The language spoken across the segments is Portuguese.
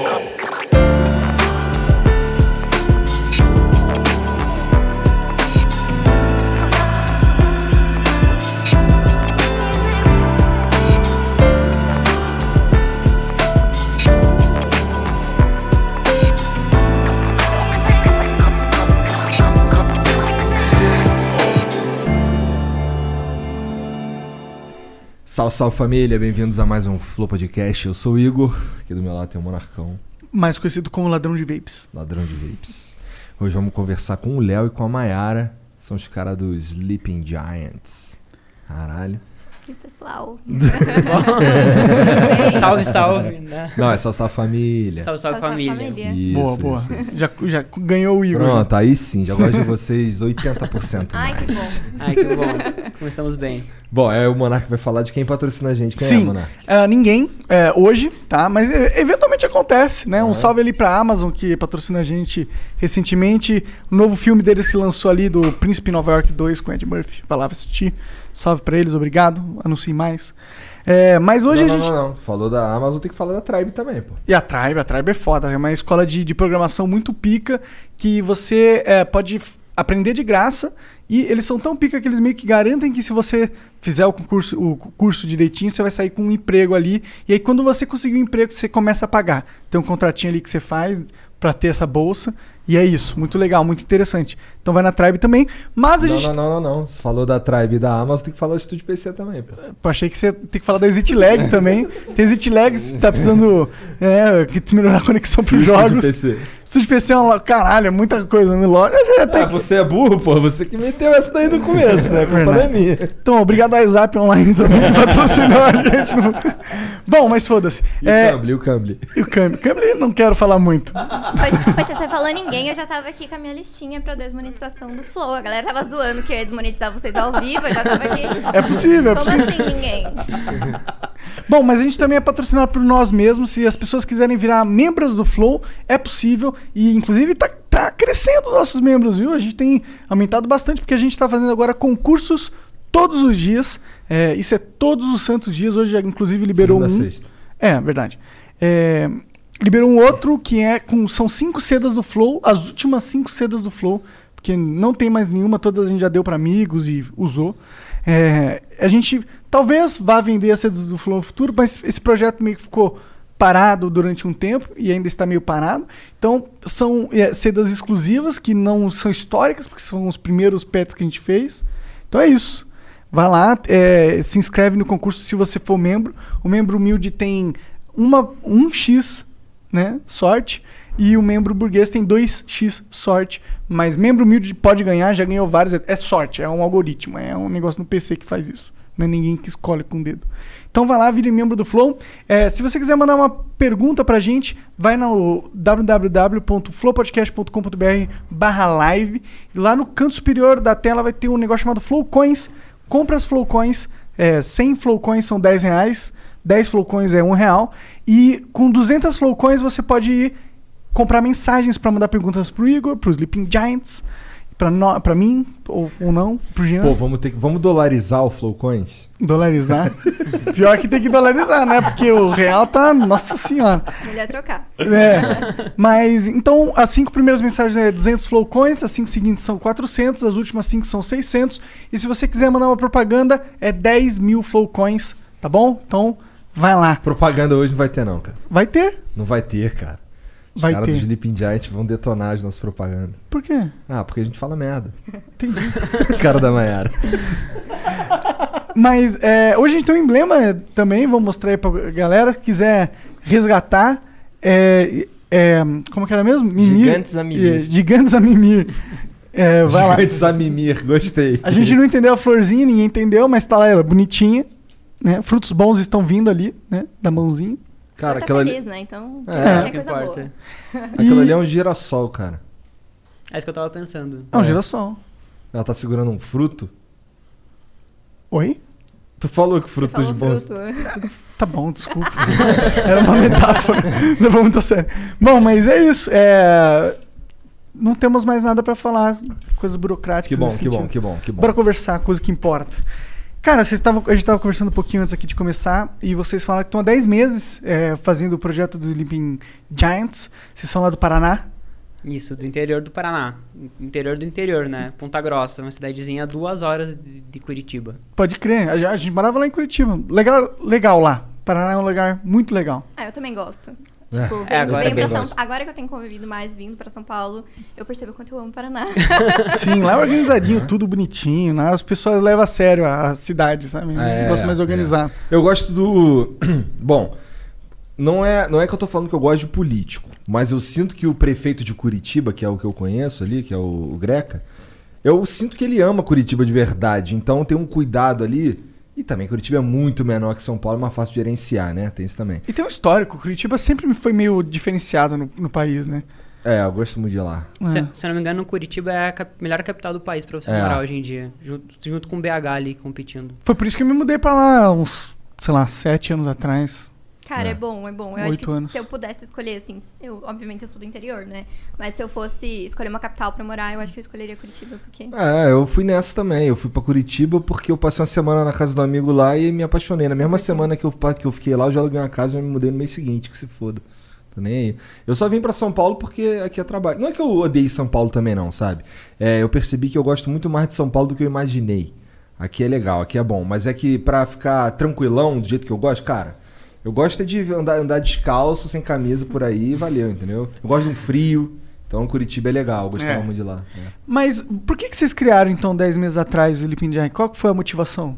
Baseball. Salve, salve família, bem-vindos a mais um Flow Podcast. Eu sou o Igor, aqui do meu lado tem o Monarcão, Mais conhecido como ladrão de vapes. ladrão de vapes. Hoje vamos conversar com o Léo e com a Mayara, são os caras do Sleeping Giants. Caralho. E pessoal. salve, salve. Né? Não, é só sua família. Salve, salve, Salve, família. família. Isso, boa, boa. isso, isso. Já, já ganhou o Igor. Pronto, aí sim, já gosto de vocês 80% Ai, mais. que bom. Ai, que bom. Começamos bem. Bom, é o Monark vai falar de quem patrocina a gente. Quem é, Sim, Monark? é, ninguém é, hoje, tá? Mas é, eventualmente acontece, né? Um salve ali pra Amazon, que patrocina a gente recentemente. O novo filme deles que lançou ali, do Príncipe Nova York 2 com Ed Murphy. Vai lá assistir. Salve pra eles, obrigado. Anuncie mais. É, mas hoje não, a gente. não, não. Falou da Amazon, tem que falar da Tribe também, pô. E a Tribe, a Tribe é foda, é uma escola de, de programação muito pica que você é, pode aprender de graça e eles são tão pica que eles meio que garantem que se você fizer o concurso, o curso direitinho, você vai sair com um emprego ali e aí quando você conseguir um emprego, você começa a pagar. Tem um contratinho ali que você faz pra ter essa bolsa e é isso, muito legal, muito interessante. Então vai na Tribe também, mas a Não, gente... não, não, não, não. Você falou da Tribe e da Amazon, tem que falar do Estúdio PC também, pô. Pô, achei que você tem que falar da Exit Lag também. Tem Exit Lag, se tá precisando é, que- melhorar a conexão pros Estúdio jogos. PC. Estúdio PC é uma. Caralho, é muita coisa. né? Loja já tá Ah, você é burro, pô. Você que meteu essa daí no começo, né? A culpa não é minha. Então, obrigado a WhatsApp Online também que patrocinou a gente. no- Bom, mas foda-se. E É, o Cambly, e o Cambly. e o Cambly? Cambly não quero falar muito. Poxa, poxa, você falou ninguém, eu já tava aqui com a minha listinha pra desmonetização do Flow. A galera tava zoando que eu ia desmonetizar vocês ao vivo, eu já tava aqui. É possível, é Como possível. assim ninguém? Bom, mas a gente também é patrocinado por nós mesmos. Se as pessoas quiserem virar membros do Flow, é possível. E, inclusive, tá, tá crescendo os nossos membros, viu? A gente tem aumentado bastante, porque a gente tá fazendo agora concursos todos os dias. É, isso é todos os santos dias. Hoje, inclusive, liberou Segunda, um. sexta. É, verdade. É, liberou um outro que é com. São cinco sedas do Flow, as últimas cinco sedas do Flow, porque não tem mais nenhuma, todas a gente já deu para amigos e usou. É, a gente talvez vá vender as sedas do Flow no futuro, mas esse projeto meio que ficou parado durante um tempo e ainda está meio parado. Então, são é, sedas exclusivas que não são históricas, porque são os primeiros pets que a gente fez. Então é isso. Vai lá, é, se inscreve no concurso se você for membro. O membro humilde tem uma, 1x né, sorte e o membro burguês tem 2x sorte. Mas membro humilde pode ganhar, já ganhou vários. É, sorte, é um algoritmo, é um negócio no PC que faz isso. Não é ninguém que escolhe com o dedo. Então vai lá, vire membro do Flow. É, se você quiser mandar uma pergunta pra gente, vai no www.flowpodcast.com.br barra live. Lá no canto superior da tela vai ter um negócio chamado Flow Coins. Compra as Flow Coins. É, 100 Flow Coins são 10 reais. 10 Flow Coins é 1 real. E com 200 Flow Coins você pode comprar mensagens para mandar perguntas pro Igor, pro Sleeping Giants, pra, no, pra mim, ou, ou não, pro Jean. Pô, vamos, ter que, vamos dolarizar o Flowcoins? Dolarizar. Pior que tem que dolarizar, né? Porque o real tá. Nossa senhora. Melhor trocar. É. Mas, então, as cinco primeiras mensagens é 200 flow coins, as cinco seguintes são 400, as últimas cinco são 600. E se você quiser mandar uma propaganda, é 10 mil flow coins, tá bom? Então, vai lá. Propaganda hoje não vai ter, não, cara. Vai ter? Não vai ter, cara. Os Vai caras do ter. Sleeping Giant vão detonar as nossas propagandas. Por quê? Ah, porque a gente fala merda. Entendi. cara da Mayara. Mas é, hoje a gente tem um emblema também, vou mostrar aí pra galera que quiser resgatar. É, é, como que era mesmo? Gigantes a Mimir. É, Gigantes a Mimir. É, vai lá. Gigantes a mimir, gostei. A gente não entendeu a florzinha, ninguém entendeu, mas tá lá ela, bonitinha. Né? Frutos bons estão vindo ali, né? Da mãozinha. Cara, tá aquela ali, feliz, né? Então, É. é, coisa importa. boa. aquilo ali é um girassol, cara. É isso que eu tava pensando. É um É. girassol. Ela tá segurando um fruto. Oi? Tu falou que Você frutos falou bons. fruto. Tá bom, desculpa. Era uma metáfora. Levou muito a sério. Bom, mas é isso. É... Não temos mais nada pra falar. Coisas burocráticas. Que bom, que bom, sentido. que bom, que bom. Bora conversar, coisa que importa. Cara, vocês tavam, a gente estava conversando um pouquinho antes aqui de começar e vocês falaram que estão há 10 meses é, fazendo o projeto do Sleeping Giants. Vocês são lá do Paraná. Isso, do interior do Paraná. Interior do interior, né? Ponta Grossa, uma cidadezinha a duas horas de, Curitiba. Pode crer, a, gente- a gente morava lá em Curitiba. Legal, legal lá. Paraná é um lugar muito legal. Ah, eu também gosto. É. Tipo, É, venho- agora também São- agora que eu tenho convivido mais vindo pra São Paulo, eu percebo o quanto eu amo o Paraná. Sim, lá é organizadinho, tudo bonitinho. Né? As pessoas levam a sério a cidade, sabe? É, Gosto mais é. organizado. Eu gosto do. Bom, não é, não é que eu tô falando que eu gosto de político, mas eu sinto que o prefeito de Curitiba, que é o que eu conheço ali, que é o, o Greca, eu sinto que ele ama Curitiba de verdade. Então tem um cuidado ali. E também Curitiba é muito menor que São Paulo, é mais fácil de gerenciar, né? Tem isso também. E tem um histórico. Curitiba sempre me foi meio diferenciado no, no país, né? É, eu gosto muito de lá. Se, É. se eu não me engano, Curitiba é a cap- melhor capital do país pra você É. morar hoje em dia. Junto, junto com BH ali competindo. Foi por isso que eu me mudei pra lá uns, sei lá, sete anos atrás. Cara, É. é, bom, é bom. Eu acho Oito que anos. se eu pudesse escolher, assim, eu, obviamente eu sou do interior, né? Mas se eu fosse escolher uma capital pra morar, eu acho que eu escolheria Curitiba, porque. É, eu fui nessa também. Eu fui pra Curitiba porque eu passei uma semana na casa do amigo lá e me apaixonei. Na mesma semana que eu, que eu fiquei lá, eu já aluguei uma casa e me mudei no mês seguinte, que se foda. Tô nem aí. Eu só vim pra São Paulo porque aqui é trabalho. Não é que eu odeie São Paulo também, não, sabe? É, eu percebi que eu gosto muito mais de São Paulo do que eu imaginei. Aqui é legal, aqui é bom. Mas é que pra ficar tranquilão, do jeito que eu gosto, cara, eu gosto de andar, andar descalço, sem camisa por aí valeu, entendeu? Eu gosto de um frio. Então Curitiba é legal, eu gostava É. muito de lá. é. Mas por que, que vocês criaram, então, 10 meses atrás o Sleeping Giant? Qual que foi a motivação?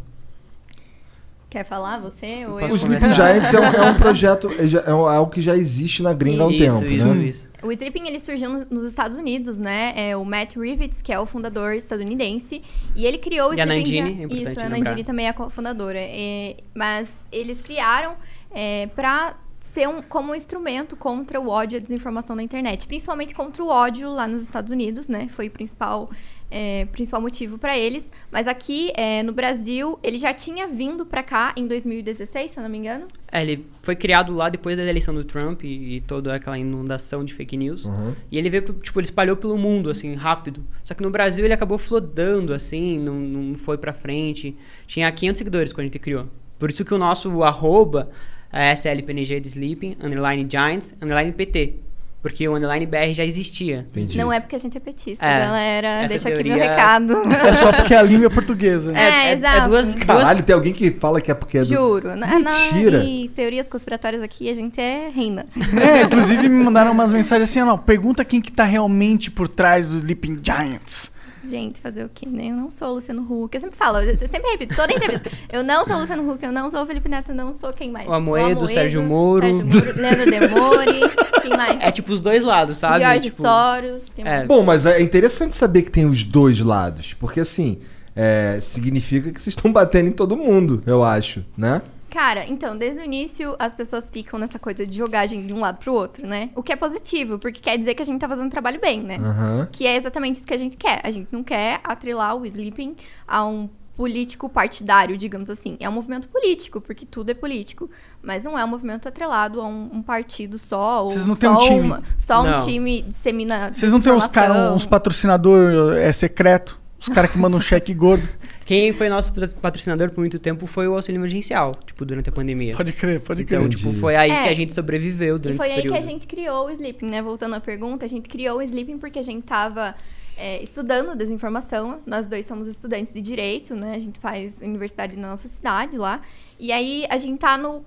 Quer falar você? Ou Posso O eu? Sleeping começar? Giants é um, é um projeto, é é é algo que já existe na gringa há um tempo, isso, né? isso. O Sleeping ele surgiu no- nos Estados Unidos, né? É o Matt Rivets, que é o fundador estadunidense, e ele criou o E a Sleeping Nandini, Giant- é Isso, a. Nandini também é a cofundadora. É, mas eles criaram é, para ser um, como um instrumento contra o ódio e a desinformação na internet, principalmente contra o ódio lá nos Estados Unidos, né? Foi o principal é, principal motivo para eles. Mas aqui é, no Brasil ele já tinha vindo para cá em 2016, se eu não me engano. É, ele foi criado lá depois da eleição do Trump e, e toda aquela inundação de fake news. Uhum. E ele veio, pro- tipo, ele espalhou pelo mundo, assim, rápido. Só que no Brasil ele acabou flodando, assim, não, não foi pra frente. Tinha 500 seguidores quando a gente criou. Por isso que o nosso arroba SLPNG de Sleeping, underline Giants, underline PT. Porque o underline BR já existia. Entendi. Não é porque a gente é petista, É, galera. essa Deixa aqui meu teoria- recado. É só porque a língua é portuguesa. É, exato. duas, Caralho, duas, tem alguém que fala que é porque é do... Juro. Na, na- Mentira. e teorias conspiratórias aqui, a gente é reina. É, inclusive me mandaram umas mensagens assim, ó, não, pergunta quem que tá realmente por trás dos Sleeping Giants. Gente, fazer o quê, né? Eu não sou o Luciano Huck. Eu sempre falo, eu sempre repito, toda entrevista. Eu não sou o Luciano Huck, eu não sou o Felipe Neto, eu não sou quem mais? O Amoedo, Sérgio Moro. Sérgio Moro, Leandro Demore, quem mais? é tipo os dois lados, sabe? Jorge tipo, Soros, quem é. mais? Bom, mas é interessante saber que tem os dois lados. Porque assim, é, significa que vocês estão batendo em todo mundo, eu acho, né? Cara, então, desde o início as pessoas ficam nessa coisa de jogagem de um lado pro outro, né? O que é positivo, porque quer dizer que a gente tá fazendo trabalho bem, né? Aham. Que é exatamente isso que a gente quer. A gente não quer atrelar o sleeping a um político partidário, digamos assim. É um movimento político, porque tudo é político. Mas não é um movimento atrelado a um, um partido só. Ou Vocês não têm um time? uma- só um Não. time dissemina. Vocês não têm uns caras, uns patrocinador é, secreto? Os caras que mandam um cheque gordo? Quem foi nosso patro- patrocinador por muito tempo foi o auxílio emergencial, tipo, durante a pandemia. Pode crer, pode crer. Então, tipo, foi aí É. que a gente sobreviveu E durante foi esse aí que a gente criou o Sleeping, né? Voltando à pergunta, a gente criou o Sleeping porque a gente tava é, estudando desinformação. Nós dois somos estudantes de direito, né? A gente faz universidade na nossa cidade lá. E aí a gente tá no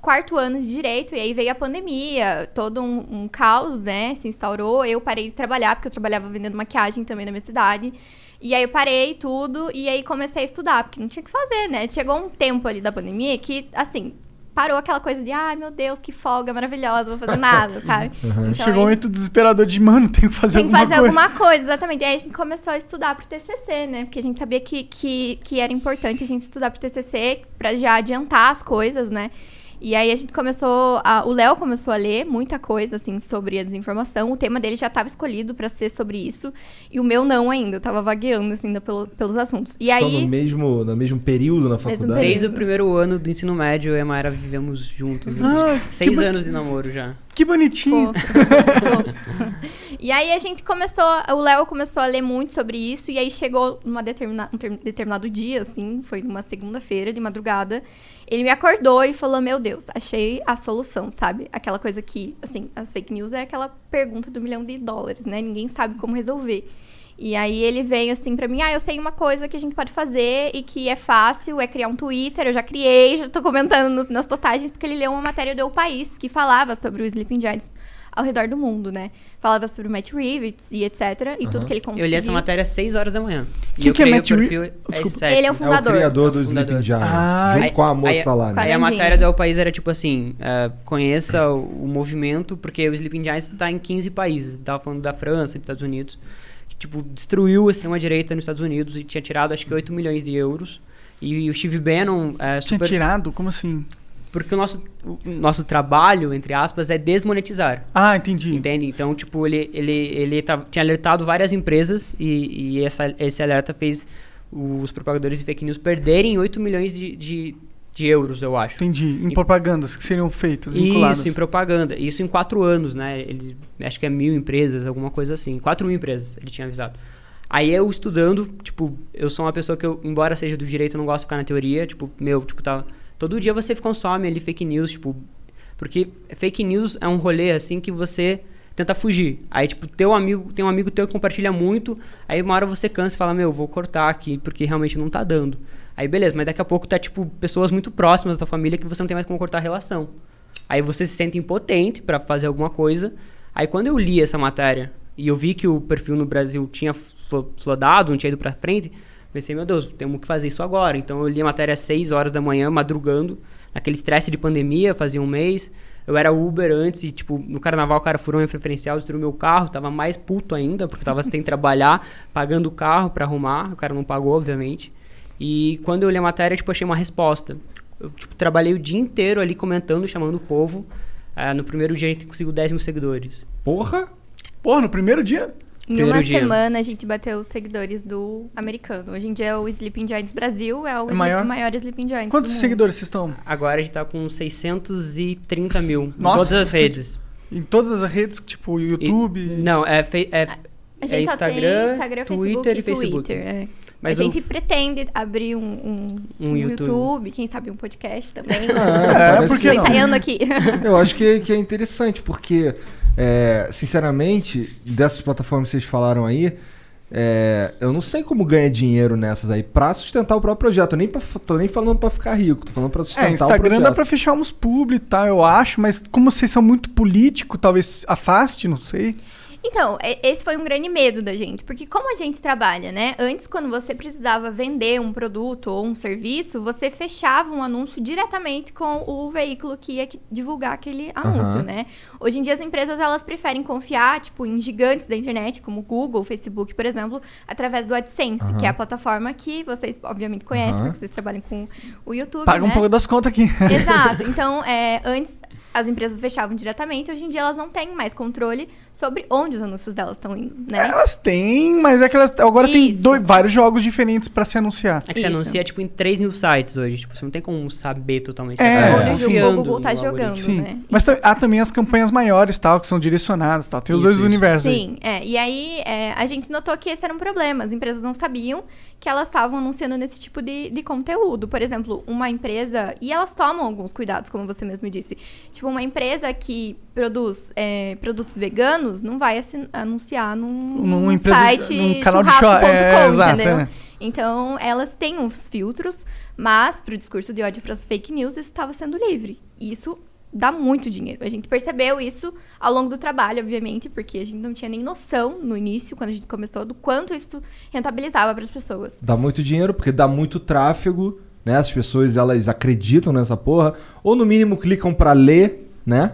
quarto ano de direito, e aí veio a pandemia, todo um, um caos, né? Se instaurou. Eu parei de trabalhar, porque eu trabalhava vendendo maquiagem também na minha cidade. E aí eu parei tudo, e aí comecei a estudar, porque não tinha o que fazer, né? Chegou um tempo ali da pandemia que, assim, parou aquela coisa de, ai meu Deus, que folga maravilhosa, vou fazer nada, sabe? Então, Chegou um momento desesperador de, mano, tenho que fazer tem que alguma fazer coisa. alguma coisa, exatamente. Aí a gente começou a estudar pro TCC, né? Porque a gente sabia que, que, que era importante a gente estudar pro TCC pra já adiantar as coisas, né? E aí a gente começou, a- o Léo começou a ler muita coisa, assim, sobre a desinformação. O tema dele já estava escolhido pra ser sobre isso. E o meu não ainda, eu tava vagueando, assim, ainda pelo- pelos assuntos. E Estão aí... no mesmo, no mesmo período na faculdade? período. Desde o primeiro ano do ensino médio, eu e a Mayra vivemos juntos. Ah, Seis que bo- anos de namoro já. Que bonitinho. Fofos, fofos. E aí a gente começou, o Léo começou a ler muito sobre isso, e aí chegou numa determina, um ter- determinado dia, assim, foi numa segunda-feira de madrugada, ele me acordou e falou, meu Deus, achei a solução, sabe? Aquela coisa que, assim, as fake news é aquela pergunta do milhão de dólares, né? Ninguém sabe como resolver. E aí ele veio assim pra mim, ah, eu sei uma coisa que a gente pode fazer e que é fácil, é criar um Twitter, eu já criei, já tô comentando nos- nas postagens, porque ele leu uma matéria do El País que falava sobre os Sleeping Giants ao redor do mundo, né? Falava sobre o Matt Reeves e etc. E tudo que ele conseguiu. Eu li essa matéria às 6 horas da manhã. E Quem eu que é criei Matt o Re- perfil Desculpa. às sete. Ele é o É o fundador. criador É o do fundador. Sleeping Giants, Ah, junto aí- com a moça aí- lá, né? Aí a matéria do El País era tipo assim: é, conheça o, o movimento, porque o Sleeping Giants tá em 15 países. Tava falando da França, dos Estados Unidos, tipo, destruiu a extrema-direita nos Estados Unidos e tinha tirado acho que 8 milhões de euros. E, o Steve Bannon é Tinha super. tirado? Como assim? Porque o nosso, o nosso trabalho, entre aspas, é desmonetizar. Ah, entendi. Entende? Então, tipo, ele, ele, ele tava- tinha alertado várias empresas e, e essa, esse alerta fez os propagadores de fake news perderem 8 milhões de, de, de euros, eu acho. Entendi. Em E- propagandas que seriam feitas, vinculadas. Isso, em propaganda. Isso em quatro anos, né? Ele, acho que é mil empresas, alguma coisa assim. Quatro mil empresas, ele tinha avisado. Aí eu estudando, tipo, eu sou uma pessoa que, eu, embora seja do direito, eu não gosto de ficar na teoria. Tipo, meu, tipo, tá... Todo dia você consome ali fake news, tipo... Porque fake news é um rolê, assim, que você tenta fugir. Aí, tipo, teu amigo, tem um amigo teu que compartilha muito, aí uma hora você cansa e fala, meu, vou cortar aqui, porque realmente não tá dando. Aí, beleza, mas daqui a pouco tá, tipo, pessoas muito próximas da tua família que você não tem mais como cortar a relação. Aí você se sente impotente pra fazer alguma coisa. Aí quando eu li essa matéria e eu vi que o perfil no Brasil tinha flo- flodado, não tinha ido pra frente, pensei, meu Deus, temos que fazer isso agora. Então eu li a matéria às 6 horas da manhã, madrugando, naquele estresse de pandemia, fazia um mês. Eu era Uber antes e, tipo, no carnaval o cara furou meu preferencial, destruiu meu carro, tava mais puto ainda, porque tava sem trabalhar, pagando o carro pra arrumar, o cara não pagou, obviamente. E quando eu li a matéria, tipo, achei uma resposta. Eu, tipo, trabalhei o dia inteiro ali comentando, chamando o povo. Ah, no primeiro dia a gente conseguiu 10 mil seguidores. Porra! Porra, no primeiro dia? Em uma dia. semana a gente bateu os seguidores do americano. Hoje em dia o Sleeping Giants Brasil é o É maior? maior Sleeping Giants. Quantos do mundo. seguidores vocês estão? Agora a gente tá com 630 mil Nossa, em todas as redes. Em todas as redes, tipo E- YouTube? não, é, fe- é, é Instagram, Instagram, Facebook Twitter e e Facebook. Twitter. é. Mas a gente pretende abrir um, um, Um um YouTube. YouTube. quem sabe um podcast também. Ah, É, parece- por que Tô não? ensaiando aqui. Eu acho que, que é interessante, porque, é, sinceramente, dessas plataformas que vocês falaram aí, é, eu não sei como ganha dinheiro nessas aí pra sustentar o próprio projeto. Eu nem pra- tô nem falando pra ficar rico, tô falando pra sustentar É, o Instagram projeto. dá pra fechar uns publi e tal, eu acho, mas como vocês são muito político, talvez afaste, não sei. Então, esse foi um grande medo da gente, porque como a gente trabalha, né? Antes, quando você precisava vender um produto ou um serviço, você fechava um anúncio diretamente com o veículo que ia divulgar aquele anúncio, Aham. né? Hoje em dia as empresas elas preferem confiar, tipo, em gigantes da internet, como Google, Facebook, por exemplo, através do AdSense, Aham. que é a plataforma que vocês obviamente conhecem, Aham. porque vocês trabalham com o YouTube, Paga né? um pouco das contas aqui. Exato. Então, é, antes as empresas fechavam diretamente, hoje em dia elas não têm mais controle sobre onde os anúncios delas estão indo, né? Elas têm, mas é que elas agora tem Isso. dois, vários jogos diferentes pra se anunciar. É que você Isso. anuncia, tipo, em 3 mil sites hoje. Tipo, você não tem como saber totalmente. É. Você tá o Google tá jogando, Sim. né? Mas há também as campanhas maiores, tal, que são direcionadas, tal. Tem os Isso, dois isso. universos aí. Sim, é. E aí é, a gente notou que esse era um problema. As empresas não sabiam que elas estavam anunciando nesse tipo de, de conteúdo. Por exemplo, uma empresa. E elas tomam alguns cuidados, como você mesmo disse. Tipo, uma empresa que produz é, produtos veganos não vai anunciar num, Numa empresa- site num canal de churrasco.com, é, exato, entendeu? é. Então, elas têm uns filtros, mas pro discurso de ódio para as fake news, isso estava sendo livre. Isso dá muito dinheiro. A gente percebeu isso ao longo do trabalho, obviamente, porque a gente não tinha nem noção no início, quando a gente começou, do quanto isso rentabilizava para as pessoas. Dá muito dinheiro, porque dá muito tráfego, né? As pessoas elas acreditam nessa porra, ou no mínimo clicam pra ler, né?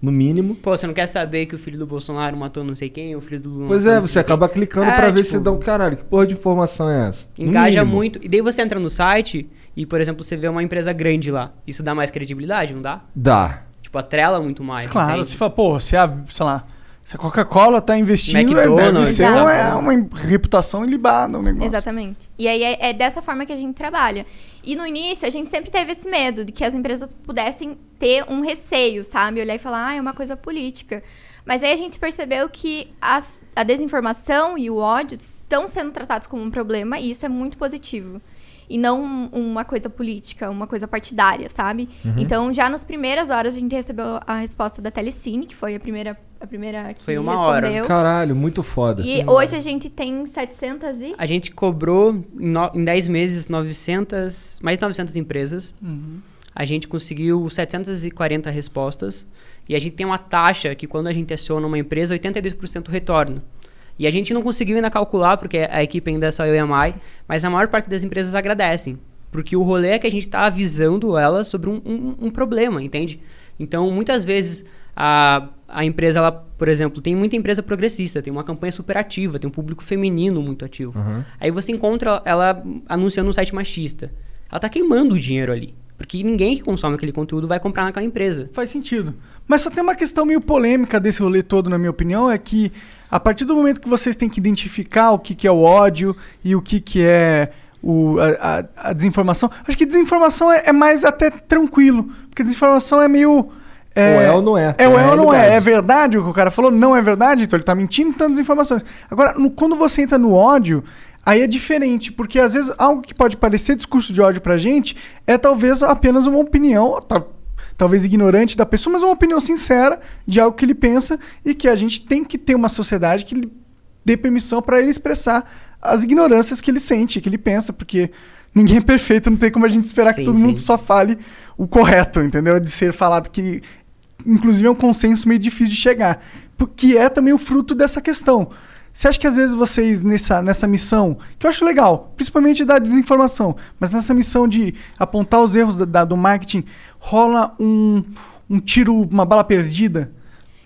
No mínimo. Pô, você não quer saber que o filho do Bolsonaro matou não sei quem, o filho do Lula Pois é, você acaba clicando É, pra ver tipo, se dá um caralho. Que porra de informação é essa? Engaja muito. E daí você entra no site e, por exemplo, você vê uma empresa grande lá. Isso dá mais credibilidade, não dá? Dá. Tipo, atrela muito mais. Claro, entende? se fala, pô, se a, sei lá, se a Coca-Cola tá investindo, é, deve ser uma, exato. uma reputação ilibada o negócio. Exatamente. E aí é, é dessa forma que a gente trabalha. E no início, a gente sempre teve esse medo de que as empresas pudessem ter um receio, sabe? Olhar e falar, ah, é uma coisa política. Mas aí a gente percebeu que as- a desinformação e o ódio estão sendo tratados como um problema e isso é muito positivo. E não um- uma coisa política, uma coisa partidária, sabe? Então, já nas primeiras horas, a gente recebeu a resposta da Telecine, que foi a primeira, a primeira que Foi uma hora. respondeu. Caralho, muito foda. E hoje a gente tem 700 e... A gente cobrou em, no, em 10 meses 900, mais de 900 empresas. Uhum. A gente conseguiu 740 respostas. E a gente tem uma taxa que quando a gente aciona uma empresa, 82% retorno. E a gente não conseguiu ainda calcular, porque a equipe ainda é só eu e a Mai, mas a maior parte das empresas agradecem. Porque o rolê é que a gente está avisando elas sobre um, um- um problema, entende? Então, muitas vezes, a, a empresa, ela, por exemplo, tem muita empresa progressista, tem uma campanha super ativa, tem um público feminino muito ativo. Uhum. Aí você encontra ela anunciando um site machista. Ela tá queimando o dinheiro ali. Porque ninguém que consome aquele conteúdo vai comprar naquela empresa. Faz sentido. Mas só tem uma questão meio polêmica desse rolê todo, na minha opinião, é que a partir do momento que vocês têm que identificar o que, que é o ódio e o que, que é o, a, a- a desinformação, acho que desinformação é, é mais até tranquilo, porque desinformação é meio... Ou é ou não é. É ou é ou não é. É verdade o que o cara falou? Não é verdade? Então ele tá mentindo, então desinformações. Agora, no- quando você entra no ódio, aí é diferente, porque às vezes algo que pode parecer discurso de ódio pra gente é talvez apenas uma opinião, ta- talvez ignorante da pessoa, mas uma opinião sincera de algo que ele pensa e que a gente tem que ter uma sociedade que lhe dê permissão para ele expressar as ignorâncias que ele sente, que ele pensa, porque ninguém é perfeito, não tem como a gente esperar que Sim, todo sim. mundo só fale o correto, entendeu? De ser falado que inclusive é um consenso meio difícil de chegar, porque é também o fruto dessa questão. Você acha que às vezes vocês, nessa, nessa missão, que eu acho legal, principalmente da desinformação, mas nessa missão de apontar os erros da- do marketing, rola um, um tiro, uma bala perdida?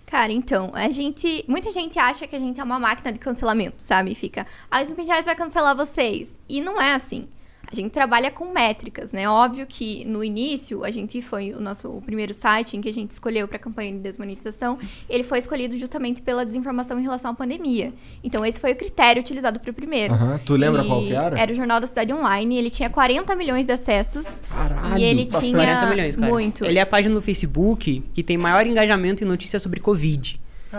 Cara, então, a gente. Muita gente acha que a gente é uma máquina de cancelamento, sabe? Fica, ah, o vai cancelar vocês. E não é assim. A gente trabalha com métricas, né? Óbvio que no início, a gente foi o nosso o primeiro site em que a gente escolheu para a campanha de desmonetização, ele foi escolhido justamente pela desinformação em relação à pandemia. Então, esse foi o critério utilizado para o primeiro. Aham. Tu lembra E qual que era? Era o Jornal da Cidade Online, ele tinha 40 milhões de acessos. Caralho, e ele tinha 40 milhões, cara. muito. Ele é a página no Facebook que tem maior engajamento em notícias sobre Covid.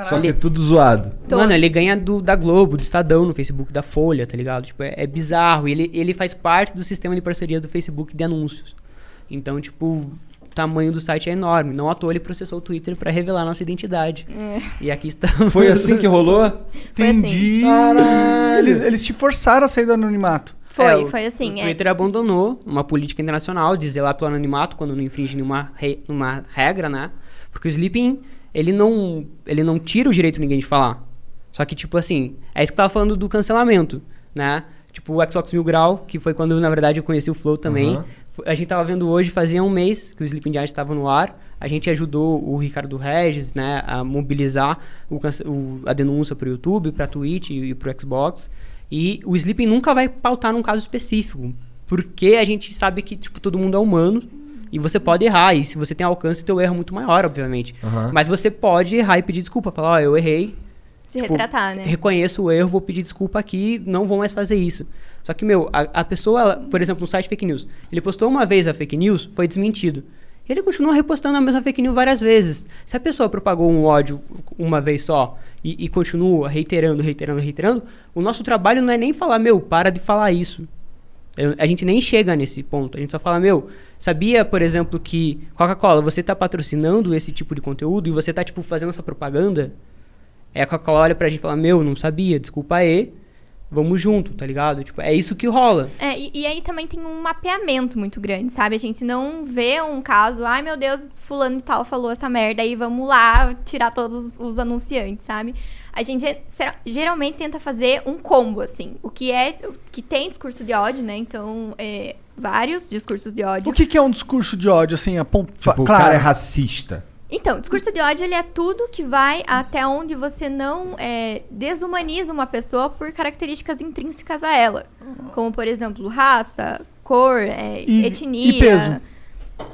Só que é tudo zoado. Todo. Mano, ele ganha do, da Globo, do Estadão no Facebook, da Folha, tá ligado? Tipo, é, é bizarro. E Ele, ele faz parte do sistema de parcerias do Facebook de anúncios. Então, tipo, o tamanho do site é enorme. Não à toa ele processou o Twitter pra revelar nossa identidade. E aqui estamos. Foi assim que rolou? Assim. Entendi. Caralho. Eles, eles te forçaram a sair do anonimato. Foi, É, o- foi assim. O é. Twitter abandonou uma política internacional de zelar pelo anonimato quando não infringe nenhuma re- uma regra, né? Porque o Sleeping, ele não, ele não tira o direito de ninguém de falar. Só que, tipo assim, é isso que eu tava falando do cancelamento, né? Tipo o Xbox Mil Grau, que foi quando, na verdade, eu conheci o Flow também. F- A gente tava vendo hoje, fazia um mês que o Sleeping Giant estava no ar. A gente ajudou o Ricardo Regis, né, a mobilizar o o- a denúncia pro YouTube, pra Twitch e, e pro Xbox. E o Sleeping nunca vai pautar num caso específico. Porque a gente sabe que, tipo, todo mundo é humano. E você pode errar. E se você tem alcance, teu erro é muito maior, obviamente. Aham. Mas você pode errar e pedir desculpa. Falar, ó, eu errei, Se Tipo, retratar, né? reconheço o erro, vou pedir desculpa aqui, não vou mais fazer isso. Só que, meu, a, a pessoa, ela- por exemplo, no site fake news, ele postou uma vez a fake news, foi desmentido. E ele continua repostando a mesma fake news várias vezes. Se a pessoa propagou um ódio uma vez só e, e continua reiterando, reiterando, reiterando, o nosso trabalho não é nem falar, meu, para de falar isso. Eu- a gente nem chega nesse ponto. A gente só fala, meu, sabia, por exemplo, que Coca-Cola, você está patrocinando esse tipo de conteúdo e você está tipo, fazendo essa propaganda? Aí a Coca-Cola olha pra gente e fala, meu, não sabia, desculpa aí, vamos junto, tá ligado? Tipo, é isso que rola. É, e, e aí também tem um mapeamento muito grande, sabe? A gente não vê um caso, ai meu Deus, fulano e tal falou essa merda aí, vamos lá tirar todos os, anunciantes, sabe? A gente geralmente tenta fazer um combo, assim. O que é. O que tem discurso de ódio, né? Então, é, vários discursos de ódio. O que, que é um discurso de ódio, assim, a ponto, Tipo, o claro. cara é racista. Então, discurso de ódio ele é tudo que vai até onde você não é, desumaniza uma pessoa por características intrínsecas a ela. Como, por exemplo, raça, cor, é, E- etnia. e peso?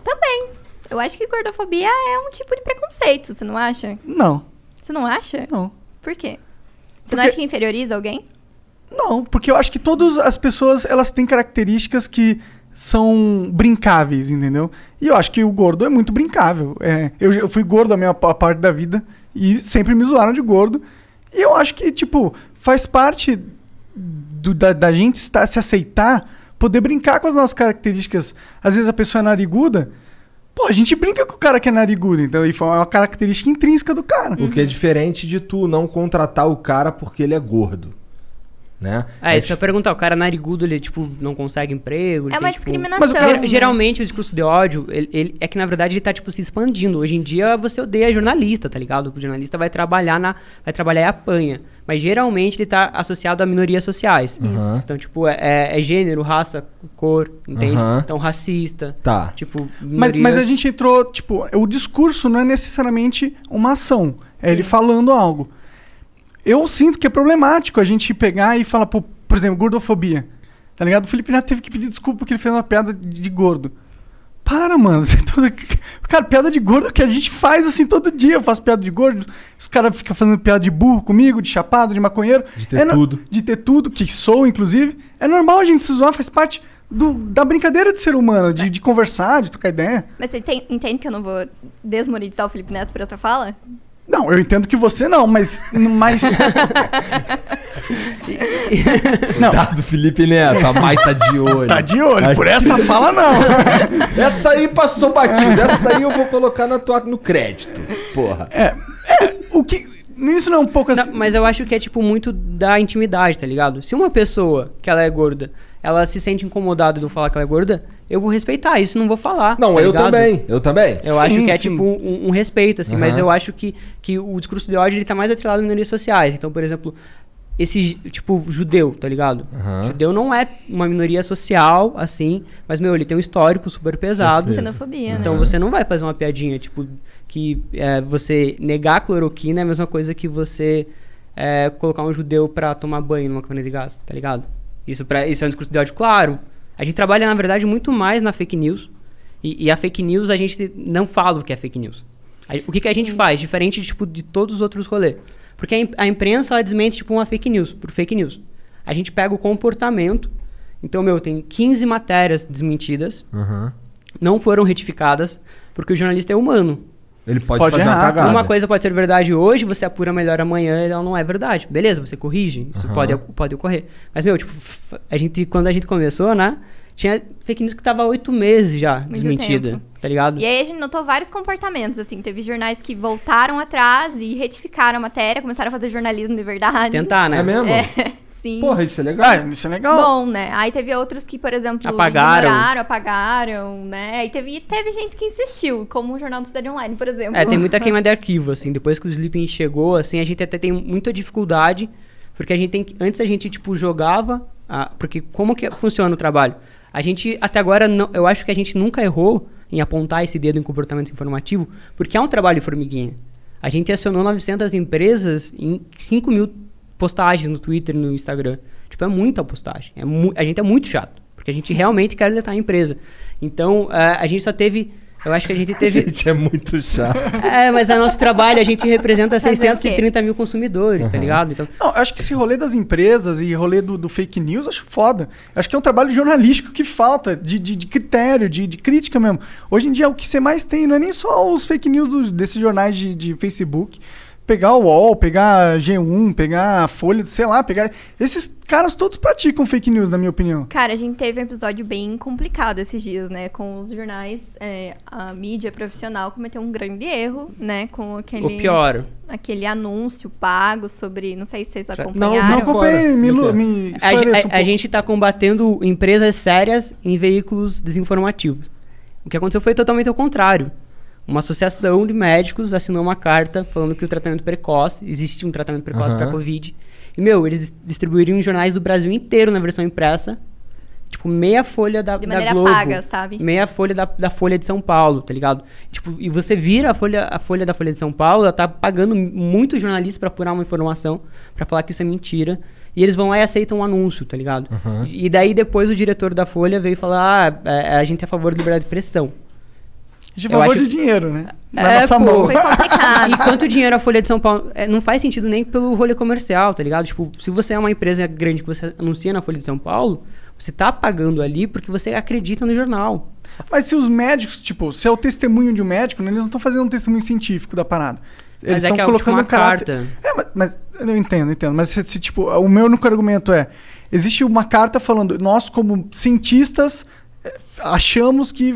Também. Eu acho que gordofobia é um tipo de preconceito, você não acha? Não, Você não acha? não. Por quê? Você não Porque- acha que inferioriza alguém? Não, porque eu acho que todas as pessoas, elas têm características que são brincáveis, entendeu? E eu acho que o gordo é muito brincável. É, eu, já- eu fui gordo a minha pa- parte da vida e sempre me zoaram de gordo. E eu acho que, tipo, faz parte do- da, da gente estar, se aceitar, poder brincar com as nossas características. Às vezes a pessoa é nariguda, pô, a gente brinca com o cara que é narigudo, então, e foi uma característica intrínseca do cara. O que é diferente de tu não contratar o cara porque ele é gordo. Né? É, isso que eu ia perguntar. O cara narigudo, ele, tipo, não consegue emprego. ele É tem, uma tipo, discriminação. Mas o Ger- né? geralmente o discurso de ódio, ele, ele- é que na verdade ele tá, tipo, se expandindo. Hoje em dia você odeia jornalista, tá ligado? O jornalista vai trabalhar na. Vai trabalhar e apanha. Mas geralmente ele tá associado a minorias sociais. Aham. Então, tipo, é, é- é gênero, raça, cor, entende? Aham. Então, racista. Tá. Tipo, Mas, mas a gente entrou, tipo, o discurso não é necessariamente uma ação. É ele falando algo. Eu sinto que é problemático a gente pegar e falar, pô, por exemplo, gordofobia. Tá ligado? O Felipe Neto teve que pedir desculpa porque ele fez uma piada de, de gordo. Para, mano. Você toda- Cara, piada de gordo é o que a gente faz assim todo dia. Eu faço piada de gordo. Os caras ficam fazendo piada de burro comigo, de chapado, de maconheiro. De ter É no- tudo. De ter tudo, que sou, inclusive. É normal a gente se zoar, faz parte do- da brincadeira de ser humano, de, de conversar, de trocar ideia. Mas você tem- entende que eu não vou desmonetizar o Felipe Neto por essa fala? Não, eu entendo que você não, mas. mas... não, Cuidado, Felipe Neto, a mãe tá de olho. tá de olho. Por essa fala, não. Essa aí passou batida. Essa daí eu vou colocar na tua, no crédito. Porra. O que. Isso não é um pouco Não, assim. mas eu acho que é, tipo, muito da intimidade, tá ligado? Se uma pessoa que ela é gorda, ela se sente incomodada de eu falar que ela é gorda, eu vou respeitar isso, não vou falar. Não, tá eu ligado? também. Eu também. Eu Sim, acho que é sim. tipo um, um respeito, assim, mas Aham. eu acho que, que o discurso de ódio ele tá mais atrelado a minorias sociais. Então, por exemplo, esse, tipo, judeu, tá ligado? Aham. Judeu não é uma minoria social, assim, mas, meu, ele tem um histórico super pesado. Xenofobia, né? Então você não vai fazer uma piadinha, tipo, que é, você negar a cloroquina é a mesma coisa que você é, colocar um judeu pra tomar banho numa câmara de gás, tá ligado? Isso, pra, isso é um discurso de ódio, claro. A gente trabalha, na verdade, muito mais na fake news. E, e a fake news a gente não fala o que é fake news. A- o que, que a gente faz, diferente tipo, de todos os outros rolês? Porque a, im- a imprensa ela desmente tipo, uma fake news, por fake news. A gente pega o comportamento. Então, meu, tem 15 matérias desmentidas Aham. não foram retificadas, porque o jornalista é humano. Ele pode, Pode fazer uma errar. cagada. Uma coisa pode ser verdade hoje, você apura melhor amanhã e ela não é verdade. Beleza, você corrige, isso Aham. pode, pode ocorrer. Mas, meu, tipo, a gente, quando a gente começou, né? Tinha fake news que tava há oito meses já Muito desmentida, tempo. tá ligado? E aí a gente notou vários comportamentos, assim. Teve jornais que voltaram atrás e retificaram a matéria, começaram a fazer jornalismo de verdade. Tentar, né? É mesmo? É, sim. Porra, isso é legal. Ah, isso é legal. Bom, né? Aí teve outros que, por exemplo, Apagaram. ignoraram, apagaram, né? E teve, teve gente que insistiu, como o Jornal do Cidade Online, por exemplo. É, tem muita queima de arquivo, assim. Depois que o Sleeping chegou, assim, a gente até tem muita dificuldade, porque a gente tem que- Antes a gente, tipo, jogava. ah, porque como que funciona o trabalho? A gente, até agora, não, eu acho que a gente nunca errou em apontar esse dedo em comportamento informativo, porque é um trabalho de formiguinha. A gente acionou 900 empresas em 5 mil postagens no Twitter e no Instagram. Tipo, é muita postagem. É mu- a gente é muito chato, porque a gente realmente quer deletar a empresa. Então, ah, a gente só teve... Eu acho que a gente teve... Gente, é muito chato. É, mas é nosso trabalho, a gente representa Fazer o quê? 630 mil consumidores, tá ligado? Então, Não, eu acho que esse rolê das empresas e rolê do, do fake news, acho foda. Acho que é um trabalho jornalístico que falta, de, de, de critério, de, de crítica mesmo. Hoje em dia, o que você mais tem não é nem só os fake news dos- desses jornais de, de Facebook. Pegar o UOL, pegar G1, pegar a Folha, sei lá, pegar. Esses caras todos praticam fake news, na minha opinião. Cara, a gente teve um episódio bem complicado esses dias, né? Com os jornais, é, a mídia profissional cometeu um grande erro, né? Com aquele, o pior. aquele anúncio pago sobre. Não sei se vocês Não, acompanharam. Não, fora. acompanhei, me, me A, esclareça a- um a pouco. gente tá combatendo empresas sérias em veículos desinformativos. O que aconteceu foi totalmente ao contrário. Uma associação de médicos assinou uma carta falando que o tratamento precoce, existe um tratamento precoce Aham. para Covid. E, meu, eles distribuíram em jornais do Brasil inteiro na versão impressa tipo, meia folha da, De da maneira Globo. paga, sabe? Meia folha da, da Folha de São Paulo, tá ligado? Tipo, e você vira a folha, a folha da Folha de São Paulo, ela tá pagando muitos jornalistas pra apurar uma informação, pra falar que isso é mentira. E eles vão lá e aceitam um anúncio, tá ligado? E daí depois o diretor da Folha veio falar: ah, é, a gente é a favor da liberdade de expressão. É Eu favor acho- de dinheiro, né? Na É, nossa pô. mão. Foi complicado. E quanto dinheiro a Folha de São Paulo. é, não faz sentido nem pelo rolê comercial, tá ligado? Tipo, se você é uma empresa grande que você anuncia na Folha de São Paulo, você tá pagando ali porque você acredita no jornal. Mas se os médicos, tipo, se é o testemunho de um médico, né, eles não estão fazendo um testemunho científico da parada. Eles é estão é colocando tipo uma um caráter. carta. É, mas, mas eu entendo, entendo. Mas se, se, tipo, o meu único argumento é: existe uma carta falando, nós, como cientistas, achamos que.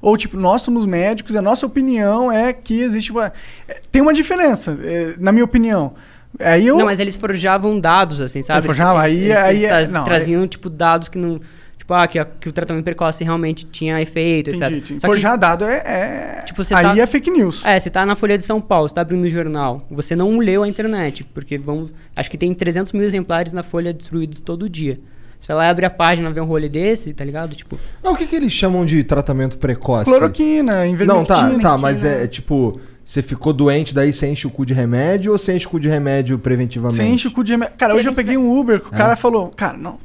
Ou, tipo, nós somos médicos, e a nossa opinião é que existe uma. eh, Tem uma diferença, eh, na minha opinião. Aí eu. Não, mas eles forjavam dados, assim, sabe? Forjavam, Eles- aí- eles- aí eles é- traz- não, traziam, tipo, dados que não. Tipo, ah, que, que o tratamento precoce realmente tinha efeito, Entendi, etc. entendi. Só que- Forjar dado é. é- Tipo, você aí tá- é fake news. É, você tá na Folha de São Paulo, você tá abrindo o jornal, você não leu a internet, porque vamos, acho que tem 300 mil exemplares na Folha distribuídos todo dia. Você vai lá e abre a página, vê um rolê desse, tá ligado? Tipo, Não, o que, que eles chamam de tratamento precoce? Cloroquina, Não, invermectina. tá, tá, mas é, é tipo, você ficou doente, daí você enche o cu de remédio ou você enche o cu de remédio preventivamente? Você enche o cu de remédio. Cara, hoje eu peguei um Uber o cara falou, cara, não.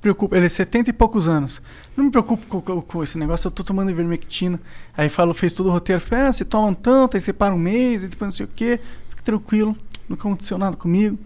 Preocupa, ele é 70 e poucos anos. Não me preocupe com, com- com esse negócio, eu tô tomando ivermectina. Aí falou, fez todo o roteiro, falei, ah, você toma um tanto, aí você para um mês, e depois não sei o quê. Fique tranquilo, nunca aconteceu nada comigo.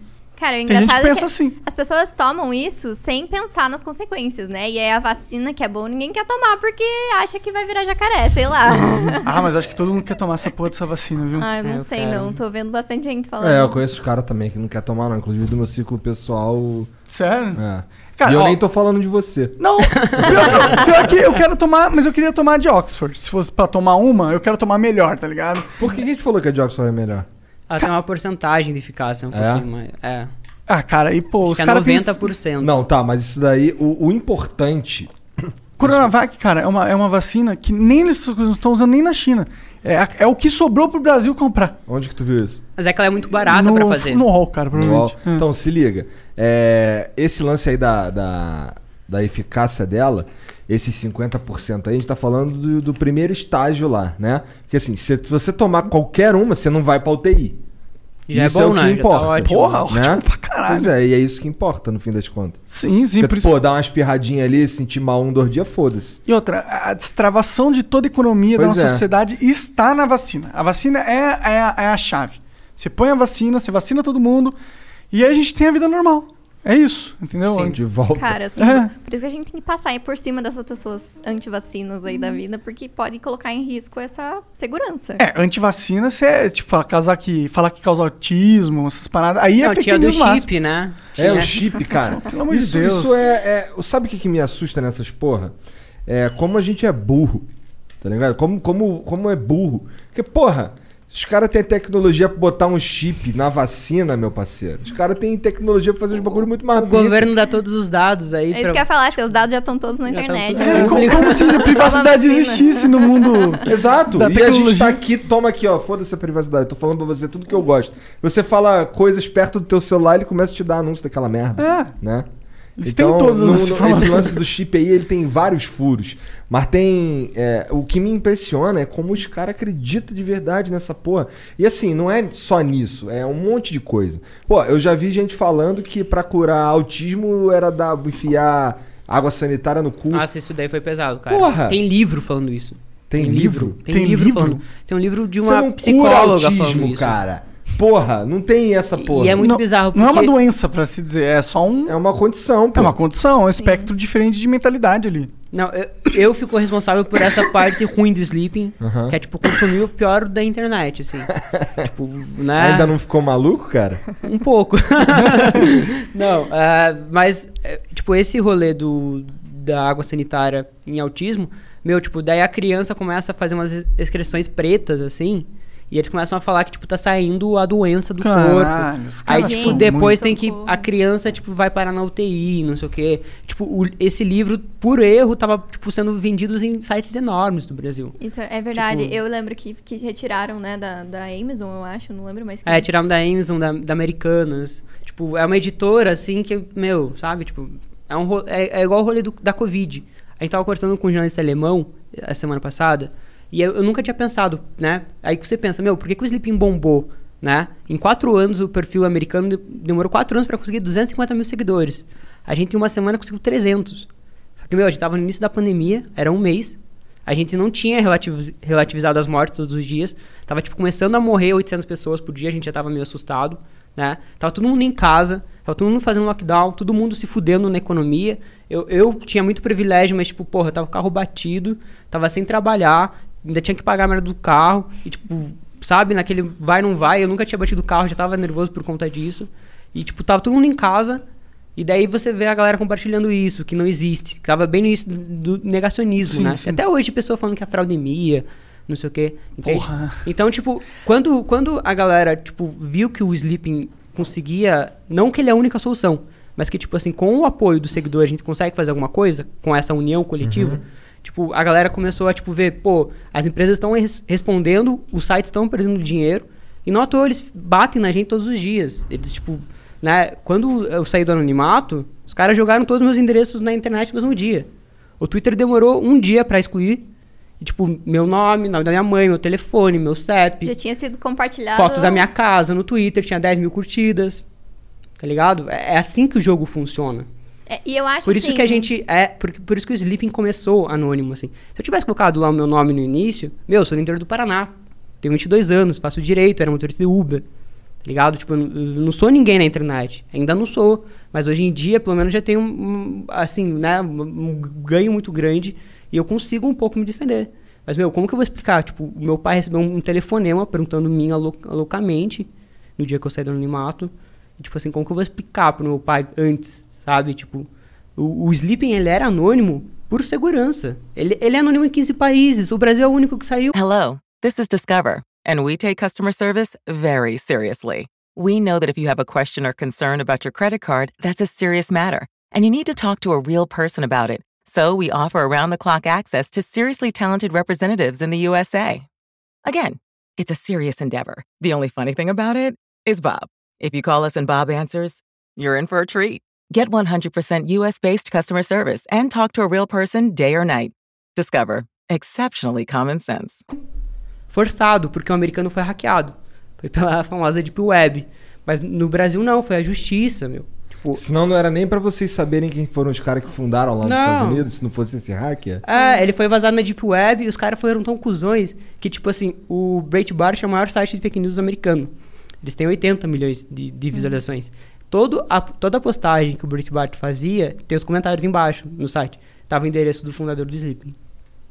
Cara, o Tem gente engraçado que é pensa que assim. as pessoas tomam isso sem pensar nas consequências, né? E aí a vacina que é bom, ninguém quer tomar porque acha que vai virar jacaré, sei lá. Ah, mas acho que todo mundo quer tomar essa porra dessa vacina, viu? ah, eu não É, sei quero. não. Tô vendo bastante gente falando. É, eu conheço os caras também que não quer tomar, não. Inclusive do meu ciclo pessoal. Sério? É. Cara, e eu ó- nem tô falando de você. Não, pior, pior que eu quero tomar, mas eu queria tomar de Oxford. Se fosse pra tomar uma, eu quero tomar melhor, tá ligado? Por que a gente falou que a de Oxford é melhor? Ela tem uma porcentagem de eficácia um É? pouquinho mais. É. Ah, cara, e pô, Acho os é caras têm- 90%. Não, tá, mas isso daí, o, o importante. Coronavac, cara, é uma, é uma vacina que nem eles não estão usando nem na China. É, é o que sobrou pro Brasil comprar. Onde que tu viu isso? Mas é que ela é muito barata no, pra fazer. No hall, cara, No provavelmente. UOL. Então, se liga. É, esse lance aí da, da, da eficácia dela, esses 50% aí, a gente tá falando do, do primeiro estágio lá, né? Porque assim, se você tomar qualquer uma, você não vai pra UTI. Já isso é bom, o que né? Tá importa. ótimo. Porra, né? ótimo pra caralho. Pois é, e é isso que importa no fim das contas. Sim, sim, Porque, por isso. pô, dar uma espirradinha ali, sentir mal um, dois dias, foda-se. E outra, a destravação de toda a economia da Pois nossa é. sociedade está na vacina. A vacina é, é, a- é a chave. Você põe a vacina, você vacina todo mundo, e aí a gente tem a vida normal. É isso, entendeu? Sim. De volta. Cara, assim, É. por isso que a gente tem que passar aí por cima dessas pessoas anti-vacinas aí da vida, porque pode colocar em risco essa segurança. É, antivacina, você é, tipo, falar, causar que, falar que causa autismo, essas paradas. Aí é Não, fake tinha do news máximo. chip, né? É, Tinha- o chip, cara. Pelo amor de isso, Deus. Isso é, é- Sabe o que, que me assusta nessas porra? É como a gente é burro. Tá ligado? Como, como, como é burro. Porque, porra, os caras têm tecnologia pra botar um chip na vacina, meu parceiro. Os caras têm tecnologia pra fazer uns bagulho muito mais O governo dá todos os dados aí É isso pra... que eu ia falar, seus dados já estão todos na Já tão internet. tudo- né? É, como, como se a privacidade vacina. existisse no mundo. Exato. da E a gente tecnologia. tá aqui, toma aqui, ó. Foda-se a privacidade. Eu tô falando pra você tudo que eu gosto. Você fala coisas perto do teu celular, ele começa a te dar anúncio daquela merda. É. né? Eles têm todas no- as no-. Esse lance do chip aí, ele tem vários furos. Mas tem. é, o que me impressiona é como os caras acreditam de verdade nessa porra. E assim, não é só nisso, é um monte de coisa. Pô, eu já vi gente falando que pra curar autismo era dar, enfiar água sanitária no cu. Nossa, isso daí foi pesado, cara. Porra! Tem livro falando isso. Tem livro? Tem, Tem livro, livro? falando. Tem um livro de Você uma não cura psicóloga falando autismo, isso. cara. Porra, não tem essa porra. E é muito não, bizarro, Não é uma porque- doença, pra se dizer, é só um. É uma condição, pô. É uma condição, é um espectro diferente de mentalidade ali. Não, eu, eu fico responsável por essa parte ruim do sleeping, que é tipo consumir o pior da internet, assim. tipo, né? Ainda não ficou maluco, cara? Um pouco. não, ah, mas, é, tipo, esse rolê do, da água sanitária em autismo, meu, tipo, daí a criança começa a fazer umas ex- excreções pretas, assim, e eles começam a falar que, tipo, tá saindo a doença do Caralho, corpo. os Aí, tipo, depois tem que. A criança, tipo, vai parar na UTI, não sei o quê. Tipo, o- esse livro, por erro, tava, tipo, sendo vendido em sites enormes do Brasil. Isso é verdade. Tipo- Eu lembro que, que retiraram, né, da, da Amazon, eu acho, não lembro mais. É, tiraram da Amazon, da, da Americanas. Tipo, é uma editora, assim, que, meu, sabe? Tipo, É, um, é, é igual o rolê do- da Covid. A gente tava conversando com um jornalista alemão eh, a semana passada, e eu, eu nunca tinha pensado, né? Aí que você pensa, meu, por que, que o Sleeping bombou, né? Em quatro anos, o perfil americano de- demorou quatro anos para conseguir 250 mil seguidores. A gente, em uma semana, conseguiu 300. Só que, meu, a gente tava no início da pandemia, era um mês, a gente não tinha relativiz- relativizado as mortes todos os dias. Tava, tipo, começando a morrer 800 pessoas por dia. A gente já tava meio assustado, né? Tava todo mundo em casa. Tava todo mundo fazendo lockdown. Todo mundo se fudendo na economia. Eu, eu tinha muito privilégio, mas, tipo, porra, eu tava com o carro batido. Tava sem trabalhar. Ainda tinha que pagar a merda do carro. E, tipo, sabe? Naquele vai, não vai. Eu nunca tinha batido o carro. Já tava nervoso por conta disso. E, tipo, tava todo mundo em casa. E daí você vê a galera compartilhando isso, que não existe. Que tava bem no início do, negacionismo, Sim, né? sim. Até hoje, pessoa falando que é fraudemia, não sei o quê. Entende? Porra. Então, tipo, quando, quando a galera, tipo, viu que o Sleeping conseguia... Não que ele é a única solução, mas que, tipo assim, com o apoio do seguidor a gente consegue fazer alguma coisa, com essa união coletiva... Tipo, a galera começou a, tipo, ver, pô, as empresas estão res- respondendo, os sites estão perdendo dinheiro, e não à toa eles batem na gente todos os dias. Eles, tipo, né, quando eu saí do anonimato, os caras jogaram todos os meus endereços na internet no mesmo dia. O Twitter demorou um dia pra excluir, e, tipo, meu nome, nome da minha mãe, meu telefone, meu CEP, Já tinha sido compartilhado. foto da minha casa no Twitter, tinha 10 mil curtidas, tá ligado? É, é assim que o jogo funciona. É, e eu acho Por isso assim, que a gente é. Por, por isso que o Sleeping começou anônimo, assim. Se eu tivesse colocado lá o meu nome no início, meu, eu sou do interior do Paraná. Tenho 22 anos, faço direito, era motorista de Uber. Tá ligado? Tipo, eu não, sou ninguém na internet. Ainda não sou. Mas hoje em dia, pelo menos, já tenho um, assim, né, um, ganho muito grande e eu consigo um pouco me defender. Mas, meu, como que eu vou explicar? Tipo, meu pai recebeu um, um telefonema perguntando minha loucamente no dia que eu saí do anonimato. E, tipo assim, como que eu vou explicar pro meu pai antes, sabe? Tipo, o, o Sleeping, ele era anônimo por segurança. Ele, ele é anônimo em 15 países. O Brasil é o único que saiu. Hello, this is Discover, and we take customer service very seriously. We know that if you have a question or concern about your credit card, that's a serious matter, and you need to talk to a real person about it. So we offer around the clock access to seriously talented representatives in the USA. Again, it's a serious endeavor. The only funny thing about it is Bob. If you call us and Bob answers, you're in for a treat. Get 100% US based customer service and talk to a real person day or night. Discover exceptionally common sense. forçado, porque o americano foi hackeado. Foi pela famosa Deep Web. Mas no Brasil não, foi a justiça, meu. Tipo, Senão não era nem pra vocês saberem quem foram os caras que fundaram lá nos Não. Estados Unidos, se não fosse esse hacker. é, ele foi vazado na Deep Web e os caras foram tão cuzões que, tipo assim, o Breitbart é o maior site de fake news americano. Eles têm 80 milhões de, de visualizações. Todo a, toda a postagem que o Breitbart fazia, tem os comentários embaixo no site. Tava o endereço do fundador do Sleeping.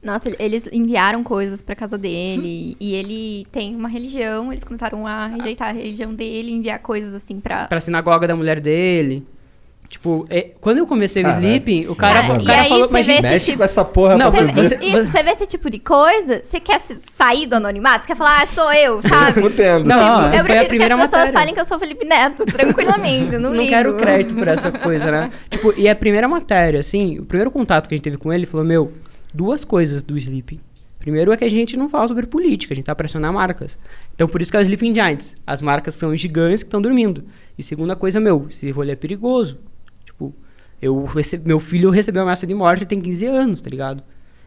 Nossa, ele- eles enviaram coisas pra casa dele. e ele tem uma religião. Eles começaram a rejeitar a religião dele, enviar coisas assim pra. Pra sinagoga da mulher dele. Tipo, é, quando eu comecei o Caralho. Sleeping, o cara, Cara, o e cara aí falou... você Mas, vê gente, esse Mexe tipo- com essa porra Não, pra Você- ver. isso, isso, você vê esse tipo de coisa, você quer sair do anonimato? Você quer falar, ah, sou eu, sabe? Fudendo. Não, Tipo, foi eu a prefiro primeira que as pessoas matéria. falem que eu sou Felipe Neto, tranquilamente, eu não, não ligo. quero crédito por essa coisa, né? tipo, e a primeira matéria, assim, o primeiro contato que a gente teve com ele, ele falou, meu, duas coisas do Sleeping. Primeiro é que a gente não fala sobre política, a gente tá pressionando marcas. Então por isso que é o Sleeping Giants. As marcas são gigantes que estão dormindo. E segunda coisa, meu, esse rolê é perigoso. Eu recebi, meu filho recebeu ameaça de morte, ele tem 15 anos, tá ligado?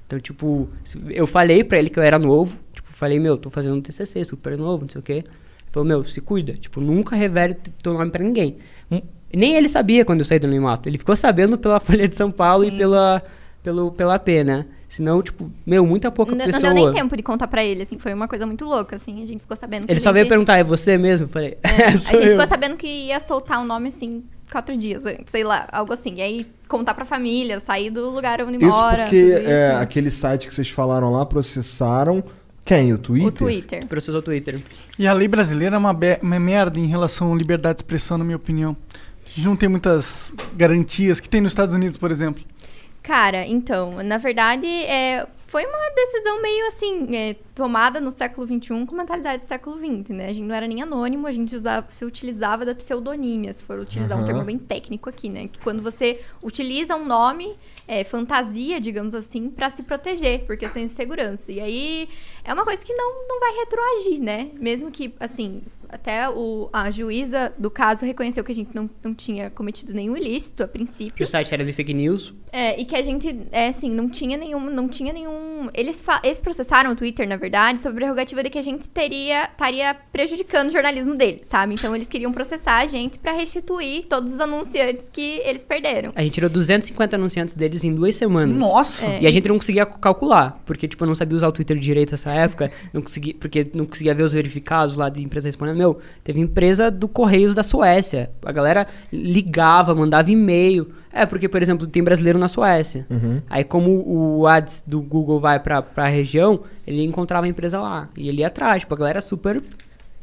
Então, tipo, eu falei pra ele que eu era novo. Tipo, falei, meu, tô fazendo um TCC, super novo, não sei o quê. Ele falou, meu, se cuida. Tipo, nunca revele teu nome pra ninguém. Hum, Nem ele sabia quando eu saí do anonimato. Ele ficou sabendo pela Folha de São Paulo e pela, pelo, pela AP, né? Senão, tipo, meu, muita pouca Não, não pessoa... deu nem tempo de contar pra ele, assim, foi uma coisa muito louca, assim, a gente ficou sabendo que Ele só veio perguntar, é você mesmo? Falei, É, é, a gente eu. ficou sabendo que ia soltar um nome, assim, quatro dias antes, sei lá, algo assim. E aí, contar pra família, sair do lugar onde Isso mora. porque tudo é, isso. aquele site que vocês falaram lá processaram quem? O Twitter? O Twitter. Processou o Twitter. E a lei brasileira é uma, uma merda em relação à liberdade de expressão, na minha opinião. A gente não tem muitas garantias que tem nos Estados Unidos, por exemplo. Cara, então, na verdade, é, foi uma decisão meio assim, é, tomada no século XXI com mentalidade do século XX, né? A gente não era nem anônimo, a gente usava, se utilizava da pseudonímia, se for utilizar um Aham. termo bem técnico aqui, né? Que quando você utiliza um nome, é, fantasia, digamos assim, pra se proteger, por questões de segurança. E aí é uma coisa que não, não vai retroagir, né? Mesmo que, assim, até o, a juíza do caso reconheceu que a gente não, não tinha cometido nenhum ilícito a Que princípio. o site era de fake news. É, e que a gente, é assim, não tinha nenhum. Não tinha nenhum. Eles, eles processaram o Twitter, na verdade, sobre a prerrogativa de que a gente teria estaria prejudicando o jornalismo deles, sabe? Então eles queriam processar a gente pra restituir todos os anunciantes que eles perderam. A gente tirou 250 anunciantes deles em duas semanas. Nossa! É. E a gente não conseguia calcular, porque, tipo, eu não sabia usar o Twitter direito nessa época, não conseguia, porque não conseguia ver os verificados lá de empresa respondendo. Meu, teve empresa do Correios da Suécia. A galera ligava, mandava e-mail. É, porque, por exemplo, tem brasileiro na Suécia. Aí, como o ads do Google vai pra, pra região, ele encontrava a empresa lá. E ele ia atrás. Tipo, a galera super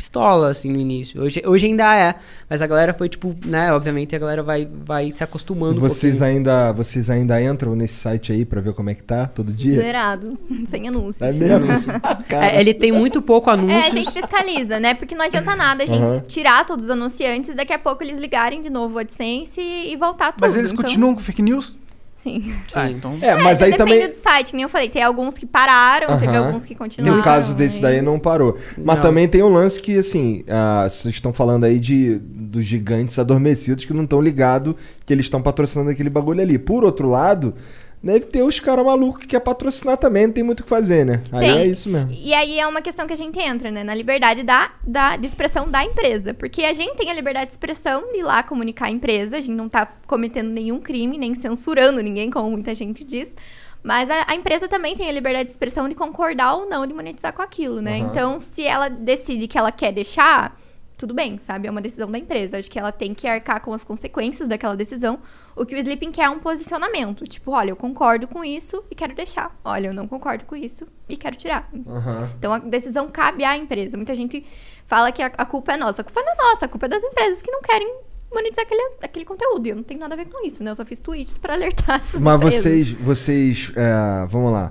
pistola, assim, no início. Hoje, hoje ainda é. Mas a galera foi, tipo, né, obviamente a galera vai, vai se acostumando um Vocês pouquinho. ainda, vocês ainda entram nesse site aí pra ver como é que tá todo dia? Zerado, sem anúncios. É mesmo? Cara, É, ele tem muito pouco anúncio. É, a gente fiscaliza, né? Porque não adianta nada a gente Aham. tirar todos os anunciantes e daqui a pouco eles ligarem de novo o AdSense e, e voltar tudo. Mas eles Então, continuam com fake news? Sim. Ah, então. É, mas É, aí depende também. do site, que nem eu falei. Tem alguns que pararam, teve Aham. alguns que continuaram. No caso desse aí- daí não parou. Mas Não. também tem um lance que, assim, ah, vocês estão falando aí de dos gigantes adormecidos que não estão ligados que eles estão patrocinando aquele bagulho ali. Por outro lado, deve ter os caras malucos que quer patrocinar também, não tem muito o que fazer, né? Aí Tem. é isso mesmo. E aí é uma questão que a gente entra, né? Na liberdade da, da, de expressão da empresa. Porque a gente tem a liberdade de expressão de ir lá comunicar a empresa. A gente não tá cometendo nenhum crime, nem censurando ninguém, como muita gente diz. Mas a, a empresa também tem a liberdade de expressão de concordar ou não de monetizar com aquilo, né? Aham. Então, se ela decide que ela quer deixar, tudo bem, sabe? É uma decisão da empresa. Acho que ela tem que arcar com as consequências daquela decisão. O que o Sleeping quer é um posicionamento. Tipo, olha, eu concordo com isso e quero deixar. Olha, eu não concordo com isso e quero tirar. Aham. Então a decisão cabe à empresa. Muita gente fala que a, a culpa é nossa. A culpa não é nossa, a culpa é das empresas que não querem monetizar aquele, aquele conteúdo. E eu não tenho nada a ver com isso, né? Eu só fiz tweets pra alertar. Mas empresas. vocês, vocês, é, vamos lá.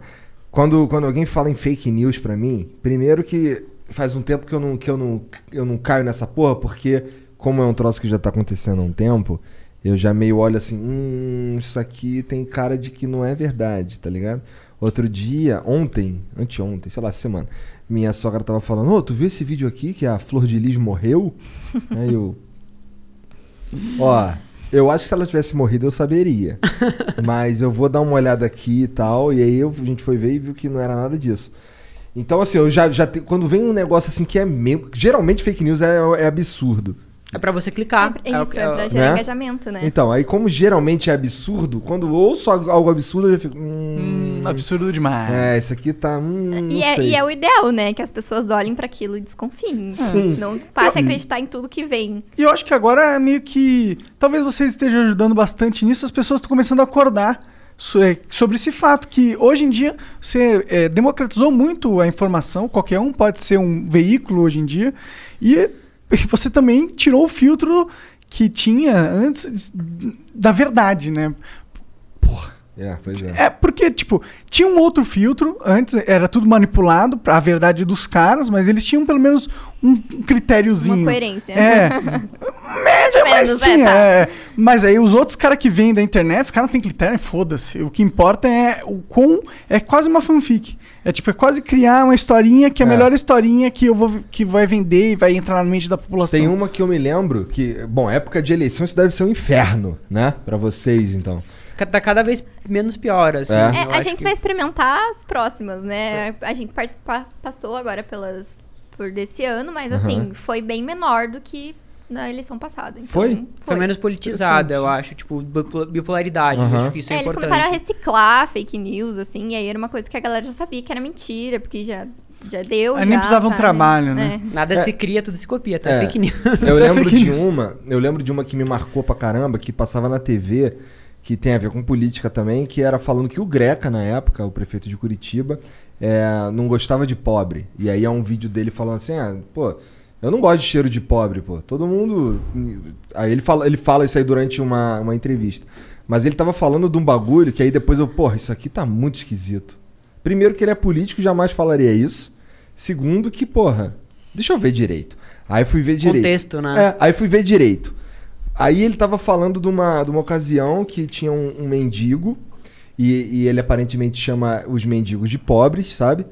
Quando, quando alguém fala em fake news pra mim, primeiro que faz um tempo que eu não, que eu não, eu não caio nessa porra, porque como é um troço que já tá acontecendo há um tempo, eu já meio olho assim, hum, isso aqui tem cara de que não é verdade, tá ligado? Outro dia, ontem, anteontem, sei lá, semana, minha sogra tava falando, ô, tu viu esse vídeo aqui que a Flor de Lis morreu? Aí eu, Ó, eu acho que se ela tivesse morrido eu saberia. Mas eu vou dar uma olhada aqui e tal. E aí eu- a gente foi ver e viu que não era nada disso. Então, assim, eu já, já te- quando vem um negócio assim que é mesmo. Geralmente fake news é, é absurdo. É pra você clicar. É, isso, que- é, o- pra gerar né? engajamento, né? Então, aí como geralmente é absurdo, quando ouço algo absurdo, eu já fico. Hum, Hum, absurdo demais. é, isso aqui tá. Hum, E não é, sei. e é o ideal, né? Que as pessoas olhem pra aquilo e desconfiem. Sim. Não passe a acreditar em tudo que vem. E eu acho que agora é meio que. Talvez vocês estejam ajudando bastante nisso, as pessoas estão começando a acordar é, sobre esse fato, que hoje em dia você é, democratizou muito a informação, qualquer um pode ser um veículo hoje em dia, e você também tirou o filtro que tinha antes da verdade, né? É, pois é. É, porque, tipo, tinha um outro filtro, antes era tudo manipulado pra verdade dos caras, mas eles tinham pelo menos um critériozinho. Uma coerência. É. Média, mas é, tinha. tá. é. Mas aí os outros caras que vêm da internet, os caras não têm critério, foda-se. O que importa é o quão. É quase uma fanfic. É tipo, é quase criar uma historinha que é a É. melhor historinha que eu vou que vai vender e vai entrar na mente da população. Tem uma que eu me lembro que. Bom, época de eleição isso deve ser um inferno, né? Pra vocês, então. Tá cada vez menos pior, assim. É. É, a gente que- vai experimentar as próximas, né? A gente part- pa- passou agora pelas por desse ano, mas assim, Aham. foi bem menor do que na eleição passada. Então, Foi? Foi menos politizada, eu acho. Tipo, bipo- bipolaridade. Eu acho que isso é, É, eles importante. começaram a reciclar fake news, assim, e aí era uma coisa que a galera já sabia que era mentira, porque já, já deu. Aí já, nem precisava um sabe? trabalho, né? É. Nada É. se cria, tudo se copia, tá? É. Fake news. Eu Até lembro de uma, eu lembro de uma que me marcou pra caramba, que passava na TV, que tem a ver com política também, que era falando que o Greca, na época, o prefeito de Curitiba, é, não gostava de pobre. E aí é um vídeo dele falando assim, ah, pô, eu não gosto de cheiro de pobre, pô. Todo mundo. Aí ele fala, ele fala isso aí durante uma, uma entrevista. Mas ele tava falando de um bagulho que aí depois eu, porra, isso aqui tá muito esquisito. Primeiro que ele é político, jamais falaria isso. Segundo que, porra, deixa eu ver direito. Aí fui ver direito. Contexto, né? É, aí fui ver direito. Aí ele tava falando de uma, de uma ocasião que tinha um, um mendigo, e, e ele aparentemente chama os mendigos de pobres, sabe?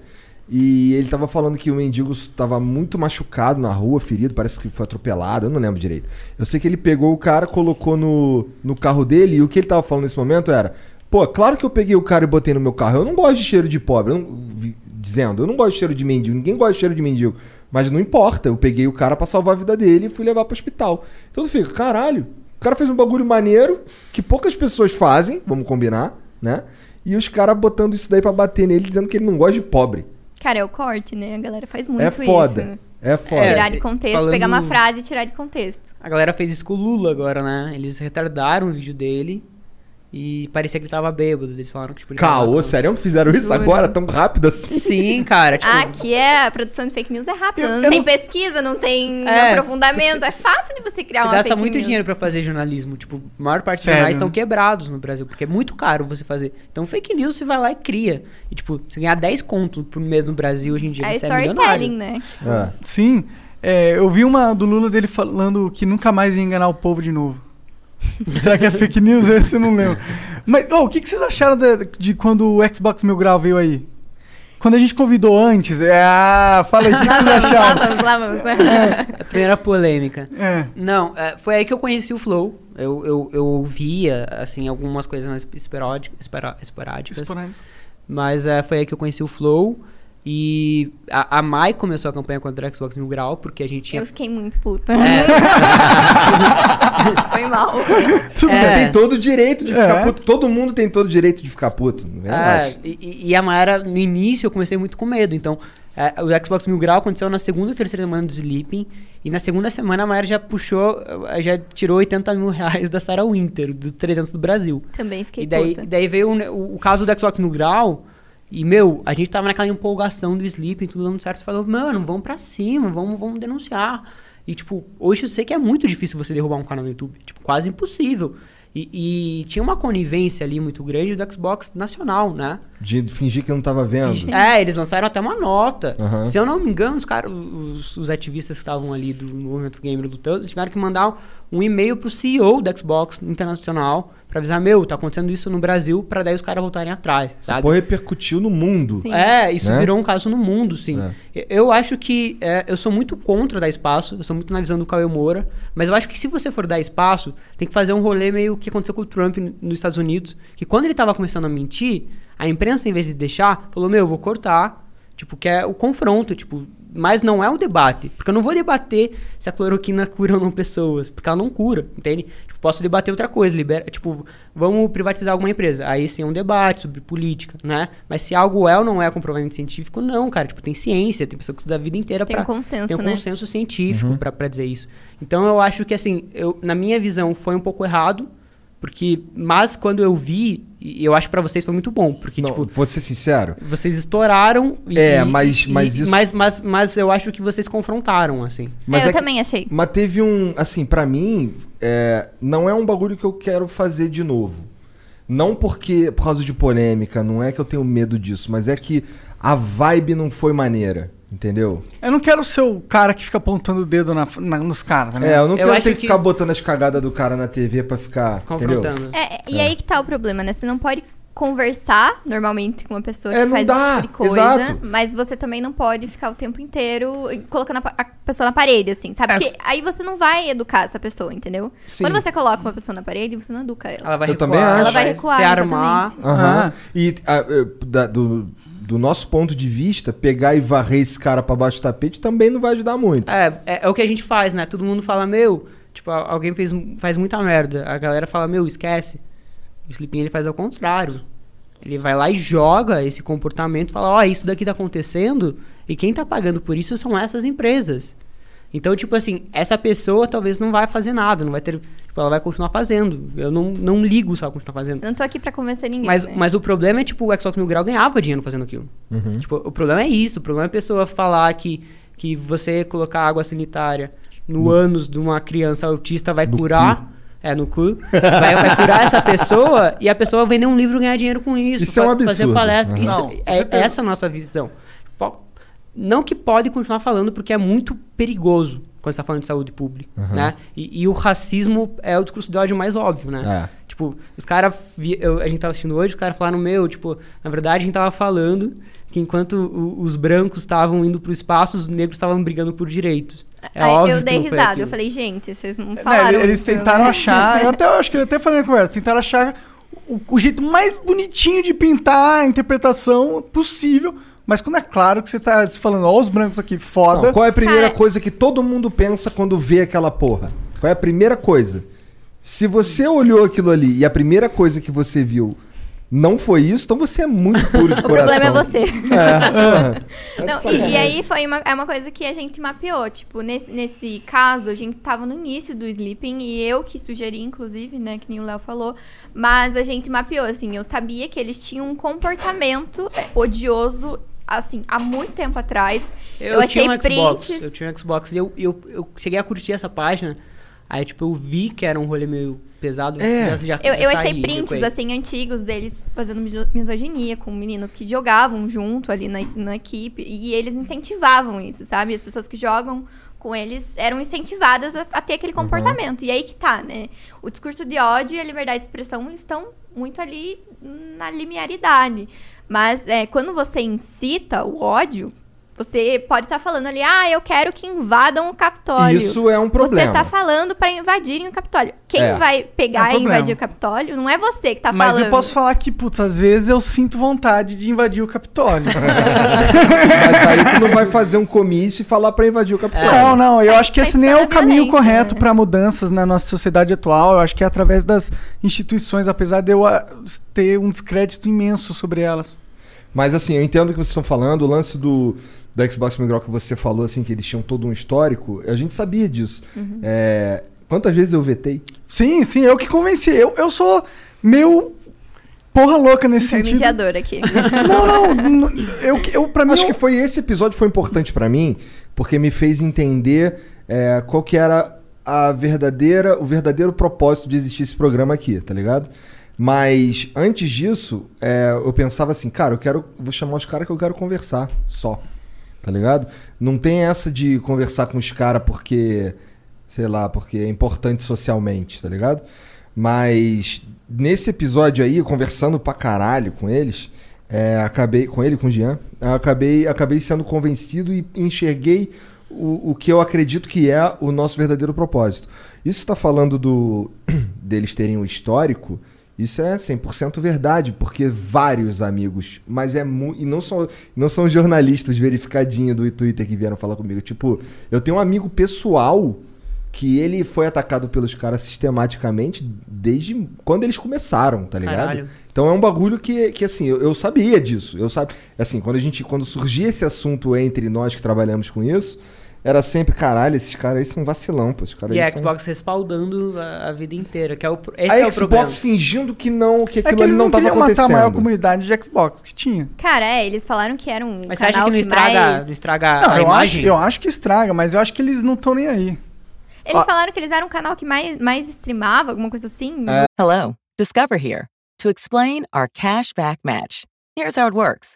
E ele tava falando que o mendigo tava muito machucado na rua, ferido, parece que foi atropelado, eu não lembro direito. Eu sei que ele pegou o cara, colocou no, no carro dele e o que ele tava falando nesse momento era: pô, claro que eu peguei o cara e botei no meu carro. Eu não gosto de cheiro de pobre. Eu não- dizendo, eu não gosto de cheiro de mendigo, ninguém gosta de cheiro de mendigo. Mas não importa, eu peguei o cara pra salvar a vida dele e fui levar pro hospital. Então tu fica, caralho, o cara fez um bagulho maneiro que poucas pessoas fazem, vamos combinar, né? E os caras botando isso daí pra bater nele, dizendo que ele não gosta de pobre. Cara, é o corte, né? A galera faz muito é foda. isso. É foda. É, Tirar de contexto, falando- pegar uma frase e tirar de contexto. A galera fez isso com o Lula agora, né? Eles retardaram o vídeo dele e parecia que ele tava bêbado. Eles falaram que tipo, ele Caô, tava- sério que fizeram isso Juro. agora tão rápido assim? Sim, cara. Tipo, Ah, aqui é a produção de fake news é rápida. Não eu tem não- pesquisa, não tem É, aprofundamento. É fácil de você criar Você uma gasta muito news. dinheiro pra fazer jornalismo. Tipo, a maior parte dos Sério? jornais estão quebrados no Brasil, porque é muito caro você fazer. Então, fake news você vai lá e cria. E, tipo, você ganhar 10 conto por mês no Brasil hoje em dia, É você é storytelling, né? Tipo, É. Sim. É, eu vi uma do Lula dele falando que nunca mais ia enganar o povo de novo. Será que é fake news? Esse eu não lembro. Mas, ô, o que, que vocês acharam de, de quando o Xbox Mil Grau veio aí? Quando a gente convidou antes, é, ah, fala aí, o que, que vocês lá acharam? vamos, lá vamos. A primeira polêmica. É. Não, é, foi aí que eu conheci o Flow. Eu, eu, eu ouvia, assim, algumas coisas mais esporádic- espera- esporádicas. Esporádico. Mas é, foi aí que eu conheci o Flow. E a, a Mai começou a campanha contra o Xbox Mil Grau, porque a gente tinha. Eu fiquei muito puta. É, Foi mal. Você É. tem todo o direito de ficar É. puto. Todo mundo tem todo o direito de ficar puto. Não é É, e, e a Mayara, no início, eu comecei muito com medo. Então, é, o Xbox Mil Grau aconteceu na segunda ou terceira semana do Sleeping. E na segunda semana a Mayara já puxou, já tirou 80 mil reais da Sarah Winter, do 300 do Brasil. Também fiquei E daí, puta. e daí veio o, o caso do Xbox Mil Grau. E, meu, a gente tava naquela empolgação do Sleeping, tudo dando certo. Falou, mano, vamos pra cima, vamos, vamos denunciar. E, tipo, hoje eu sei que é muito difícil você derrubar um canal no YouTube. Tipo, quase impossível. E, e tinha uma conivência ali muito grande do Xbox nacional, né? De fingir que não tava vendo. É, eles lançaram até uma nota. Aham. Se eu não me engano, os caras, os, os ativistas que estavam ali do movimento gamer lutando, eles tiveram que mandar um e-mail pro CEO do Xbox Internacional pra avisar, meu, tá acontecendo isso no Brasil, pra daí os caras voltarem atrás, sabe? porra repercutiu no mundo. Sim. É, isso Né? virou um caso no mundo, sim. É. Eu- acho que é, eu sou muito contra dar espaço, eu sou muito na visão do Cauê Moura, mas eu acho que se você for dar espaço, tem que fazer um rolê meio que aconteceu com o Trump nos Estados Unidos, que quando ele tava começando a mentir, a imprensa, em vez de deixar, falou, meu, eu vou cortar, tipo, que é o confronto, tipo, mas não é um debate, porque eu não vou debater se a cloroquina cura ou não pessoas, porque ela não cura, entende? Tipo, posso debater outra coisa, libera, tipo, vamos privatizar alguma empresa, aí sim é um debate sobre política, né? Mas se algo é ou não é comprovadamente científico, não, cara, tipo, tem ciência, tem pessoa que estuda a vida inteira Tem pra... um consenso, tem um né? consenso científico pra pra dizer isso. Então eu acho que, assim, eu, na minha visão foi um pouco errado, porque, mas quando eu vi, e eu acho que pra vocês foi muito bom, porque, Não, tipo, vou ser sincero. vocês estouraram e, É, mas- e- mas isso- mas, mas, mas eu acho que vocês confrontaram, assim. Mas é, eu é que- também achei. Mas teve um. Assim, pra mim, é, não é um bagulho que eu quero fazer de novo. Não porque por causa de polêmica, não é que eu tenho medo disso, mas é que a vibe não foi maneira, entendeu? Eu não quero ser o cara que fica apontando o dedo na, na- nos caras, tá É, eu não Eu quero ter que que- ficar botando as cagadas do cara na TV pra ficar. Entendeu? Confrontando. É, e aí que tá o problema, né? Você não pode conversar normalmente com uma pessoa É, que faz dá, esse tipo de coisa, exato. mas você também não pode ficar o tempo inteiro colocando a, a pessoa na parede, assim, sabe? É, Porque aí você não vai educar essa pessoa, entendeu? Sim. Quando você coloca uma pessoa na parede, você não educa ela. Ela vai Eu recuar. também acho. Ela vai recuar, Se armar. Aham. Ah. E a- eh, da- do, do nosso ponto de vista, pegar e varrer esse cara pra baixo do tapete também não vai ajudar muito. É, é, é o que a gente faz, né? Todo mundo fala, meu, tipo, alguém fez, faz muita merda. A galera fala, meu, esquece. O Sleeping ele faz ao contrário. Ele vai lá e joga esse comportamento, fala, ó, isso daqui tá acontecendo e quem tá pagando por isso são essas empresas. Então, tipo assim, essa pessoa talvez não vai fazer nada, não vai ter. Tipo, ela vai continuar fazendo. Eu não, não ligo se ela continuar fazendo. Eu não tô aqui pra convencer ninguém. Mas, né? mas o problema é, tipo, o Xbox Mil Grau ganhava dinheiro fazendo aquilo. Tipo, o problema é isso. O problema é a pessoa falar que, que você colocar água sanitária no ânus de uma criança autista vai curar. É, no cu. Vai, vai curar essa pessoa e a pessoa vender um livro e ganhar dinheiro com isso. Isso é um fa- Fazer absurdo. palestra. Uhum. Isso, Não, é essa a nossa visão. Não que pode continuar falando porque é muito perigoso. quando você tá falando de saúde pública, né? E, e o racismo é o discurso de ódio mais óbvio, né? É. Tipo, os caras. A gente tava assistindo hoje, os caras falaram, meu, tipo, na verdade a gente tava falando que enquanto o- os brancos estavam indo pro espaço, os negros estavam brigando por direitos. É Aí óbvio eu dei não risada. Eu falei, gente, vocês não falaram. eles isso, tentaram né? achar, eu até eu acho que eu até falei na conversa, tentaram achar o, o jeito mais bonitinho de pintar a interpretação possível, mas quando é claro que você tá falando, ó, os brancos aqui, foda. Não, qual é a primeira Cara- coisa que todo mundo pensa quando vê aquela porra? Qual é a primeira coisa? Se você olhou aquilo ali e a primeira coisa que você viu não foi isso, então você é muito puro de O coração. problema é você. É. Não, e, e aí foi uma, é uma coisa que a gente mapeou. Tipo, nesse, nesse caso, a gente tava no início do sleeping e eu que sugeri, inclusive, né, que nem o Léo falou. Mas a gente mapeou, assim, eu sabia que eles tinham um comportamento odioso, assim, há muito tempo atrás. Eu, Eu achei tinha um Xbox. prints. Eu tinha um Xbox e eu, eu, eu cheguei a curtir essa página. Aí, tipo, eu vi que era um rolê meio pesado. É. já- já- Eu, eu achei prints, assim, antigos deles fazendo miso- misoginia com meninas que jogavam junto ali na, na equipe. E eles incentivavam isso, sabe? As pessoas que jogam com eles eram incentivadas a, a ter aquele comportamento. E aí que tá, né? O discurso de ódio e a liberdade de expressão estão muito ali na limiaridade. Mas é, quando você incita o ódio, você pode estar falando ali, ah, eu quero que invadam o Capitólio. Isso é um problema. Você tá falando pra invadirem o Capitólio. Quem É. vai É pegar um e invadir o Capitólio não é você que tá mas falando. eu posso falar que, putz, às vezes eu sinto vontade de invadir o Capitólio. Mas aí tu não vai fazer um comício e falar pra invadir o Capitólio. Não, não, eu Tá acho que esse nem é o caminho correto né? para mudanças na nossa sociedade atual. Eu acho que é através das instituições, apesar de eu ah, ter um descrédito imenso sobre elas. Mas assim, eu entendo o que vocês estão falando. O lance do, do Xbox Migral que você falou, assim, que eles tinham todo um histórico, a gente sabia disso. Uhum. É, quantas vezes eu vetei? Sim, sim, eu que convenci. Eu, eu sou meio porra louca nesse sentido. Intermediador aqui. Não, não, n- eu, eu para mim Acho eu- que foi esse episódio foi importante pra mim, porque me fez entender é, qual que era a verdadeira, o verdadeiro propósito de existir esse programa aqui, tá ligado? Mas antes disso, é, eu pensava assim, cara, eu quero, vou chamar os caras que eu quero conversar, só, tá ligado? Não tem essa de conversar com os caras porque, sei lá, porque é importante socialmente, tá ligado? Mas nesse episódio aí, conversando pra caralho com eles, é, acabei com ele, com o Jean, acabei, acabei sendo convencido e enxerguei o, o que eu acredito que é o nosso verdadeiro propósito. Isso está falando do deles terem o histórico, isso é 100% verdade, porque vários amigos, mas é muito. E não são, não são jornalistas verificadinhos do Twitter que vieram falar comigo. Tipo, eu tenho um amigo pessoal que ele foi atacado pelos caras sistematicamente desde quando eles começaram, tá ligado? Caralho. Então é um bagulho que, que assim, eu, eu sabia disso. Eu sabe, assim, quando a gente quando surgia esse assunto entre nós que trabalhamos com isso, era sempre, caralho, esses caras aí são vacilão, pô, esses caras E aí a são... Xbox respaldando a, a vida inteira, que é o, esse a é o problema. Xbox fingindo que não, que é aquilo que ali eles não não tava queriam matar a acontecendo. maior comunidade de Xbox que tinha. Cara, é, eles falaram que era um Mas você acha canal que não estraga, mais... não estraga Não, a eu acho, imagem? eu acho que estraga, mas eu acho que eles não estão nem aí. Eles Ó. falaram que eles eram um canal que mais, mais streamava, alguma coisa assim. Hello, Discover here to explain our cash back match. Here's how it works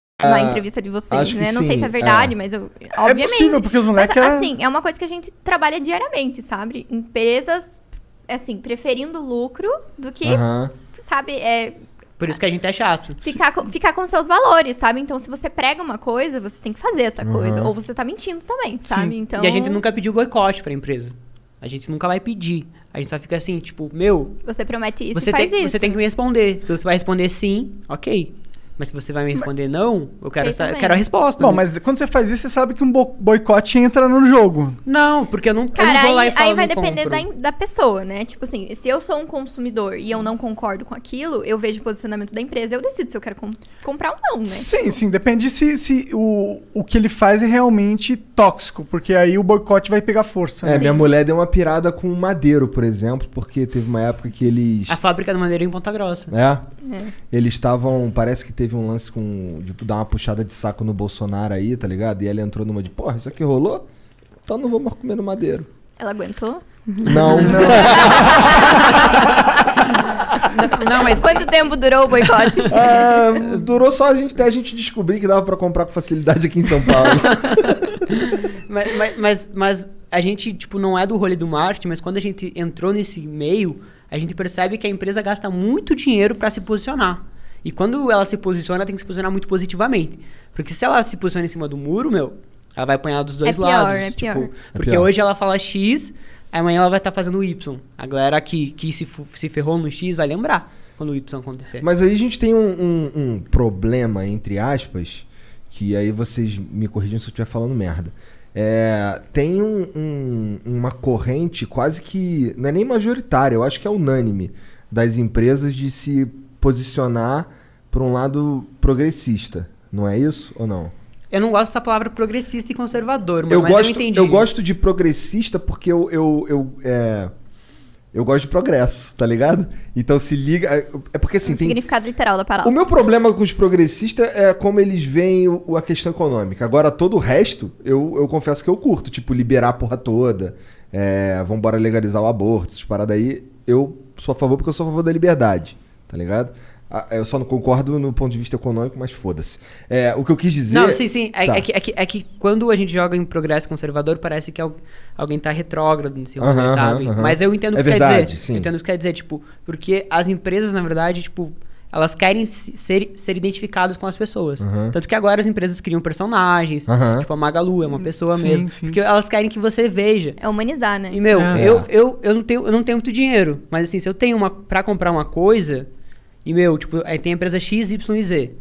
Na Ah, entrevista de vocês, acho que né? Não sei sim, se é verdade, é. mas eu. É Obviamente. possível, porque os Mas, moleques eram... assim, é uma coisa que a gente trabalha diariamente, sabe? Empresas, assim, preferindo lucro do que, Aham. sabe, é, Por isso que a gente é chato. ficar, com, ficar com seus valores, sabe? Então, se você prega uma coisa, você tem que fazer essa coisa. Uhum. Ou você tá mentindo também, sabe? Então, E a gente nunca pediu boicote pra empresa. A gente nunca vai pedir. A gente só fica assim, tipo, meu, Você promete isso você, e faz tem, isso. você tem que me responder. Se você vai responder sim, ok. Mas se você vai me responder não, eu quero, Eu essa, eu quero a resposta. Bom, né? mas quando você faz isso, você sabe que um bo- boicote entra no jogo. Não, porque eu não, eu Cara, não vou lá aí, e falo aí vai depender da, da pessoa, né? Tipo assim, se eu sou um consumidor e eu não concordo com aquilo, eu vejo o posicionamento da empresa, eu decido se eu quero com- comprar ou não, né? Sim, sim, depende se, se o, o que ele faz é realmente tóxico, porque aí o boicote vai pegar força. É, né? minha mulher deu uma pirada com madeiro, por exemplo, porque teve uma época que eles. A fábrica do Madeira em Ponta Grossa. É. É. Eles estavam. Parece que teve um lance com. De dar uma puxada de saco no Bolsonaro aí, tá ligado? E ela entrou numa de, porra, isso aqui rolou? Então não vamos comer no madeiro. Ela aguentou? Não, Não, mas Quanto tempo durou o boicote? Ah, durou só a gente, até a gente descobrir que dava pra comprar com facilidade aqui em São Paulo. Mas, mas, mas, mas a gente, tipo, não é do rolê do marketing, mas quando a gente entrou nesse meio, a gente percebe que a empresa gasta muito dinheiro pra se posicionar. E quando ela se posiciona, ela tem que se posicionar muito positivamente. Porque se ela se posiciona em cima do muro, meu, ela vai apanhar dos dois É pior, lados. é tipo, pior. porque pior. hoje ela fala X, amanhã ela vai estar fazendo Y. A galera que, que se, se ferrou no X vai lembrar quando o Y acontecer. Mas aí a gente tem um, um- um problema, entre aspas, que aí vocês me corrigem se eu estiver falando merda. É, tem um- um- uma corrente quase que. Não é nem majoritária, eu acho que é unânime das empresas de se posicionar para um lado progressista. Não é isso ou não? Eu não gosto dessa palavra progressista e conservador, mano, eu, mas gosto, eu entendi. eu gosto de progressista porque eu, eu, eu, é, eu gosto de progresso, tá ligado? Então se liga. É é porque assim, o tem, significado literal da palavra. o meu problema com os progressistas é como eles veem o- a questão econômica. Agora, todo o resto, eu, eu confesso que eu curto. Tipo, liberar a porra toda. É, vambora legalizar o aborto, essas paradas aí. Eu sou a favor porque eu sou a favor da liberdade. Tá ligado? Ah, Eu só não concordo no ponto de vista econômico, mas foda-se. É, o que eu quis dizer. Não, sim, sim. É, Tá. é que, é, que, é que quando a gente joga em progresso conservador, parece que al- alguém tá retrógrado nesse rolê, Aham, sabe? aham. Mas eu entendo o É que quer verdade, dizer. sim. Eu entendo o que quer dizer, tipo, porque as empresas, na verdade, tipo, elas querem se- ser, ser identificadas com as pessoas. Tanto que agora as empresas criam personagens, tipo a Magalu é uma pessoa Sim, mesmo. sim. Porque elas querem que você veja. É humanizar, né? E, meu, É. eu, eu, eu, não tenho, eu não tenho muito dinheiro. Mas assim, se eu tenho uma. pra comprar uma coisa. E, meu, tipo, aí tem a empresa X, Y e Z.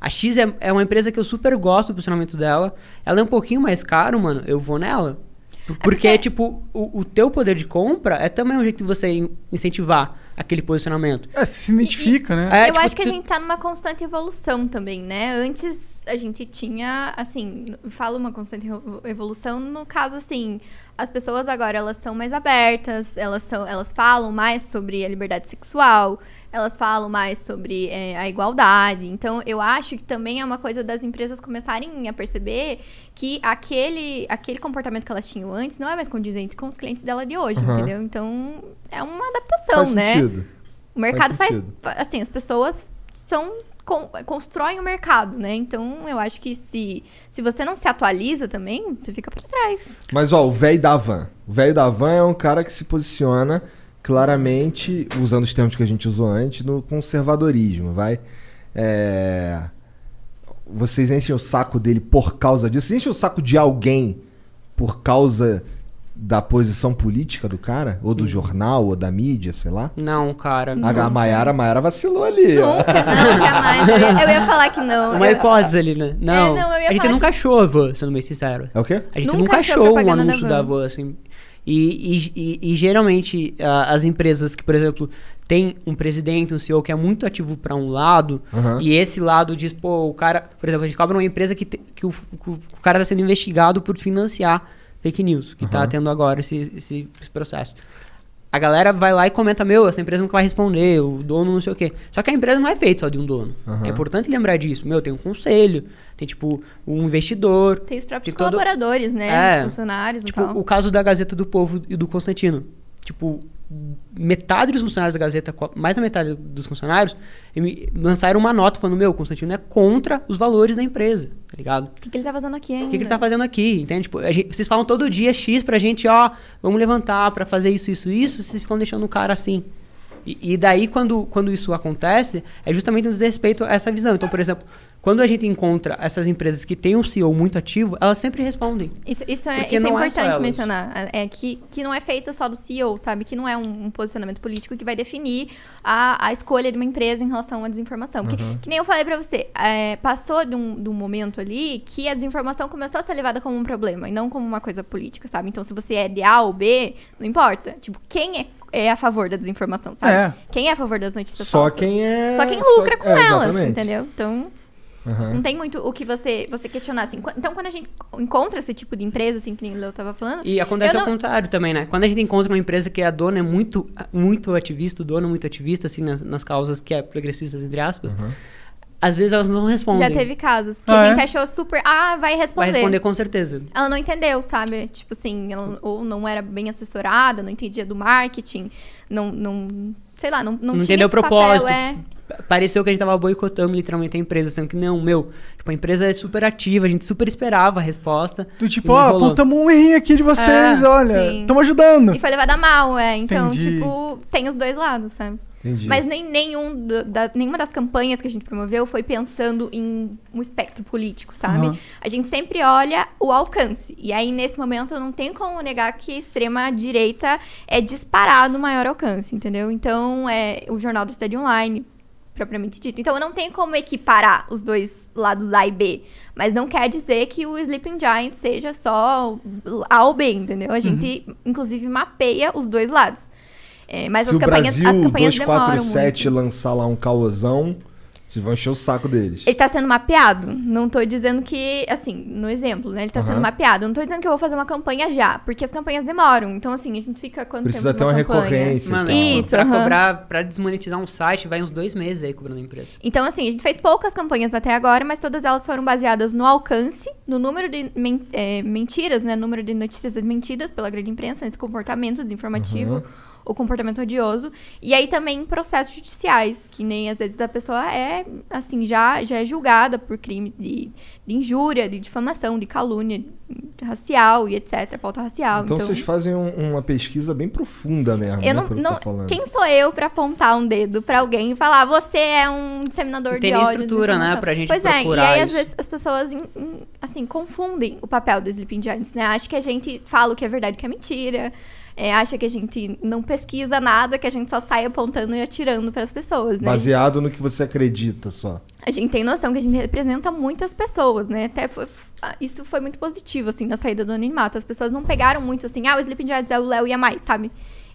A X é, é uma empresa que eu super gosto do posicionamento dela. Ela é um pouquinho mais caro, mano. Eu vou nela. Por- Porque, porque- tipo, o, o teu poder de compra é também um jeito de você in- incentivar aquele posicionamento. É, se identifica, né? É, eu tipo, acho que a tu- gente tá numa constante evolução também, né? Antes a gente tinha, assim, falo uma constante evo- evolução no caso assim, as pessoas agora elas são mais abertas, elas são, elas falam mais sobre a liberdade sexual, elas falam mais sobre é, a igualdade. Então eu acho que também é uma coisa das empresas começarem a perceber que aquele aquele comportamento que elas tinham antes não é mais condizente com os clientes dela de hoje, Aham. entendeu? Então é uma adaptação, Faz né? Sentido. O mercado faz, sentido. fa- assim, as pessoas são con- constroem o mercado, né? Então, eu acho que se se você não se atualiza também, você fica pra trás. Mas ó, o velho da van. O velho da van é um cara que se posiciona claramente, usando os termos que a gente usou antes, no conservadorismo, vai. É... Vocês enchem o saco dele por causa disso? Vocês enchem o saco de alguém por causa da posição política do cara? Ou do jornal, ou da mídia, sei lá? Não, cara. A, a Maiara, a Maiara vacilou ali. Nunca, não, jamais. Eu ia, eu ia falar que não. Uma Eu- hipótese ali, né? Não, não, eu ia a gente nunca achou a van, sendo bem sincero. É o quê? A gente Nunca nunca, achou um anúncio da van, assim. E, e, e- e geralmente a- as empresas que, por exemplo, tem um presidente, um CEO que é muito ativo para um lado, Aham. e esse lado diz, pô, o cara, por exemplo, a gente cobra uma empresa que, te- que, o, que o cara está sendo investigado por financiar fake news, que está Aham. tendo agora esse, esse processo. A galera vai lá e comenta, meu, essa empresa nunca vai responder, o dono não sei o quê. Só que a empresa não é feita só de um dono. Aham. É importante lembrar disso. Meu, tem um conselho, tem, tipo, um investidor, Tem os próprios Tem todo- colaboradores, né? É. Os funcionários Tipo, e tal. o caso da Gazeta do Povo e do Constantino. Tipo, metade dos funcionários da Gazeta, mais da metade dos funcionários, lançaram uma nota falando, meu, Constantino é contra os valores da empresa, tá ligado? O que, que ele tá fazendo aqui ainda? O que, que ele tá fazendo aqui, entende? Tipo, gente- vocês falam todo dia X pra gente, ó, vamos levantar pra fazer isso, isso, isso, vocês ficam deixando o cara assim. E, e daí, quando, quando isso acontece, é justamente um desrespeito a essa visão. Então, por exemplo, quando a gente encontra essas empresas que têm um CEO muito ativo, elas sempre respondem. Isso, isso é, isso é é importante mencionar. É que, que não é feita só do CEO, sabe? Que não é um, um posicionamento político que vai definir a, a escolha de uma empresa em relação à desinformação. Porque, que nem eu falei pra você, é, passou de um, de um momento ali que a desinformação começou a ser levada como um problema e não como uma coisa política, sabe? Então, se você é de A ou B, não importa. Tipo, quem é, é a favor da desinformação, sabe? É. Quem é a favor das notícias Só falsas? quem é. Só quem só- lucra com é, elas, exatamente. entendeu? Então, Aham. não tem muito o que você, você questionar, assim. Então, quando a gente encontra esse tipo de empresa, assim, que nem o Leo tava falando... E acontece ao não- contrário também, né? Quando a gente encontra uma empresa que a dona é muito, muito ativista, o dono é muito ativista, assim, nas, nas causas que é progressistas, entre aspas, às vezes elas não respondem. Já teve casos que Ah, a gente é? achou super... Ah, vai responder. Vai responder com certeza. Ela não entendeu, sabe? Tipo assim, ela ou não era bem assessorada, não entendia do marketing, não... não sei lá, não, não, Não tinha entendeu o esse papel, propósito. é. Pareceu que a gente tava boicotando literalmente a empresa, sendo que não, meu, tipo, a empresa é super ativa, a gente super esperava a resposta. E tipo, ó, apontamos um errinho aqui de vocês, É, olha, estamos ajudando. E foi levada mal, é. Então, Entendi. tipo, tem os dois lados, sabe? Entendi. Mas nem, nenhum da, nenhuma das campanhas que a gente promoveu foi pensando em um espectro político, sabe? Aham. A gente sempre olha o alcance. E aí, nesse momento, não tem como negar que a extrema-direita é disparado o maior alcance, entendeu? Então, é o Jornal do Estado Online, propriamente dito. Então, não tenho como equiparar os dois lados A e B. Mas não quer dizer que o Sleeping Giant seja só A ou B, entendeu? A gente, inclusive, mapeia os dois lados. É, mas Se as o campanhas, Brasil as campanhas demoram 247 muito. lançar lá um caosão, vocês vão encher o saco deles. Ele tá sendo mapeado. Não tô dizendo que, assim, no exemplo, né? Ele tá sendo Aham. mapeado. Não tô dizendo que eu vou fazer uma campanha já, porque as campanhas demoram. Então, assim, a gente fica quanto Precisa tempo ter uma campanha? recorrência. Mano, e tal. Isso, pra aham. cobrar, pra desmonetizar um site, vai uns dois meses aí cobrando a empresa. Então, assim, a gente fez poucas campanhas até agora, mas todas elas foram baseadas no alcance, no número de men- é, mentiras, né? Número de notícias desmentidas pela grande imprensa, nesse comportamento desinformativo, Uhum. O comportamento odioso. E aí também processos judiciais, que nem às vezes a pessoa é, assim, já, já é julgada por crime de, de injúria, de difamação, de calúnia racial e etc., pauta racial. Então, Então, vocês fazem um- uma pesquisa bem profunda mesmo, eu né, não, não- tá quem sou eu pra apontar um dedo pra alguém e falar você é um disseminador tem de ódio? estrutura, né, desinformação." pra gente Pois é, e procurar aí às isso. vezes as pessoas assim confundem o papel do Sleeping Giants, né? Acha que a gente fala o que é verdade e o que é mentira. É, acha que a gente não pesquisa nada, que a gente só sai apontando e atirando para as pessoas, né? Baseado no que você acredita só. A gente tem noção que a gente representa muitas pessoas, né? Até foi- ah, isso foi muito positivo, assim, na saída do anonimato. As pessoas não pegaram muito assim, ah, o Sleeping Giants é o Léo e a mais, sabe?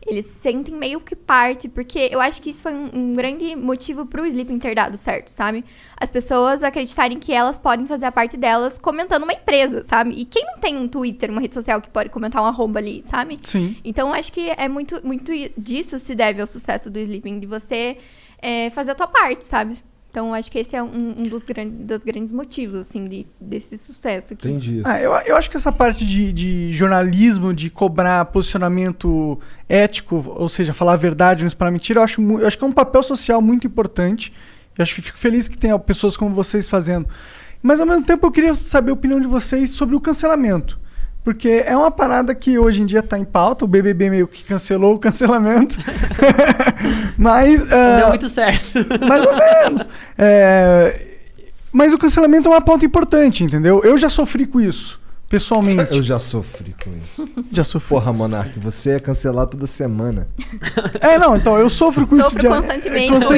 Eles se sentem meio que parte, porque eu acho que isso foi um, um grande motivo pro Sleeping ter dado certo, sabe? As pessoas acreditarem que elas podem fazer a parte delas comentando uma empresa, sabe? E quem não tem um Twitter, uma rede social que pode comentar um arroba ali, sabe? Sim. Então, acho que é muito, muito disso se deve ao sucesso do Sleeping, de você é, fazer a tua parte, sabe? Então, acho que esse é um, um dos, gran dos grandes motivos, assim, de, desse sucesso aqui. Entendi. Ah, eu, eu acho que essa parte de, de jornalismo, de cobrar posicionamento ético, ou seja, falar a verdade, não espalhar mentira, eu acho, eu acho que é um papel social muito importante. Eu acho que fico feliz que tenha pessoas como vocês fazendo. Mas ao mesmo tempo eu queria saber a opinião de vocês sobre o cancelamento. Porque é uma parada que hoje em dia está em pauta, o BBB meio que cancelou o cancelamento. Mas. ah, Deu muito certo. mais ou menos. É, mas o cancelamento é uma pauta importante, entendeu? Eu já sofri com isso, pessoalmente. Eu já sofri com isso. Já sofri. Porra, Monark, você é cancelado toda semana. É, não, então eu sofro com isso. Sofro de- constantemente é, com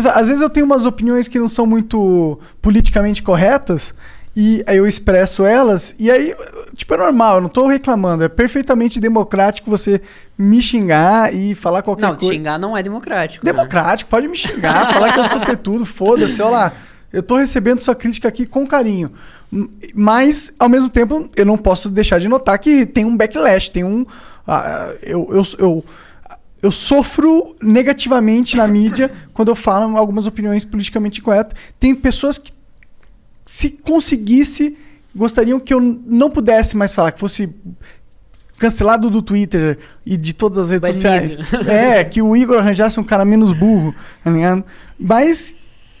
Exato. Às vezes eu tenho umas opiniões que não são muito politicamente corretas e aí eu expresso elas e aí, tipo, é normal, eu não tô reclamando, é perfeitamente democrático você me xingar e falar qualquer Não, coisa. xingar não é democrático. né? Democrático, pode me xingar, falar que eu sou tudo, foda-se, olha lá. Eu tô recebendo sua crítica aqui com carinho. Mas, ao mesmo tempo, eu não posso deixar de notar que tem um backlash, tem um. ah, eu, eu, eu, eu sofro negativamente na mídia quando eu falo algumas opiniões politicamente corretas. Tem pessoas que, se conseguisse, gostariam que eu não pudesse mais falar, que fosse cancelado do Twitter e de todas as redes Banido. sociais. É, que o Igor arranjasse um cara menos burro, tá ligado? Mas,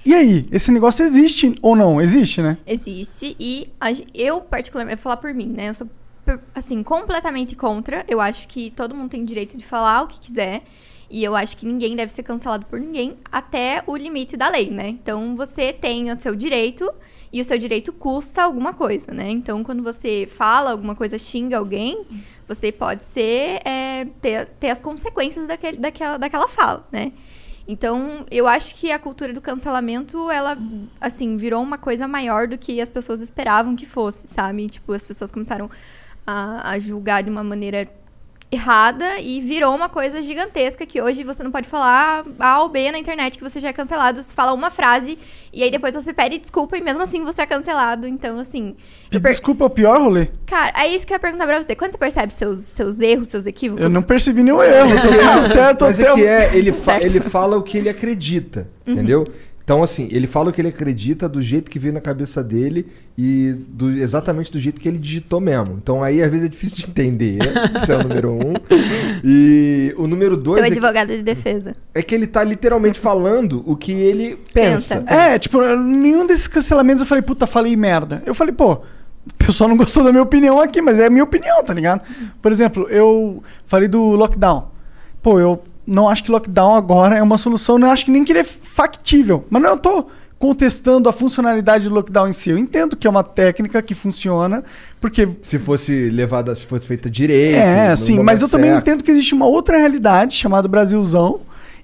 e aí? Esse negócio existe ou não? Existe, né? Existe. E a eu, particularmente, vou falar por mim, né? Eu sou, assim, completamente contra. Eu acho que todo mundo tem direito de falar o que quiser. E eu acho que ninguém deve ser cancelado por ninguém até o limite da lei, né? Então você tem o seu direito e o seu direito custa alguma coisa, né? Então quando você fala alguma coisa, xinga alguém, você pode ser é, ter, ter as consequências daquele, daquela, daquela fala, né? Então, eu acho que a cultura do cancelamento, ela, assim, virou uma coisa maior do que as pessoas esperavam que fosse, sabe? Tipo, as pessoas começaram a, a julgar de uma maneira errada e virou uma coisa gigantesca que hoje você não pode falar A ou B na internet que você já é cancelado. Você fala uma frase e aí depois você pede desculpa e mesmo assim você é cancelado. Então, assim. per- desculpa é o pior rolê. Cara, é isso que eu ia perguntar pra você. Quando você percebe seus, seus erros, seus equívocos? Eu não percebi nenhum erro. Tô tudo certo Mas até é que é, ele, fa- Certo. ele fala o que ele acredita, entendeu? Então, assim, ele fala o que ele acredita do jeito que veio na cabeça dele e do, exatamente do jeito que ele digitou mesmo. Então, aí, às vezes, é difícil de entender. Esse é o número um. E o número dois Seu é que, advogado de defesa. é que ele tá literalmente falando o que ele pensa. Pensa. É, tipo, nenhum desses cancelamentos eu falei, puta, falei merda. Eu falei, pô, o pessoal não gostou da minha opinião aqui, mas é a minha opinião, tá ligado? Por exemplo, eu falei do lockdown. Pô, eu não acho que lockdown agora é uma solução, não acho que nem que ele é factível. Mas não eu tô contestando a funcionalidade do lockdown em si. Eu entendo que é uma técnica que funciona, porque Se fosse levada, se fosse feita direito. é, sim, mas eu também certo. entendo que existe uma outra realidade chamada Brasilzão.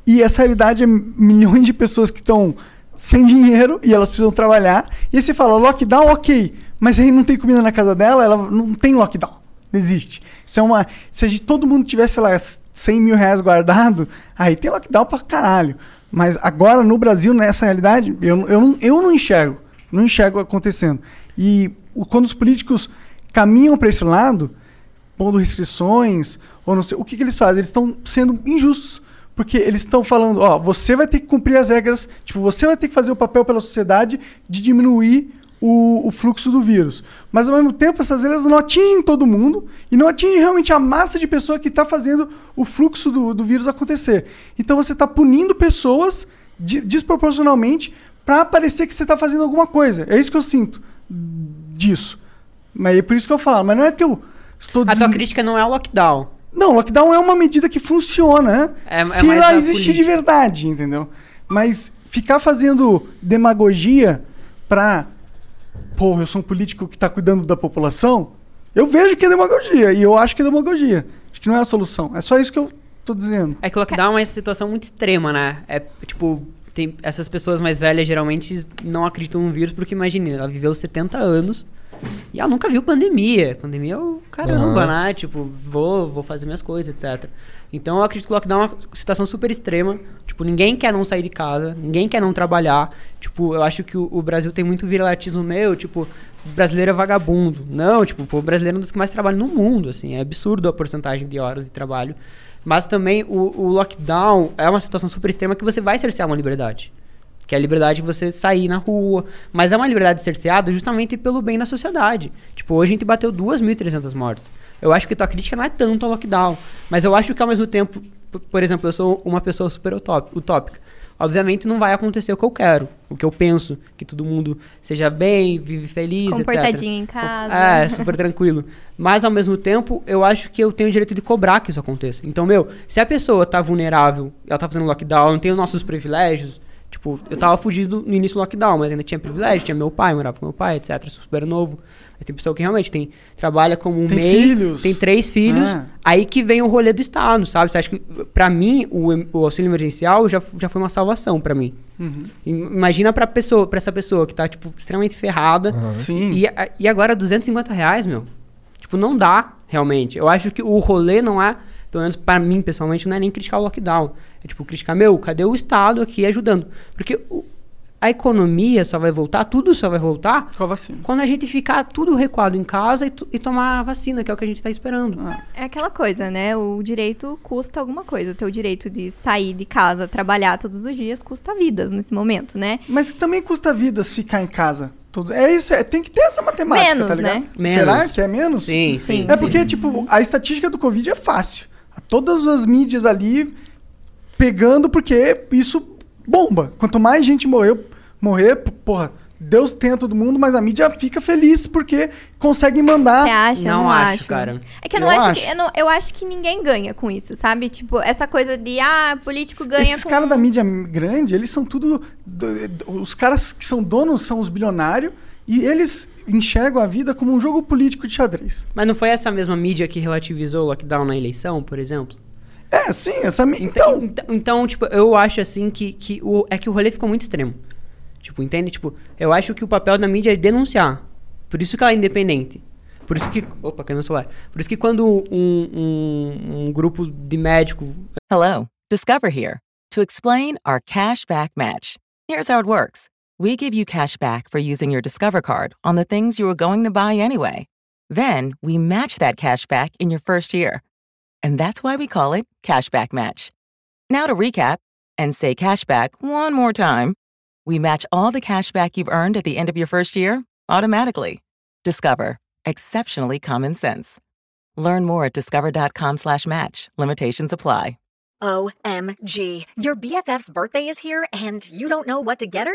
E essa realidade é milhões de pessoas que estão sem dinheiro e elas precisam trabalhar. E aí você fala, lockdown, ok. Mas aí não tem comida na casa dela, ela não tem lockdown. Não existe. Isso é uma. Se todo mundo tivesse, sei lá, 100 mil reais guardado, aí tem lockdown pra caralho. Mas agora no Brasil, nessa realidade, eu, eu, não, eu não enxergo. Não enxergo acontecendo. E quando os políticos caminham para esse lado, pondo restrições, ou não sei, o que, que eles fazem? Eles estão sendo injustos. Porque eles estão falando, ó, você vai ter que cumprir as regras, tipo, você vai ter que fazer o papel pela sociedade de diminuir o, o fluxo do vírus. Mas ao mesmo tempo, essas regras não atingem todo mundo e não atingem realmente a massa de pessoa que está fazendo o fluxo do, do vírus acontecer. Então você está punindo pessoas di- desproporcionalmente para parecer que você está fazendo alguma coisa. É isso que eu sinto disso. Mas é por isso que eu falo, mas não é que eu estou A tua dizendo- crítica não é o lockdown. não, lockdown é uma medida que funciona É- é se mais ela existir de verdade, entendeu? Mas ficar fazendo demagogia pra. Porra, eu sou um político que tá cuidando da população, eu vejo que é demagogia. E eu acho que é demagogia. Acho que não é a solução. É só isso que eu tô dizendo. É que lockdown é uma situação muito extrema, né? É tipo, tem essas pessoas mais velhas geralmente não acreditam no vírus porque imagine, ela viveu 70 anos e ela nunca viu pandemia. Pandemia é o caramba, Aham. né? Tipo, vou, vou fazer minhas coisas, etc. Então eu acredito que o lockdown é uma situação super extrema. Tipo, ninguém quer não sair de casa, ninguém quer não trabalhar. Tipo, eu acho que o, o Brasil tem muito viralatismo meu, tipo, brasileiro é vagabundo. Não, tipo, o brasileiro é um dos que mais trabalha no mundo, assim. É absurdo a porcentagem de horas de trabalho. Mas também o, o lockdown é uma situação super extrema que você vai cercear uma liberdade. Que é a liberdade de você sair na rua. Mas é uma liberdade cerceada justamente pelo bem da sociedade. Tipo, hoje a gente bateu 2.300 mortes. Eu acho que tua crítica não é tanto ao lockdown. Mas eu acho que ao mesmo tempo, por exemplo, eu sou uma pessoa super utópica. Obviamente não vai acontecer o que eu quero, o que eu penso, que todo mundo seja bem, vive feliz, etc. Comportadinho em casa. É, super tranquilo. Mas ao mesmo tempo, eu acho que eu tenho o direito de cobrar que isso aconteça. Então, meu, se a pessoa tá vulnerável, ela tá fazendo lockdown, não tem os nossos privilégios. Tipo, eu tava fugido no início do lockdown, mas ainda tinha privilégio, tinha meu pai, morava com meu pai, etc. Super novo. Mas tem pessoa que realmente tem, trabalha como um Tem MEI, filhos. tem três filhos. Ah. Aí que vem o rolê do Estado, sabe? Você acha que, pra mim, o, o auxílio emergencial já, já foi uma salvação pra mim. Uhum. Im- Imagina pra, pessoa, pra essa pessoa que tá, tipo, extremamente ferrada. Sim. E, e agora 250 reais, meu. Tipo, não dá, realmente. Eu acho que o rolê não é, pelo menos pra mim, pessoalmente, não é nem criticar o lockdown. É tipo, criticar, meu, cadê o Estado aqui ajudando? Porque o- a economia só vai voltar, tudo só vai voltar Com a vacina. quando a gente ficar tudo recuado em casa e, e tomar a vacina, que é o que a gente tá esperando. Ah. É aquela coisa, né? O direito custa alguma coisa. O teu direito de sair de casa, trabalhar todos os dias, custa vidas nesse momento, né? Mas também custa vidas ficar em casa. Tudo. É isso, é, tem que ter essa matemática, Menos, tá ligado? né? Menos. Será que é menos? Sim, Sim. sim. É porque, tipo, a estatística do Covid é fácil. Todas as mídias ali pegando, porque isso bomba. Quanto mais gente morreu, morrer, porra, Deus tenha todo mundo, mas a mídia fica feliz porque conseguem mandar. Você acha? Não não acho, cara. É que eu não Eu acho, acho. que. Eu, não- eu acho que ninguém ganha com isso, sabe? Tipo, essa coisa de, ah, político ganha Esses com. caras da mídia grande, eles são tudo. do- do- Os caras que são donos são os bilionários e eles enxergam a vida como um jogo político de xadrez. Mas não foi essa mesma mídia que relativizou o lockdown na eleição, por exemplo? É, sim, essa. Então, Então. então, então, tipo, eu acho assim que, que o, é que o rolê ficou muito extremo. Tipo, entende? Tipo, eu acho que o papel da mídia é denunciar. Por isso que ela é independente. Por isso que. Opa, caiu meu celular. Por isso que quando um, um, um grupo de médico. Hello, Discover here to explain our cash back match. Here's how it works we give you cash back for using your Discover card on the things you were going to buy anyway. Then we match that cash back in your first year. And that's why we call it Cashback Match. Now to recap and say cashback one more time. We match all the cash back you've earned at the end of your first year automatically. Discover. Exceptionally common sense. Learn more at discover.com slash match. Limitations apply. OMG. Your BFF's birthday is here and you don't know what to get her?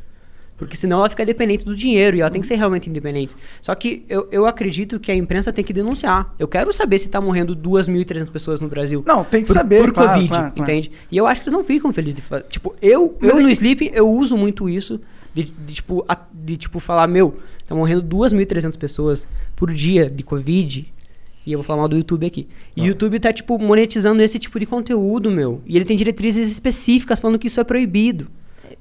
Porque senão ela fica dependente do dinheiro e ela tem que ser realmente independente. Só que eu, eu acredito que a imprensa tem que denunciar. Eu quero saber se tá morrendo 2.300 pessoas no Brasil. Não, tem que por, saber, Por claro, Covid, claro, claro. entende? E eu acho que eles não ficam felizes de fazer. Tipo, eu, Mas eu é no que- Sleep, eu uso muito isso de, de, tipo, a- de tipo falar, meu, tá morrendo 2.300 pessoas por dia de Covid. E eu vou falar mal do YouTube aqui. E o YouTube tá, tipo, monetizando esse tipo de conteúdo, meu. E ele tem diretrizes específicas falando que isso é proibido.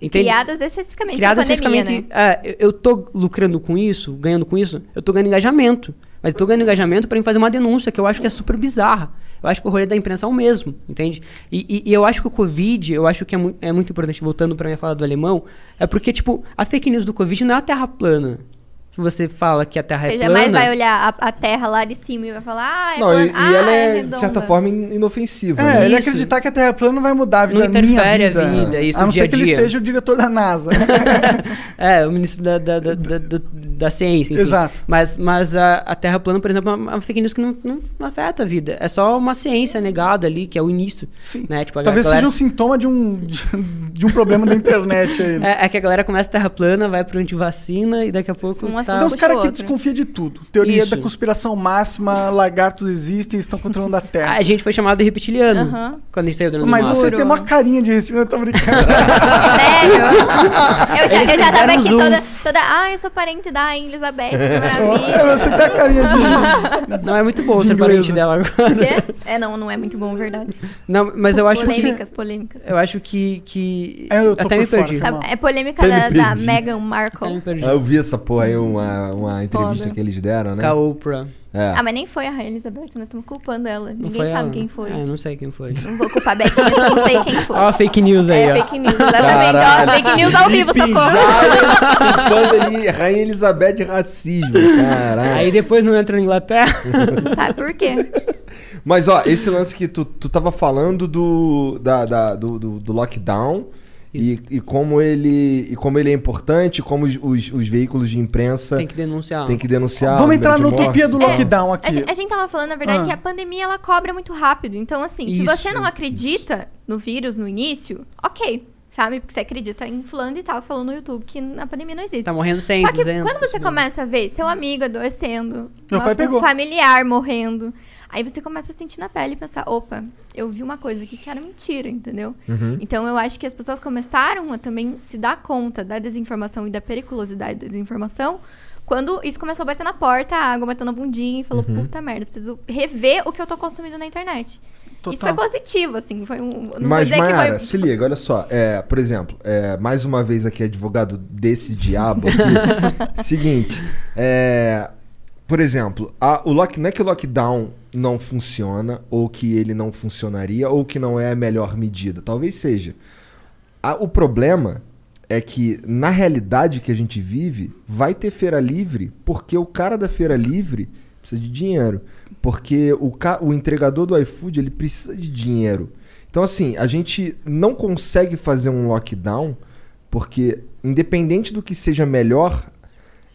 Entende? Criadas especificamente Criadas especificamente. né? é, eu- tô lucrando com isso, ganhando com isso, eu tô ganhando engajamento. Mas eu tô ganhando engajamento mim fazer uma denúncia que eu acho que é super bizarra. Eu acho que o rolê da imprensa é o mesmo, entende? E, e- e eu acho que o Covid, eu acho que é, mui- é muito importante, voltando pra minha fala do alemão, é porque, tipo, a fake news do Covid não é a terra plana. Que você fala que a terra Você é plana. jamais vai olhar a, a terra lá de cima e vai falar, ah, é Não, plana. e, e ah, ela é, é, de certa forma, in- inofensiva. É, né? ele acreditar que a Terra é plana não vai mudar a vida Não interfere a vida. vida, isso, a não dia ser a que ele dia. seja o diretor da NASA. É, o ministro da, da, da, da, da- da ciência, enfim. Exato. Mas, mas a, a Terra plana, por exemplo, é uma, uma fake news que não, não, não afeta a vida. É só uma ciência negada ali, que é o início. Sim. Né? Tipo, a Talvez galera- seja um sintoma de um, de, de um problema da internet aí. né? É, é que a galera começa Terra plana, vai pro antivacina e daqui a pouco Tá... Tem uns puxa caras que desconfiam de tudo. Teoria Isso. da conspiração máxima, lagartos existem e estão controlando a Terra. A gente foi chamado de reptiliano Aham. quando a gente saiu do Mas Mapa. vocês Juro. têm uma carinha de receber, eu tô brincando. Sério? Eu já, Eles eu já tava aqui zoom. toda, toda. Ah, eu sou parente da Elizabeth, que É, maravilha. você tem a carinha de. Não é muito bom De ser parente inglesa. dela agora. Quê? É, não, não é muito bom, verdade. Não, mas eu acho que... polêmicas, polêmicas. Eu acho que... que... É, eu tô Até me fora, perdi. foi Tá, mal. é polêmica da, da. Meghan Até me Markle. perdi. Ah, eu vi essa porra aí, uma, uma entrevista Foda. que eles deram, né? Com a Oprah. É. Ah, mas nem foi a Rainha Elizabeth, nós estamos culpando ela. Não Ninguém sabe ela? quem foi. É, não sei quem foi. Não vou culpar a Betinha, não sei quem foi. Olha a fake news aí, é ó. fake news, exatamente. Ó, fake news ao vivo, socorro. Culpando ali Rainha Elizabeth racismo, caralho. Aí depois não entra na Inglaterra. Sabe por quê? Mas ó, esse lance que tu, tu tava falando do, da, da- do, do, do lockdown e, e como ele e como ele é importante, como os, os, os veículos de imprensa Tem que denunciar. têm que denunciar. Vamos entrar na utopia do tal. lockdown A aqui. gente, a gente tava falando, na verdade, Ah. que a pandemia ela cobra muito rápido. Então, assim, se Isso, você não acredita no vírus no início, ok. Sabe? Porque você acredita em fulano e tal, falou no YouTube que a pandemia não existe. Tá morrendo 100, Só que 200. quando você tá começa a ver seu amigo adoecendo, Meu uma- pai um pegou. familiar morrendo, aí você começa a sentir na pele e pensar, opa, eu vi uma coisa aqui que era mentira, entendeu? Uhum. Então eu acho que as pessoas começaram a também se dar conta da desinformação e da periculosidade da desinformação quando isso começou a bater na porta, a água batendo na bundinha e falou, Uhum. puta merda, preciso rever o que eu tô consumindo na internet. Isso Total. foi positivo, assim, foi um... Não Mas, Mayara, foi... se liga, olha só. É, por exemplo, é, mais uma vez aqui, advogado desse diabo aqui. seguinte, é, por exemplo, a- o lock, não é que o lockdown não funciona, ou que ele não funcionaria, ou que não é a melhor medida. Talvez seja. O problema é que, na realidade que a gente vive, vai ter feira livre porque o cara da feira livre precisa de dinheiro. Porque o, o entregador do iFood, ele precisa de dinheiro. Então, assim, a gente não consegue fazer um lockdown porque, independente do que seja melhor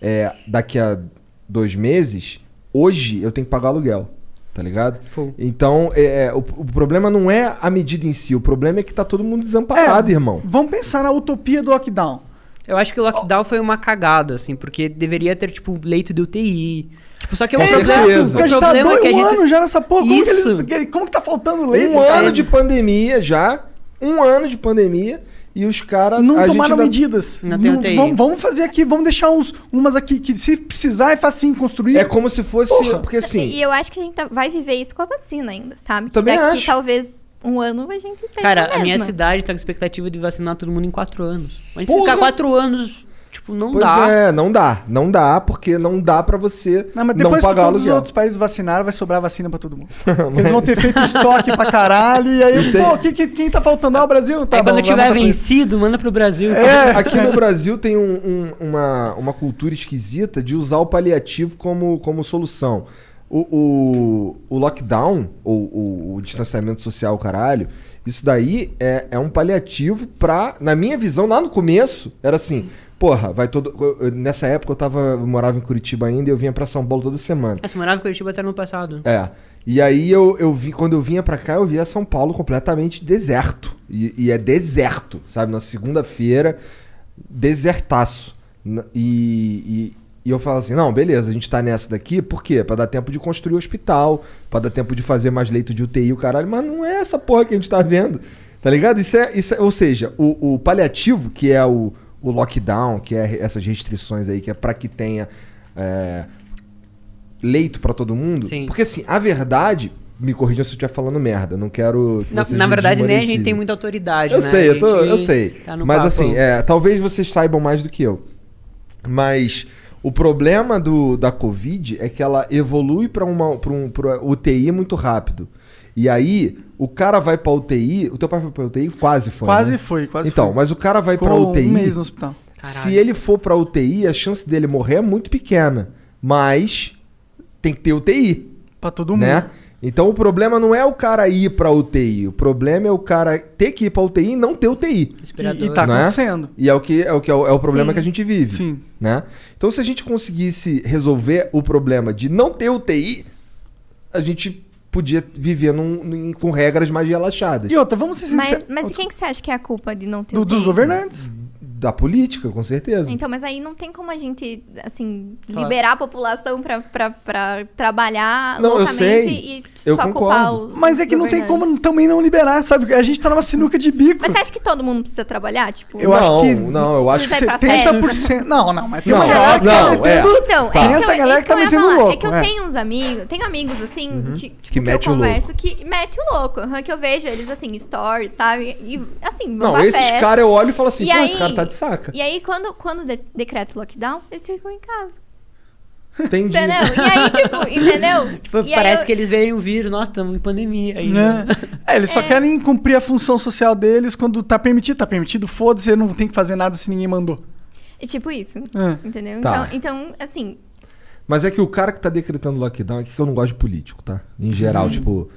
é, daqui a dois meses, hoje eu tenho que pagar aluguel. Tá ligado? Full. Então, é, é, o, o problema não é a medida em si, o problema é que tá todo mundo desamparado, É, irmão. Vamos pensar na utopia do lockdown. Eu acho que o lockdown foi uma cagada, assim, porque deveria ter, tipo, leito de UTI. Tipo, só que o Com problema, certeza. Porque a o gente tá dois é que a um gente... ano já nessa porra. Como que, Isso. eles, que- como que tá faltando leito, um cara? ano de pandemia já, um ano de pandemia, e os caras. Não a tomaram medidas. Não tem UTI. vamos, vamos fazer aqui, vamos deixar uns, umas aqui que se precisar é facinho construir. É como se fosse. Porra. Porque assim. E eu acho que a gente tá- vai viver isso com a vacina ainda, sabe? Que Também daqui acho. talvez um ano a gente esteja Cara, na a minha cidade tá com expectativa de vacinar todo mundo em quatro anos. A gente Porra! ficar quatro anos, tipo, não Pois dá. é, não dá. Não dá, porque não dá pra você Não, mas não depois que pagar todos os outros países vacinaram, vai sobrar vacina pra todo mundo. Eles vão ter feito estoque pra caralho, e aí, pô, que, que- quem tá faltando? Ah, o Brasil? Tá Aí bom, quando tiver vencido, manda pro Brasil. É. Aqui no Brasil tem um- um- uma, uma cultura esquisita de usar o paliativo como, como solução. O, o, o lockdown, ou o, o distanciamento social, caralho, isso daí é, é um paliativo pra. Na minha visão, lá no começo, era assim. Porra, vai todo. eu- nessa época eu tava. Eu morava em Curitiba ainda e eu vinha pra São Paulo toda semana. Essa morava em Curitiba até no passado. É. E aí eu, eu vi, quando eu vinha pra cá, eu via São Paulo completamente deserto. E, e é deserto, sabe? Na segunda-feira, desertaço. E, e, e eu falo assim, não, beleza, a gente tá nessa daqui, por quê? Pra dar tempo de construir hospital, pra dar tempo de fazer mais leito de UTI, o caralho, mas não é essa porra que a gente tá vendo, tá ligado? Isso é, isso é- ou seja, o, o paliativo, que é o, o lockdown, que é essas restrições aí, que é pra que tenha é, leito pra todo mundo, Sim. porque assim, a verdade, me corrijam se eu estiver falando merda, não quero que Na, na verdade, nem a gente tem muita autoridade, Eu né? sei, eu, tô- eu sei. tá Mas papo. assim, é, talvez vocês saibam mais do que eu. Mas o problema do, da Covid é que ela evolui para uma pra um, pra UTI muito rápido. E aí, o cara vai pra UTI. O teu pai foi pra UTI? Quase foi. Quase né? foi, quase Então, foi. mas o cara vai pra Ficou UTI. um mês no hospital. Caralho. Se ele for pra UTI, a chance dele morrer é muito pequena. Mas tem que ter UTI Pra todo mundo. né? Então o problema não é o cara ir pra UTI, o problema é o cara ter que ir pra UTI e não ter UTI. E, e tá Não é? acontecendo. E é o que é o, que é o, é o problema Sim. que a gente vive, Sim. né? Então se a gente conseguisse resolver o problema de não ter UTI, a gente podia viver num- num- com regras mais relaxadas. E outra, vamos ser Mas, sinceros. mas quem que você acha que é a culpa de não ter Do- dos governantes. Da política, com certeza. Então, mas aí não tem como a gente, assim, Fala. liberar a população pra, pra, pra trabalhar Não, eu sei. e Eu só concordo. culpar os Mas é que não tem como também não liberar, sabe? A gente tá numa sinuca de bico. Mas você acha que todo mundo precisa trabalhar? Tipo, Eu não, acho que. não, eu acho que Precisa ir pra 70%. Não, não, mas tem Não, uma galera que tá não, é. metendo- Então, Tá. é Tem isso essa que eu- galera isso que tá metendo falar. louco, É que eu é. tenho uns amigos, tenho amigos assim, ti- tipo, Que que, mete eu o louco. converso que mete o louco, aham, que eu vejo eles assim, stories, sabe? E assim, Não, esses caras eu olho e falo assim, pô, esse cara tá de saca. E aí, quando, quando de- decreta o lockdown, eles ficam em casa. Entendi. Entendeu? E aí, tipo, entendeu? Tipo, E parece eu- que eles veem o vírus, nossa, estamos em pandemia ainda. Né? É, eles só querem cumprir a função social deles quando tá permitido. Tá permitido, foda-se, não tem que fazer nada se ninguém mandou. É tipo isso. É. Entendeu? Tá. Então, então, assim, Mas é que o cara que tá decretando lockdown, aqui que eu não gosto de político, tá? Em geral, tipo, n-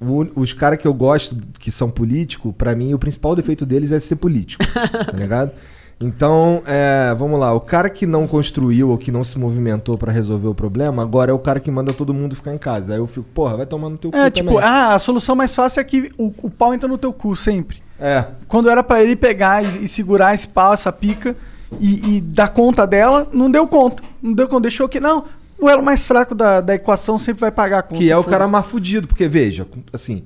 o- os caras que eu gosto que são políticos, pra mim o principal defeito deles é ser político, tá ligado? Então, é, vamos lá, o cara que não construiu ou que não se movimentou pra resolver o problema, agora é o cara que manda todo mundo ficar em casa. Aí eu fico, porra, vai tomar no teu cu É, tipo, também. ah, a solução mais fácil é que o, o pau entra no teu cu sempre. É, Quando era pra ele pegar e, e segurar esse pau, essa pica e, e dar conta dela, não deu conta. Não deu conta. Deixou que. Não, o elo mais fraco da, da equação sempre vai pagar a conta. que é o cara mais fudido, porque veja, assim,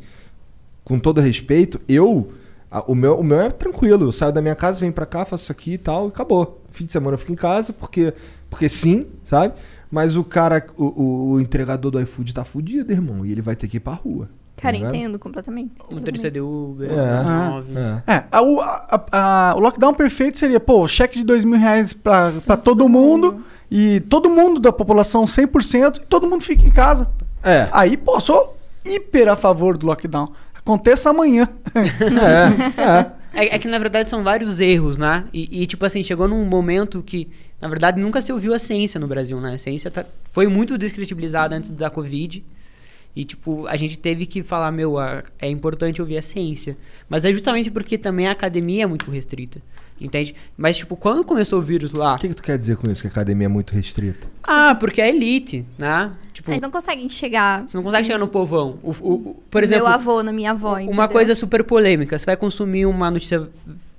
com todo respeito, eu a- o meu, o meu é tranquilo, eu saio da minha casa, venho pra cá, faço isso aqui e tal, e acabou. Fim de semana eu fico em casa, porque porque sim, sabe? Mas o cara, o, o- o entregador do iFood tá fudido, irmão, e ele vai ter que ir pra rua. tá cara, ligado? entendo completamente. O motorista de Uber, É. 9. É. É, a- o, a- a- o lockdown perfeito seria, pô, cheque de dois mil reais pra, pra todo mundo e todo mundo da população 100% e todo mundo fica em casa. É. Aí, pô, sou hiper a favor do lockdown. Aconteça amanhã. É, é. É, é que na verdade são vários erros, né? E, e, tipo assim, chegou num momento que, na verdade, nunca se ouviu a ciência no Brasil, né? A ciência tá- foi muito descredibilizada antes da Covid. E, tipo, a gente teve que falar, meu, é importante ouvir a ciência. Mas é justamente porque também a academia é muito restrita. Entende? Mas, tipo, quando começou o vírus lá. O que, que tu quer dizer com isso, que a academia é muito restrita? Ah, porque é elite, né? Tipo, Eles não conseguem chegar. você não consegue chegar no povão. O, o- o- por exemplo, meu avô, na minha avó. uma entendeu? coisa super polêmica. Você vai consumir uma notícia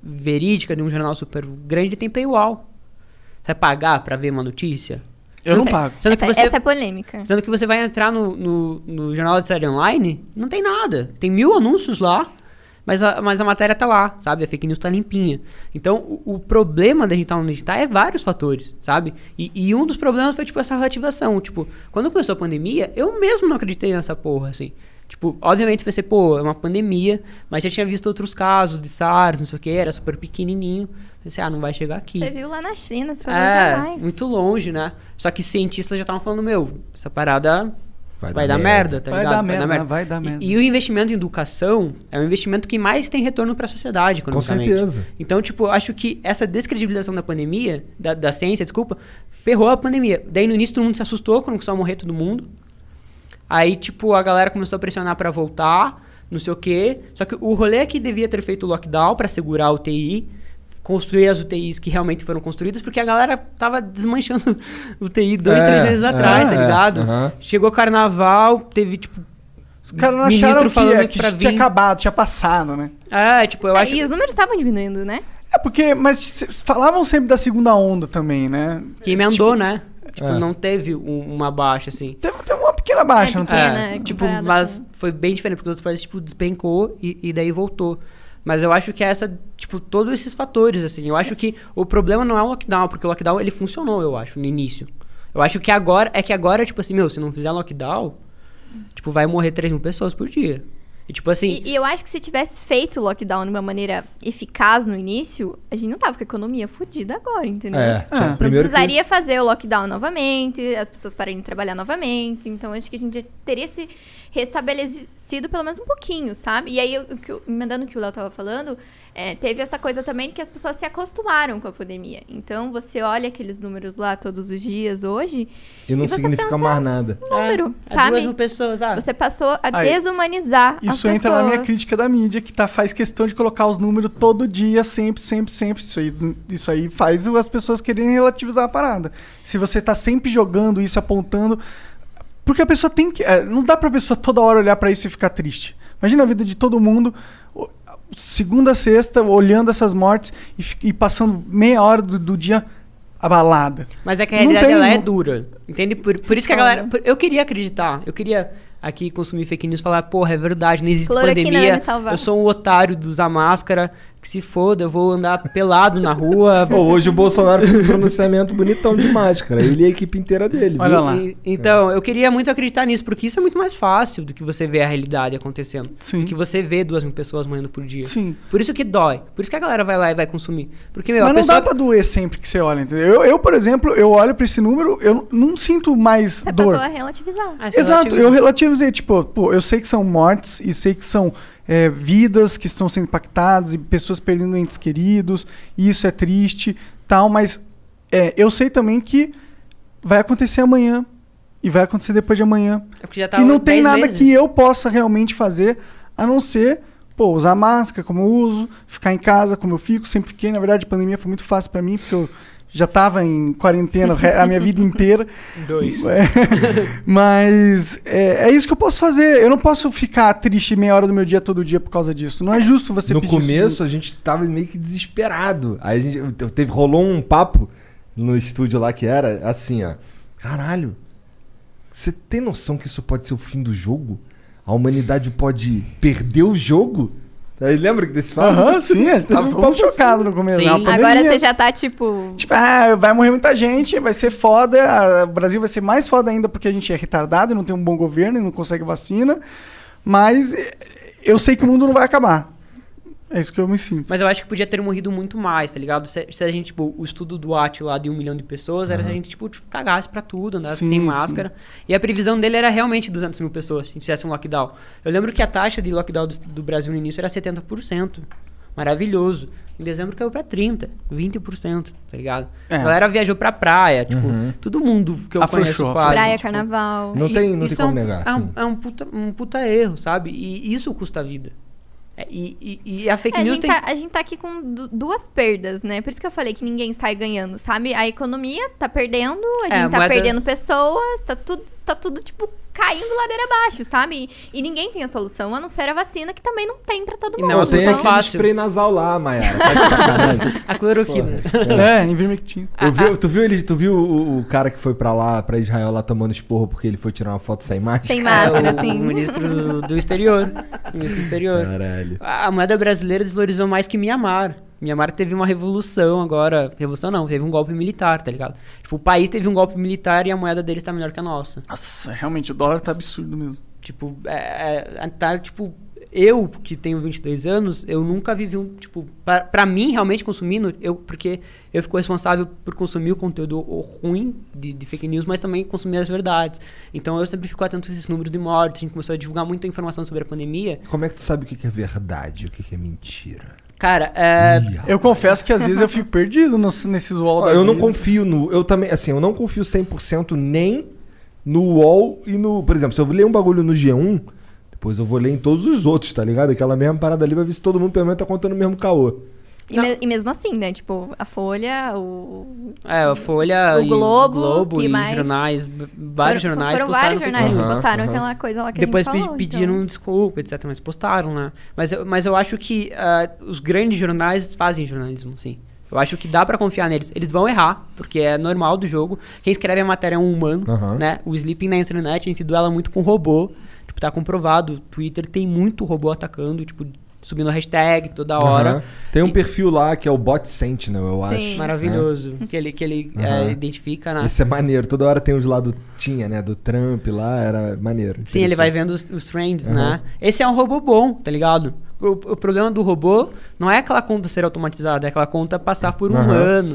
verídica de um jornal super grande tem paywall. Você vai pagar pra ver uma notícia? Eu não pago. Sendo Essa, que você, essa é polêmica. sendo que você vai entrar no, no, no jornal de série online, não tem nada. Tem mil anúncios lá, mas a, mas a matéria tá lá, sabe? A fake news tá limpinha. Então, o, o problema da gente estar onde a gente tá é vários fatores, sabe? E, e um dos problemas foi, tipo, essa relativação. Tipo, quando começou a pandemia, eu mesmo não acreditei nessa porra, assim. Tipo, obviamente vai ser, pô, é uma pandemia, mas já tinha visto outros casos de SARS, não sei o que, era super pequenininho. Pensei, ah, não vai chegar aqui. Você viu lá na China, você É, jamais. muito longe, né? Só que cientistas já estavam falando, meu, essa parada vai, dar, merda, tá Vai ligado? dar merda, vai dar E- merda. E, o investimento em educação é o investimento que mais tem retorno para a sociedade, Com economicamente. certeza. Então, tipo, acho que essa descredibilização da pandemia, da, da ciência, desculpa, ferrou a pandemia. Daí, no início, todo mundo se assustou quando começou a morrer todo mundo. Aí, tipo, a galera começou a pressionar para voltar, não sei o quê. Só que o rolê é que devia ter feito o lockdown para segurar a UTI, construir as UTIs que realmente foram construídas, porque a galera tava desmanchando UTI dois, É, três meses é, atrás, tá é, ligado? aham. Chegou carnaval, teve, tipo. Os caras não acharam falando que, que pra tinha vir. acabado, tinha passado, né? É, tipo, eu É, acho. E os números estavam diminuindo, né? É porque, mas falavam sempre da segunda onda também, né? Que emendou, né? Tipo, É. não teve um- uma baixa, assim. Teve, teve uma pequena baixa, É, não tem? pequena. É, né, tipo, mas com- foi bem diferente, porque os outros países, tipo, despencou e, e daí voltou. Mas eu acho que é essa, tipo, todos esses fatores, assim. Eu acho que o problema não é o lockdown, porque o lockdown, ele funcionou, eu acho, no início. Eu acho que agora, é que agora, tipo assim, meu, se não fizer lockdown, tipo, vai morrer 3 mil pessoas por dia. E, tipo assim, E, e eu acho que se tivesse feito o lockdown de uma maneira eficaz no início, a gente não tava com a economia fodida agora, entendeu? É, Ah. Não primeiro que- precisaria fazer o lockdown novamente, as pessoas pararem de trabalhar novamente. Então, acho que a gente já teria se restabelecido pelo menos um pouquinho, sabe? E aí, o que emendando o que o Léo tava falando, é, teve essa coisa também que as pessoas se acostumaram com a pandemia. Então, você olha aqueles números lá todos os dias hoje, E não E significa pensa- mais nada. número, é, é sabe? duas mil pessoas, ah. você passou a Aí, desumanizar as Isso entra na minha crítica da mídia, que tá, faz questão de colocar os números todo dia, sempre, sempre, sempre. Isso aí, isso aí faz as pessoas quererem relativizar a parada. Se você tá sempre jogando isso, apontando. Porque a pessoa tem que. é, não dá pra pessoa toda hora olhar pra isso e ficar triste. Imagina a vida de todo mundo, segunda a sexta, olhando essas mortes e, e passando meia hora do, do dia abalada. Mas é que a realidade tem, ela é dura. Entende? Por, por isso que a galera. por- eu queria acreditar. Eu queria aqui consumir fake news e falar, porra, é verdade, não existe Cloroquina pandemia. me salvar. Eu sou um otário de usar máscara. Que se foda, eu vou andar pelado na rua. Pô, hoje o Bolsonaro fez um pronunciamento bonitão de máscara. Ele e a equipe inteira dele. Olha viu? lá. E- então, eu queria muito acreditar nisso, porque isso é muito mais fácil do que você ver a realidade acontecendo. Sim. Do que você vê duas mil pessoas morrendo por dia. Sim. Por isso que dói. Por isso que a galera vai lá e vai consumir. Porque, meu, Mas a não pessoa. dá pra doer sempre que você olha, entendeu? Eu, eu, por exemplo, eu olho pra esse número, eu não sinto mais Você dor. passou a relativizar. Ah, você Exato, relativa- eu relativizei, tipo, pô, eu sei que são mortes e sei que são é, vidas que estão sendo impactadas e pessoas perdendo entes queridos, e isso é triste, tal, mas é, eu sei também que vai acontecer amanhã e vai acontecer depois de amanhã. É tá e não tem 10 nada meses. que eu possa realmente fazer a não ser, pô, usar máscara como eu uso, ficar em casa como eu fico, sempre fiquei, na verdade, a pandemia foi muito fácil pra mim, porque eu já tava em quarentena a minha vida inteira. Dois. É, mas é, é isso que eu posso fazer. Eu não posso ficar triste meia hora do meu dia todo dia por causa disso. Não é justo você no pedir isso começo a gente tava meio que desesperado. Aí a gente teve, rolou um papo no estúdio lá que era assim, ó. Caralho, você tem noção que isso pode ser o fim do jogo? A humanidade pode perder o jogo? Aí lembra desse papo? Aham, sim, é, Teve tava um mundo chocado no começo. Sim. é Agora você já tá, tipo... Tipo, ah, vai morrer muita gente, vai ser foda. a- O Brasil vai ser mais foda ainda porque a gente é retardado e não tem um bom governo e não consegue vacina. Mas eh, eu sei que o mundo não vai acabar. É isso que eu me sinto. Mas eu acho que podia ter morrido muito mais, tá ligado? Se, se a gente, tipo, o estudo do At lá de um milhão de pessoas, era se a gente, tipo, cagasse pra tudo, andasse Sim, sem sim. máscara. E a previsão dele era realmente 200 mil pessoas, se a gente fizesse um lockdown. Eu lembro que a taxa de lockdown do, do Brasil no início era 70%. maravilhoso. Em dezembro caiu pra 30, 20%, tá ligado? É. A galera viajou pra praia, tipo, todo mundo que eu Afrouxou, conheço quase. Praia, tipo, carnaval. Não tem, não tem isso como é um, negar, É um, é um puta, um puta erro, sabe? E isso custa vida. É, e, e- e a fake É, a, news gente tem... tá, a gente tá aqui com du- duas perdas, né? Por isso que eu falei que ninguém sai ganhando, sabe? A economia tá perdendo, a É, gente a tá moeda- perdendo pessoas, tá tudo, tá tudo, tipo, caindo ladeira abaixo, sabe? E, e ninguém tem a solução, a não ser a vacina, que também não tem pra todo E mundo. não, tem solução aquele spray nasal lá, Mayara. Tá de sacanagem. A cloroquina. É, Ivermectin. Eu vi- tu viu, ele, tu viu o, o cara que foi pra lá, pra Israel, lá tomando esporro porque ele foi tirar uma foto sem máscara? Sem É, máscara, o, assim. o ministro do, do exterior. O ministro do exterior. Caralho. A a moeda brasileira desvalorizou mais que Mianmar. Mianmar teve uma revolução agora. Revolução não, teve um golpe militar, tá ligado? Tipo, o país teve um golpe militar e a moeda deles tá melhor que a nossa. Nossa, realmente, o dólar tá absurdo mesmo. Tipo, é, é, tá, tipo, eu que tenho 22 anos, eu nunca vivi um, tipo, pra, pra mim realmente consumindo, eu, porque eu fico responsável por consumir o conteúdo ruim de, de fake news, mas também consumir as verdades. Então eu sempre fico atento a esses números de mortes, a gente começou a divulgar muita informação sobre a pandemia. Como é que tu sabe o que é verdade e o que é mentira? Cara, é, Eu confesso que às vezes eu fico perdido nos- nesses wall da eu não vida. confio no. Eu também, assim, eu não confio 100% nem no UOL e no. Por exemplo, se eu ler um bagulho no G1, depois eu vou ler em todos os outros, tá ligado? Aquela mesma parada ali vai ver se todo mundo pelo menos tá contando o mesmo caô. E, me- e mesmo assim, né? Tipo, a Folha, o. é, a Folha O e Globo, o Globo que e mais? jornais, vários foram, jornais Foram postaram vários jornais que Aham, postaram aham. aquela coisa lá que Depois a gente falou. pediram então. desculpa, etc. Mas postaram, né? Mas eu, mas eu acho que ah, os grandes jornais fazem jornalismo, sim. Eu acho que dá pra confiar neles. Eles vão errar, porque é normal do jogo. Quem escreve a matéria é um humano, Aham. né? O sleeping na internet, a gente duela muito com robô. Tipo, tá comprovado. O Twitter tem muito robô atacando, tipo, subindo hashtag toda hora. Aham. Tem um E- perfil lá que é o Bot Sentinel, eu Sim. acho. Maravilhoso. Que ele, que ele é, Aham. identifica, né? Esse é maneiro. Toda hora tem os lá do. Tinha, né? Do Trump lá, era maneiro. Sim, ele vai vendo os, os trends, Aham. né? Esse é um robô bom, tá ligado? O, o problema do robô não é aquela conta ser automatizada, é aquela conta passar por um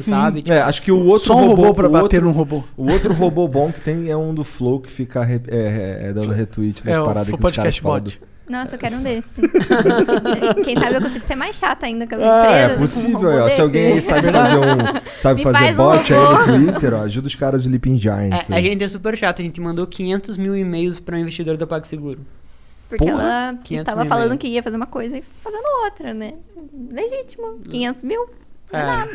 Sim. sabe? Tipo, É, acho que o outro Só um robô, pra o bater num robô. O outro robô bom que tem é um do Flow que fica re- é, é, é dando retweet das É, o paradas que os caras Podcast falam. Bot. Nossa, eu quero um desse. Quem sabe eu consigo ser mais chata ainda com as Ah, empresas. é com um possível. robô ó. Se alguém sabe fazer um, sabe Me fazer faz um bot aí no Twitter, ó, ajuda os caras do Sleeping Giants. é, a gente é super chato, a gente mandou 500 mil e-mails para um investidor da PagSeguro. Porque Porra. ela 500 estava falando que ia fazer uma coisa e fazendo outra, né? Legítimo. 500 mil? É nada.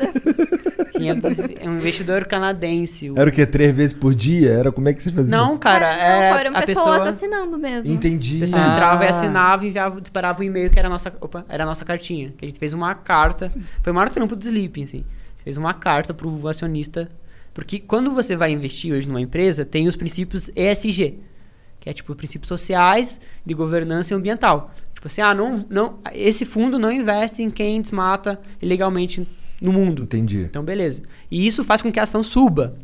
500, é um investidor canadense. o- Era o que? Três vezes por dia? Era como é que vocês faziam? Não, cara, Ah, é não, foram a pessoas pessoa... assinando mesmo. Entendi. A pessoa Ah. entrava e assinava e enviava, disparava o e-mail que era a nossa, opa, era a nossa cartinha. Que a gente fez uma carta. Foi o maior trampo do Sleeping, assim. Fez uma carta pro acionista. Porque quando você vai investir hoje numa empresa, tem os princípios ESG. Que é tipo princípios sociais, de governança e ambiental. Tipo assim, ah, não, não, esse fundo não investe em quem desmata ilegalmente no mundo. Entendi. Então, beleza. E isso faz com que a ação suba.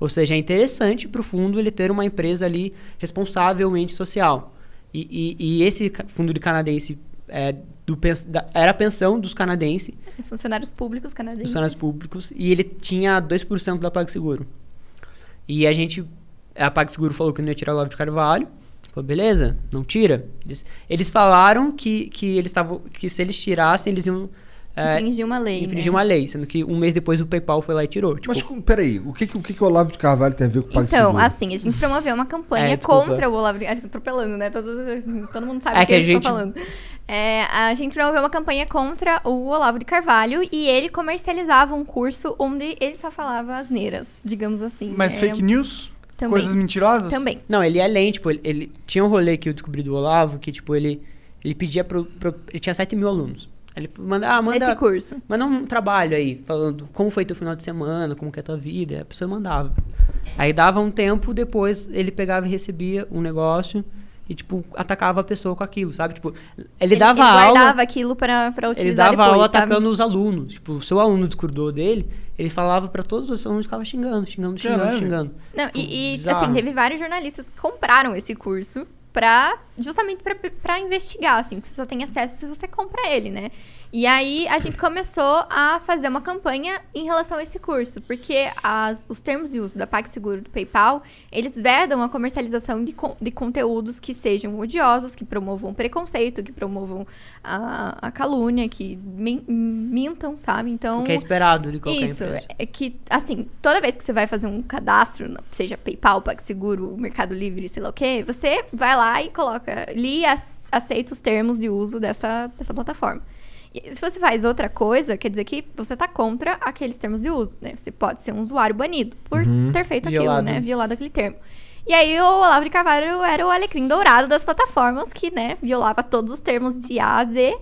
Ou seja, é interessante para o fundo ele ter uma empresa ali responsavelmente social. E, e- e esse fundo de canadense é, do da- era a pensão dos canadenses, Funcionários públicos canadenses. funcionários públicos, e ele tinha 2% da PagSeguro. E a gente, a PagSeguro falou que não ia tirar o Olavo de Carvalho. Falou, beleza, não tira. Eles, eles falaram que, que eles estavam que se eles tirassem, eles iam é, Infringir uma lei. infringir né? uma lei, sendo que um mês depois o PayPal foi lá e tirou. Tipo, Mas peraí, o que, o que, o Olavo de Carvalho tem a ver com o Então, PagSeguro? assim, a gente promoveu uma campanha É, contra o Olavo de Acho que eu tô atropelando, né? Todo, todo mundo sabe É o que, que a eles gente- estão falando. É, a gente promoveu uma campanha contra o Olavo de Carvalho e ele comercializava um curso onde ele só falava asneiras, digamos assim. Mas É, fake news? também. Coisas mentirosas? Também. Não, ele é além, tipo, ele, ele- tinha um rolê que eu descobri do Olavo, que, tipo, ele, ele pedia pro, pro- Ele tinha 7 mil alunos. Ele manda, ah, manda, Esse curso. manda um trabalho aí, falando como foi teu final de semana, como que é a tua vida. A pessoa mandava. Aí dava um tempo, depois ele pegava e recebia um negócio e, tipo, atacava a pessoa com aquilo, sabe? Tipo, ele, dava ele aula. guardava aquilo pra, pra utilizar Ele dava depois, aula sabe? atacando os alunos. Tipo, o seu aluno discordou dele, ele falava pra todos os alunos e ficava xingando, xingando, xingando, xingando. Não, Tipo, e, e, bizarro. assim, teve vários jornalistas que compraram esse curso pra justamente pra- pra investigar, assim, porque você só tem acesso se você compra ele, né? E aí a gente começou a fazer uma campanha em relação a esse curso, porque as- os termos de uso da PagSeguro do PayPal, eles vedam a comercialização de, de conteúdos que sejam odiosos, que promovam preconceito, que promovam a, a calúnia, que min- mintam, sabe? Então, O que é esperado de qualquer isso, empresa. é que, assim, toda vez que você vai fazer um cadastro, seja PayPal, PagSeguro, Mercado Livre, sei lá o quê, você vai lá e coloca, li e ac- aceita os termos de uso dessa, dessa plataforma. E se você faz outra coisa, quer dizer que você tá contra aqueles termos de uso, né? Você pode ser um usuário banido por ter feito Violado. aquilo, né? Violado aquele termo. E aí o Olavo de Carvalho era o alecrim dourado das plataformas que, né, violava todos os termos de A a Z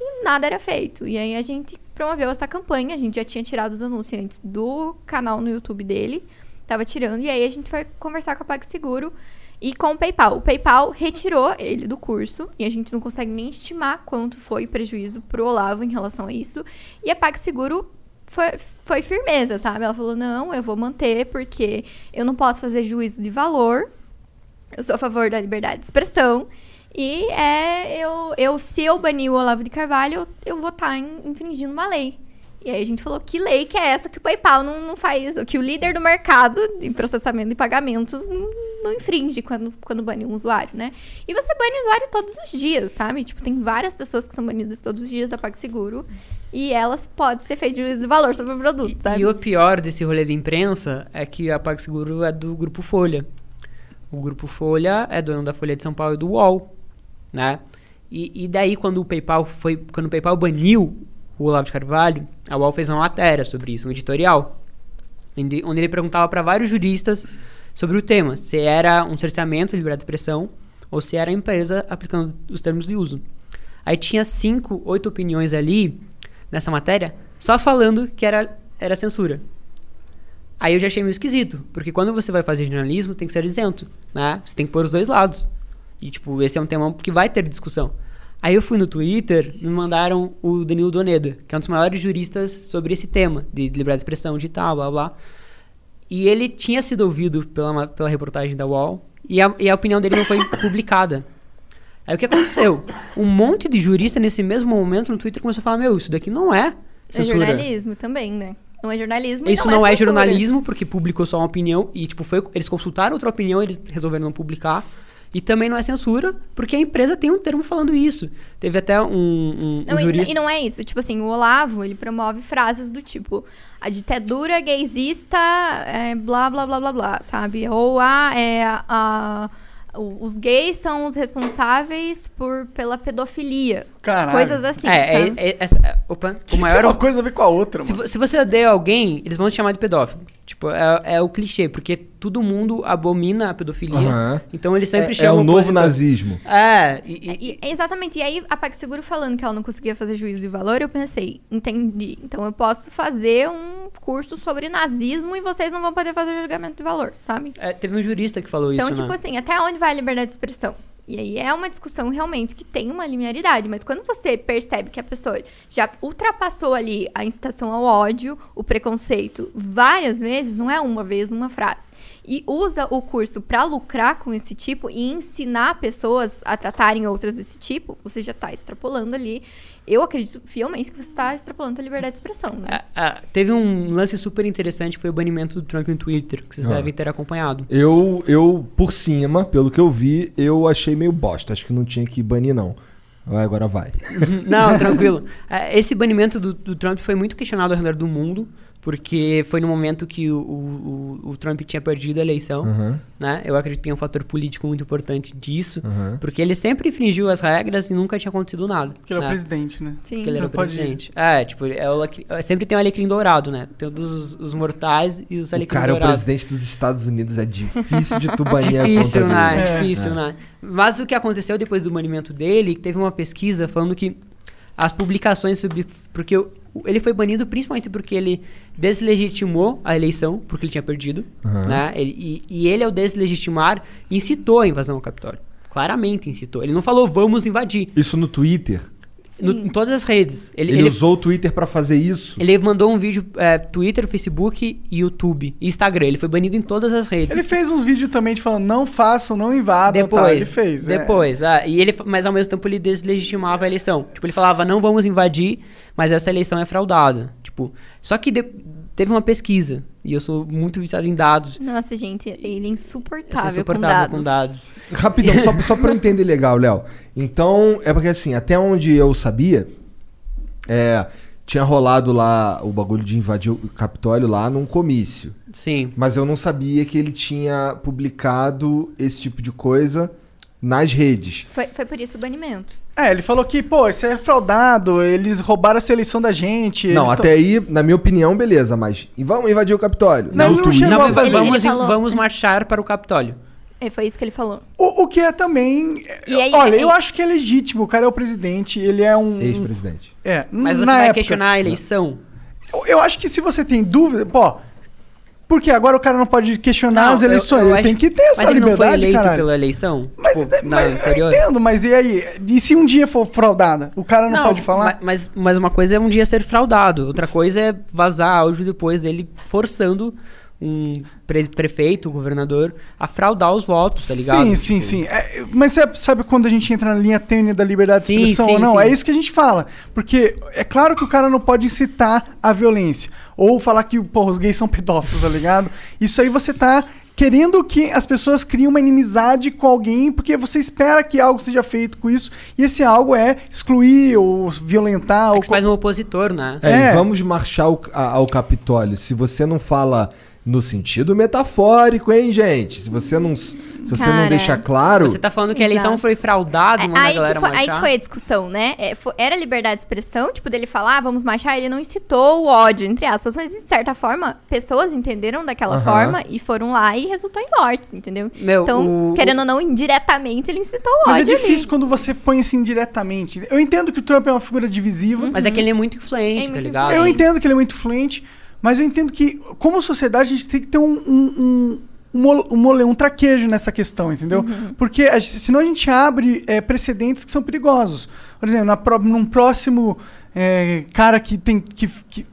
e nada era feito. E aí a gente promoveu essa campanha, a gente já tinha tirado os anúncios antes do canal no YouTube dele, tava tirando, e aí a gente foi conversar com a PagSeguro e com o PayPal. O PayPal retirou ele do curso e a gente não consegue nem estimar quanto foi o prejuízo pro Olavo em relação a isso. E a PagSeguro foi, foi firmeza, sabe? Ela falou: não, eu vou manter porque eu não posso fazer juízo de valor. Eu sou a favor da liberdade de expressão. E é, eu, eu, se eu banir o Olavo de Carvalho, eu, eu vou estar infringindo uma lei. E aí a gente falou, que lei que é essa que o PayPal não, não faz, que o líder do mercado de processamento de pagamentos não, não infringe quando, quando bane um usuário, né? E você bane o usuário todos os dias, sabe? Tipo, tem várias pessoas que são banidas todos os dias da PagSeguro e elas podem ser feitas de valor sobre o produto, E, sabe? e o pior desse rolê de imprensa é que a PagSeguro é do Grupo Folha. O Grupo Folha é dono da Folha de São Paulo e do UOL, né? E, e daí, quando o PayPal foi... Quando o PayPal baniu o Olavo de Carvalho, a UOL fez uma matéria sobre isso, um editorial, onde, ele perguntava para vários juristas sobre o tema, se era um cerceamento de liberdade de expressão ou se era a empresa aplicando os termos de uso. Aí tinha cinco, oito opiniões ali nessa matéria, só falando que era, era censura. Aí eu já achei meio esquisito, porque quando você vai fazer jornalismo, tem que ser isento, né? Você tem que pôr os dois lados. E, tipo, esse é um tema que vai ter discussão. Aí eu fui no Twitter, me mandaram o Danilo Doneda, que é um dos maiores juristas sobre esse tema, de liberdade de expressão digital, blá blá. E ele tinha sido ouvido pela, pela reportagem da UOL, e a, e a opinião dele não foi publicada. Aí o que aconteceu? Um monte de jurista nesse mesmo momento no Twitter começou a falar: Meu, isso daqui não é É censura. jornalismo também, né? Não é jornalismo Isso não, é, censura. jornalismo, porque publicou só uma opinião e, tipo, foi, eles consultaram outra opinião, eles resolveram não publicar. E também não é censura, porque a empresa tem um termo falando isso. Teve até um, um, um Não, e- jurista... e, não é isso. Tipo assim, o Olavo, ele promove frases do tipo a ditadura gaysista é blá, blá, blá, blá, blá, sabe? Ou a, é, a, os gays são os responsáveis por, pela pedofilia. Caralho. Coisas assim, é, é, sabe? é, é- opa, o Tem maior... uma coisa a ver com a outra, Se, mano. se você odeia alguém, eles vão te chamar de pedófilo. Tipo, é, é o clichê, porque todo mundo abomina a pedofilia. Aham. Então eles sempre É, é chamam... o novo opositor. nazismo. É, e, e- E- exatamente. E aí, a PagSeguro falando que ela não conseguia fazer juízo de valor, eu pensei, entendi. Então eu posso fazer um curso sobre nazismo e vocês não vão poder fazer julgamento de valor, sabe? é, teve um jurista que falou Então, isso, tipo né? assim, até onde vai a liberdade de expressão? E aí é uma discussão realmente que tem uma linearidade, mas quando você percebe que a pessoa já ultrapassou ali a incitação ao ódio, o preconceito várias vezes, não é uma vez uma frase, e usa o curso pra lucrar com esse tipo e ensinar pessoas a tratarem outras desse tipo, você já tá extrapolando ali. Eu acredito fielmente que você tá extrapolando a liberdade de expressão, né? É, é, teve um lance super interessante que foi o banimento do Trump no Twitter, que vocês Ah. devem ter acompanhado. Eu, eu, por cima, pelo que eu vi, eu achei meio bosta. Acho que não tinha que banir, não. Vai, agora vai. Não, tranquilo. É, Esse banimento do, do Trump foi muito questionado ao redor do mundo, porque foi no momento que o, o, o- o Trump tinha perdido a eleição, Aham, né? Eu acredito que tem um fator político muito importante disso, aham. porque ele sempre infringiu as regras e nunca tinha acontecido nada. Porque ele é o né? presidente, né? Sim. Porque ele era o presidente. É, tipo, é o alecrim- é, sempre tem um alecrim dourado, né? Tem os, os mortais e os O alecrins cara é o dourados. presidente dos Estados Unidos. É difícil de tu banir a Difícil, conta né? dele. É. Difícil, né? Mas o que aconteceu depois do banimento dele, teve uma pesquisa falando que as publicações sobre. Porque o- ele foi banido principalmente porque ele deslegitimou a eleição, porque ele tinha perdido. Aham. Né? Ele- e, e ele, ao deslegitimar, incitou a invasão ao Capitólio. Claramente incitou. Ele não falou, vamos invadir. Isso no Twitter. No- em todas as redes. Ele, Ele, ele, usou o Twitter pra fazer isso? ele mandou um vídeo é, Twitter, Facebook, YouTube e Instagram. Ele foi banido em todas as redes. Ele fez uns vídeos também de falando, não façam, não invadam. Depois, tal. Ele fez. é. Depois, ah, e ele, mas ao mesmo tempo ele deslegitimava a eleição. Tipo, ele falava, não vamos invadir, mas essa eleição é fraudada. Tipo, só que de- teve uma pesquisa, e eu sou muito viciado em dados. Nossa, gente, ele é Eu sou insuportável, insuportável com com dados. dados. Rapidão, só, só pra eu entender legal, Léo. Então, é porque assim, até onde eu sabia, é, tinha rolado lá o bagulho de invadir o Capitólio lá num comício. Sim. Mas eu não sabia que ele tinha publicado esse tipo de coisa nas redes. Foi, foi por isso o banimento. É, ele falou que, pô, isso aí é fraudado, eles roubaram essa eleição da gente. não, até aí, na minha opinião, beleza, mas e vamos invadir o Capitólio? Não, ele não Twitter- chegou Não, a fazer. vamos, Ele falou- vamos marchar para o Capitólio. É, foi isso que ele falou. O, o que é também. E aí- olha, aí- eu acho que é legítimo. O cara é o presidente, ele é um. Ex-presidente. É, Mas você vai época. questionar a eleição? Eu- Eu acho que se você tem dúvida, pô. Porque agora o cara não pode questionar Não, as eu- eleições. eu ele acho- tem que ter essa Mas ele não foi liberdade, eleito caralho. pela eleição? Mas, tipo, mas eu entendo, mas e aí? E se um dia for fraudada? O cara não, pode falar? ma- Mas, mas uma coisa é um dia ser fraudado, outra coisa é vazar áudio depois dele forçando um pre- prefeito, governador, a fraudar os votos, tá ligado? Sim, sim, Tipo, sim. É, mas sabe, sabe quando a gente entra na linha tênue da liberdade de Sim, expressão sim, ou não? sim. É isso que a gente fala. Porque é claro que o cara não pode incitar a violência. Ou falar que porra, os gays são pedófilos, tá ligado? Isso aí você tá querendo que as pessoas criem uma inimizade com alguém porque você espera que algo seja feito com isso. E esse algo é excluir ou violentar. É ou faz um opositor, né? É, É. e vamos marchar ao Capitólio. Se você não fala no sentido metafórico, hein, gente? Se você não, se você não Cara, deixa claro. Você tá falando que a eleição Exato. foi fraudada, É, aí, galera que foi, aí que foi a discussão, né? É, fo- era liberdade de expressão, tipo, dele falar, ah, vamos marchar, ele não incitou o ódio, entre aspas, mas de certa forma, pessoas entenderam daquela Aham. forma e foram lá e resultou em mortes, entendeu? Meu, então, o- querendo ou não, indiretamente, ele incitou o Mas é ódio. ali. difícil quando você põe assim diretamente. Eu entendo que o Trump é uma figura divisiva. Mas é que ele é muito influente, É tá muito ligado? Eu entendo que ele é muito influente, mas eu entendo que, como sociedade, a gente tem que ter um, um, um, um, um, traquejo nessa questão, entendeu? Porque a senão a gente abre é, precedentes que são perigosos. Por exemplo, na, num próximo é, cara que tem. Que, que-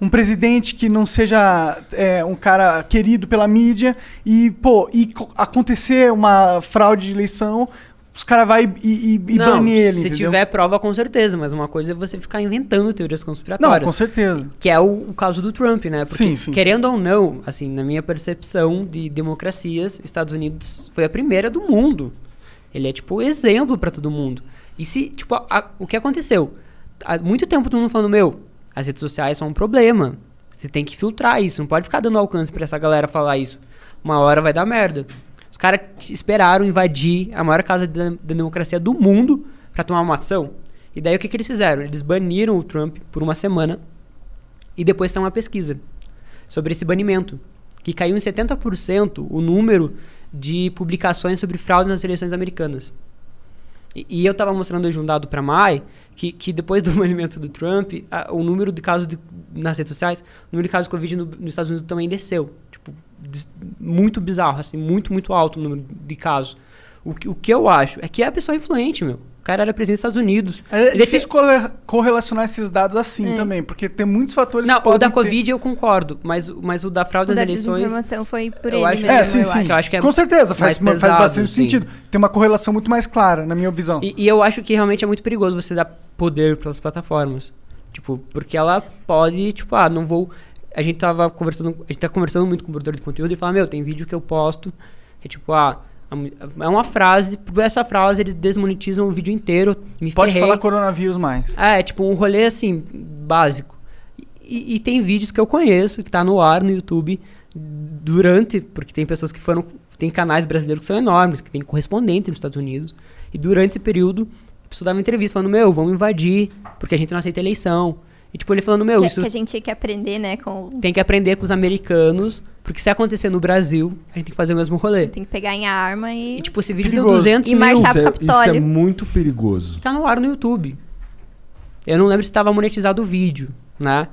um presidente que não seja é, um cara querido pela mídia e, pô, e co- acontecer uma fraude de eleição, os caras vão e, e, Não, ele, se entendeu? tiver prova, com certeza, mas uma coisa é você ficar inventando teorias Não, conspiratórias. com certeza. Que é o, o caso do Trump, né? Porque, Sim, sim. querendo ou não, assim, na minha percepção de democracias, Estados Unidos foi a primeira do mundo. Ele é, tipo, o exemplo pra todo mundo. E se, tipo, a- a- o que aconteceu? Há muito tempo todo mundo falando, meu, as redes sociais são um problema. Você tem que filtrar isso, não pode ficar dando alcance pra essa galera falar isso. Uma hora vai dar merda. Os caras esperaram invadir a maior casa da, democracia do mundo pra tomar uma ação. E daí o que, que eles fizeram? Eles baniram o Trump por uma semana e depois tem uma pesquisa sobre esse banimento, que caiu em 70% o número de publicações sobre fraude nas eleições americanas. E, e eu estava mostrando hoje um dado para Mai que, que depois do banimento do Trump, a- o número de casos de- nas redes sociais, o número de casos de Covid no- nos Estados Unidos também desceu. Muito bizarro, assim, muito, muito alto o número de casos. O, que- o que eu acho é que é a pessoa influente, meu. O cara era presidente dos Estados Unidos. É Ele difícil corre- correlacionar esses dados assim É. também, porque tem muitos fatores Não, que o podem da ter- Covid eu concordo, mas, o- mas o da fraude O das da eleições. desinformação foi por eu ele acho- mesmo, É, sim, eu sim. acho. Eu acho que é Com certeza, faz, mais faz pesado, bastante sim. sentido. Tem uma correlação muito mais clara, na minha visão. E, e eu acho que realmente é muito perigoso você dar poder para as plataformas. Tipo, porque ela pode, tipo, ah, não vou. A gente tava conversando, a gente tá conversando muito com o produtor de conteúdo e fala, meu, tem vídeo que eu posto, que é tipo, ah, é uma frase, por essa frase eles desmonetizam o vídeo inteiro. Pode ferrei. falar coronavírus mais. É, tipo, um rolê assim, básico. E, e tem vídeos que eu conheço, que tá no ar no YouTube, durante, porque tem pessoas que foram. Tem canais brasileiros que são enormes, que tem correspondente nos Estados Unidos. E durante esse período, a pessoa dava entrevista falando, meu, vamos invadir, porque a gente não aceita eleição. E tipo, ele falando, meu, Que, isso que a gente tinha que aprender, né, com... tem que aprender com os americanos, porque se acontecer no Brasil, a gente tem que fazer o mesmo rolê. Tem que pegar em arma e... E tipo, esse vídeo Perigoso. deu 200 E mil. marchar Isso pro é, Capitólio. isso é muito perigoso. tá no ar no YouTube. Eu não lembro se estava monetizado o vídeo, né?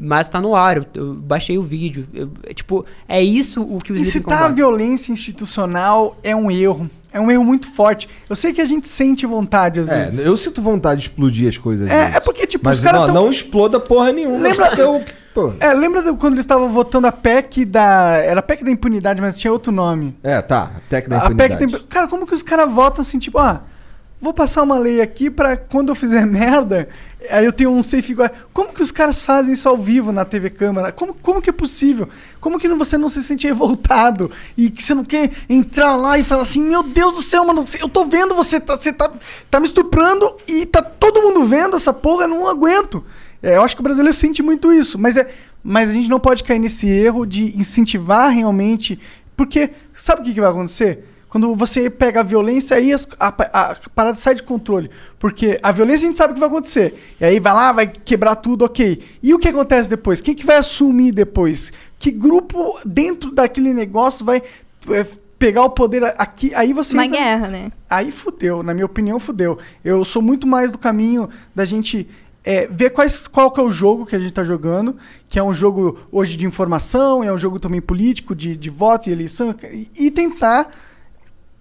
Mas tá no ar, eu, eu baixei o vídeo. eu- é, tipo, é isso o que o Sleeping Incitar a violência institucional é um erro. É um erro muito forte. Eu sei que a gente sente vontade às É, vezes. eu sinto vontade de explodir as coisas. É, vezes. é porque, tipo, Mas os caras não, tão- não exploda porra nenhuma. Lembra- eu. É, lembra de quando eles estavam votando a PEC da. Era a PEC da impunidade, mas tinha outro nome. É, tá. Da a PEC da impunidade. Cara, como que os caras votam assim, tipo, ah, vou passar uma lei aqui pra quando eu fizer merda, aí eu tenho um safeguard. Como que os caras fazem isso ao vivo na TV Câmara? Como, como que é possível? Como que você não se sente revoltado e que você não quer entrar lá e falar assim, meu Deus do céu, mano, eu tô vendo você, tá, você tá, tá me estuprando e tá todo mundo vendo essa porra, eu não aguento. É, eu acho que o brasileiro sente muito isso, mas, é, mas a gente não pode cair nesse erro de incentivar realmente, porque sabe o que, que vai acontecer? Quando você pega a violência, aí as- a, a- a parada sai de controle. Porque a violência a gente sabe o que vai acontecer. E aí vai lá, vai quebrar tudo, ok. E o que acontece depois? Quem que vai assumir depois? Que grupo dentro daquele negócio vai é, pegar o poder aqui? Aí você Uma entra- guerra, né? Aí fudeu, na minha opinião, fudeu. Eu sou muito mais do caminho da gente é, ver quais, qual que é o jogo que a gente tá jogando, que é um jogo hoje de informação, é um jogo também político, de, de voto e eleição, e tentar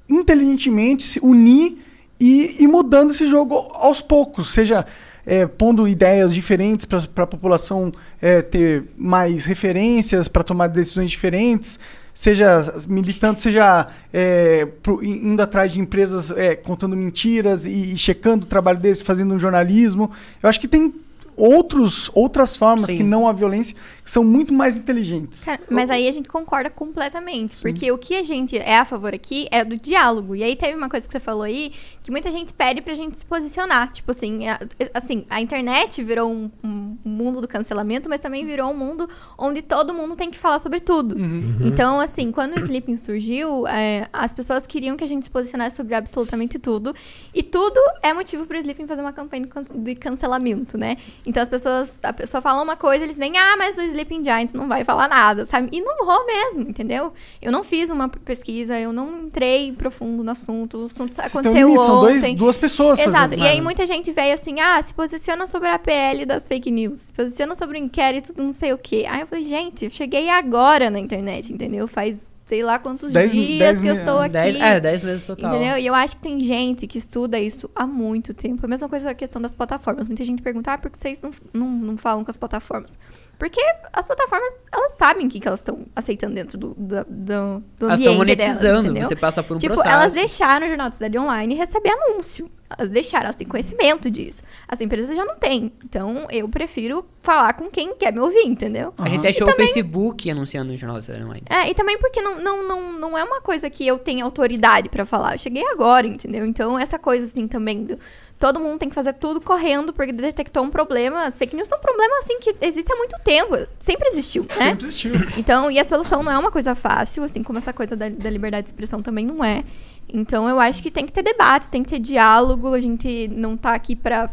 inteligentemente se unir e ir mudando esse jogo aos poucos, seja é, pondo ideias diferentes para a população é, ter mais referências para tomar decisões diferentes, seja militando, seja é, pro- indo atrás de empresas é, contando mentiras e, e checando o trabalho deles, fazendo um jornalismo. Eu acho que tem outros, outras formas Sim. que não a violência que são muito mais inteligentes. Cara, mas aí a gente concorda completamente. Porque o que a gente é a favor aqui é do diálogo. E aí teve uma coisa que você falou aí que muita gente pede pra gente se posicionar. Tipo assim, a, assim, a internet virou um, um mundo do cancelamento, mas também virou um mundo onde todo mundo tem que falar sobre tudo. Então, assim, quando o Sleeping surgiu, é, as pessoas queriam que a gente se posicionasse sobre absolutamente tudo. E tudo é motivo pro Sleeping fazer uma campanha de can- de cancelamento, né? Então as pessoas, a pessoa fala uma coisa, eles vêm, ah, mas o Sleeping Giants não vai falar nada, sabe? E não vou mesmo, entendeu? Eu não fiz uma pesquisa, eu não entrei profundo no assunto, o assunto Vocês aconteceu limite, são dois, duas pessoas Exato. fazendo. E aí muita gente veio assim, ah, se posiciona sobre a PL das fake news, se posiciona sobre o inquérito do não sei o quê. Aí eu falei, gente, eu cheguei agora na internet, entendeu? Faz sei lá quantos Dez- dias dez que eu estou aqui. Dez, é, 10 meses total. Entendeu? E eu acho que tem gente que estuda isso há muito tempo. A mesma coisa a questão das plataformas. Muita gente pergunta, ah, por que vocês não, não, não falam com as plataformas? Porque as plataformas, elas sabem o que, que elas estão aceitando dentro do, do, do, do Elas ambiente estão monetizando, delas, você passa por um tipo, processo. elas deixaram o Jornal da Cidade Online receber anúncio. Elas deixaram, elas têm conhecimento disso. As empresas já não têm. Então, eu prefiro falar com quem quer me ouvir, entendeu? A gente achou o Facebook anunciando no Jornal da Cidade Online. É, e também porque não, não, não, não é uma coisa que eu tenha autoridade pra falar. Eu cheguei agora, entendeu? Então, essa coisa, assim, também. do- todo mundo tem que fazer tudo correndo porque detectou um problema. As fake news são um problema, assim, que existe há muito tempo. Sempre existiu, né? Sempre existiu. Então, e a solução não é uma coisa fácil, assim como essa coisa da, da liberdade de expressão também não é. Então, eu acho que tem que ter debate, tem que ter diálogo. A gente não tá aqui pra,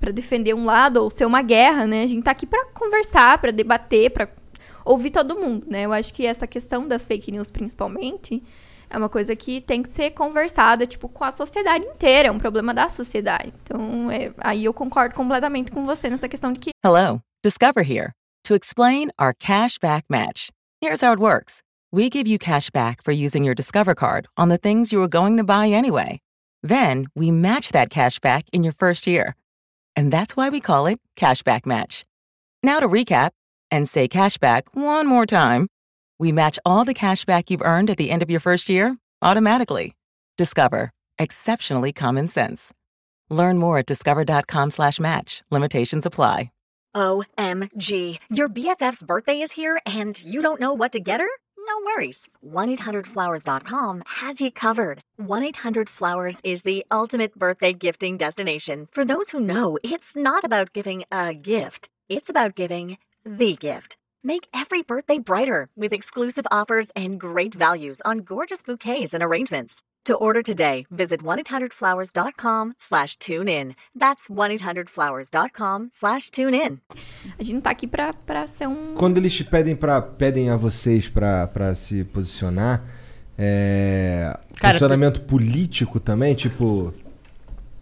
pra defender um lado ou ser uma guerra, né? A gente tá aqui pra conversar, pra debater, pra ouvir todo mundo, né? Eu acho que essa questão das fake news, principalmente, é uma coisa que tem que ser conversada, tipo, com a sociedade inteira. É um problema da sociedade. Então, é- aí eu concordo completamente com você nessa questão de que Hello, Discover here to explain our cash back match. Here's how it works we give you cash back for using your Discover card on the things you were going to buy anyway. Then we match that cash back in your first year. And that's why we call it Cashback Match. Now to recap and say cashback one more time. We match all the cash back you've earned at the end of your first year automatically. Discover. Exceptionally common sense. Learn more at discover.com slash match. Limitations apply. OMG. Your BFF's birthday is here and you don't know what to get her? No worries. 1-800-Flowers.com has you covered. 1-800-Flowers is the ultimate birthday gifting destination. For those who know, it's not about giving a gift. It's about giving the gift. Make every birthday brighter with exclusive offers and great values on gorgeous bouquets and arrangements. To order today, visit 1-800-Flowers.com slash tune in. That's 1-800-Flowers.com slash tune in. a gente não tá aqui pra, pra ser um. Quando eles te pedem, pra, pedem a vocês pra, pra se posicionar, é, Cara, posicionamento político também, tipo.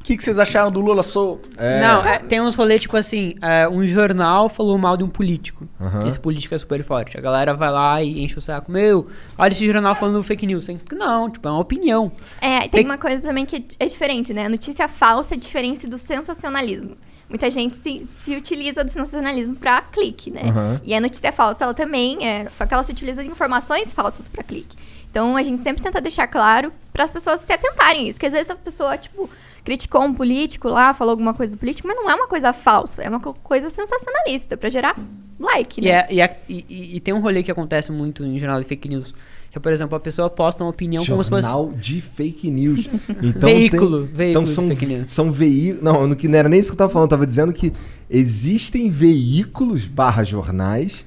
Que, que vocês acharam do Lula solto? É. Não, é, tem uns rolês tipo assim, é, um jornal falou mal de um político. Aham. Esse político é super forte. A galera vai lá e enche o saco. Meu, olha esse jornal falando fake news. Não, tipo, é uma opinião. É, tem Fake- uma coisa também que é diferente, né? A notícia falsa é diferente do sensacionalismo. Muita gente se, se utiliza do sensacionalismo pra clique, né? Aham. E a notícia falsa, ela também é. Só que ela se utiliza de informações falsas pra clique. Então a gente sempre tenta deixar claro para as pessoas se atentarem a isso. Porque às vezes a pessoa, tipo, criticou um político lá, falou alguma coisa do político, mas não é uma coisa falsa, é uma co- coisa sensacionalista, pra gerar like, E, né? é- e é- e- e- e tem um rolê que acontece muito em jornal de fake news. Que é, por exemplo, a pessoa posta uma opinião como se fosse. Jornal de fake news. Então Veículo, tem- veículo então de são, fake news. são veículos. Não, no que não era nem isso que eu tava falando. Eu tava dizendo que existem veículos barra jornais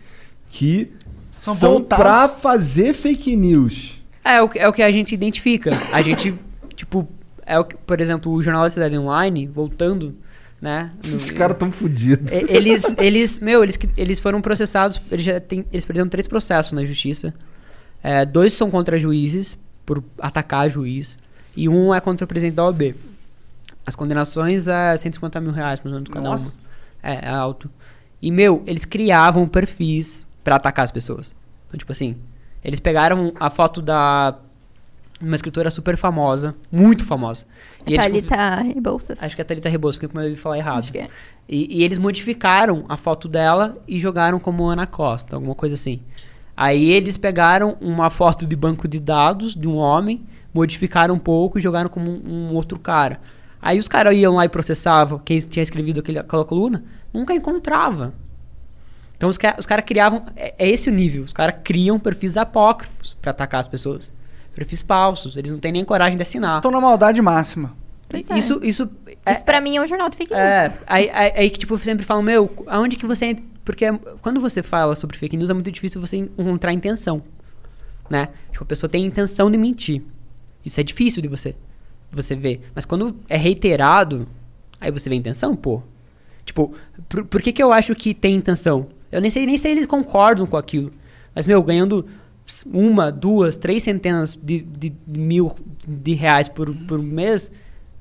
que São são, pra fazer fake news. É, o, que- é o que a gente identifica. A gente, tipo, é o que, por exemplo, o Jornal da Cidade Online, voltando, né? no- Esses caras tão fodidos. Eles, eles, meu, eles, eles foram processados, eles já têm, eles perderam três processos na justiça. É, dois são contra juízes, por atacar juiz, e um é contra o presidente da OAB. As condenações é 150 mil reais, mais ou menos, cada Nossa. uma. É, é alto. E, meu, eles criavam perfis pra atacar as pessoas. Então, tipo assim, eles pegaram a foto da... Uma escritora super famosa, muito famosa. E Thalita Rebouças. Acho que é a Thalita Rebouças, que eu ia falar errado. Acho que é. E, e eles modificaram a foto dela e jogaram como Ana Costa, alguma coisa assim. Aí eles pegaram uma foto de banco de dados de um homem, modificaram um pouco e jogaram como um, um outro cara. Aí os caras iam lá e processavam quem tinha escrevido aquele, aquela coluna, nunca encontrava. Então os, os caras criavam. É, é esse o nível. Os caras criam perfis apócrifos pra atacar as pessoas. Perfis falsos. Eles não têm nem coragem de assinar. Estou na maldade máxima. Pois é. Isso, isso é- Isso pra mim é um jornal de fake news. é, aí, aí, aí que tipo, sempre falam, meu, aonde que você. Porque quando você fala sobre fake news é muito difícil você encontrar intenção. Né? Tipo, a pessoa tem intenção de mentir. Isso é difícil de você, você ver. Mas quando é reiterado, aí você vê a intenção, pô. Tipo, por, por que, que eu acho que tem intenção? Eu nem sei nem se eles concordam com aquilo. Mas, meu, ganhando uma, duas, três centenas de, de, de mil de reais por, por mês,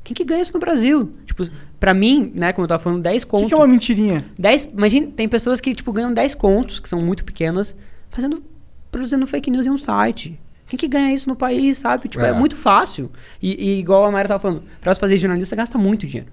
quem que ganha isso no Brasil? Tipo, pra mim, né, como eu tava falando, 10 O contos. que, que é uma mentirinha? 10, imagina, tem pessoas que, tipo, ganham 10 contos, que são muito pequenas, fazendo, produzindo fake news em um site. Quem que ganha isso no país, sabe? Tipo, é, É. muito fácil. E, e igual a Mayra tava falando, pra você fazer jornalista, gasta muito dinheiro.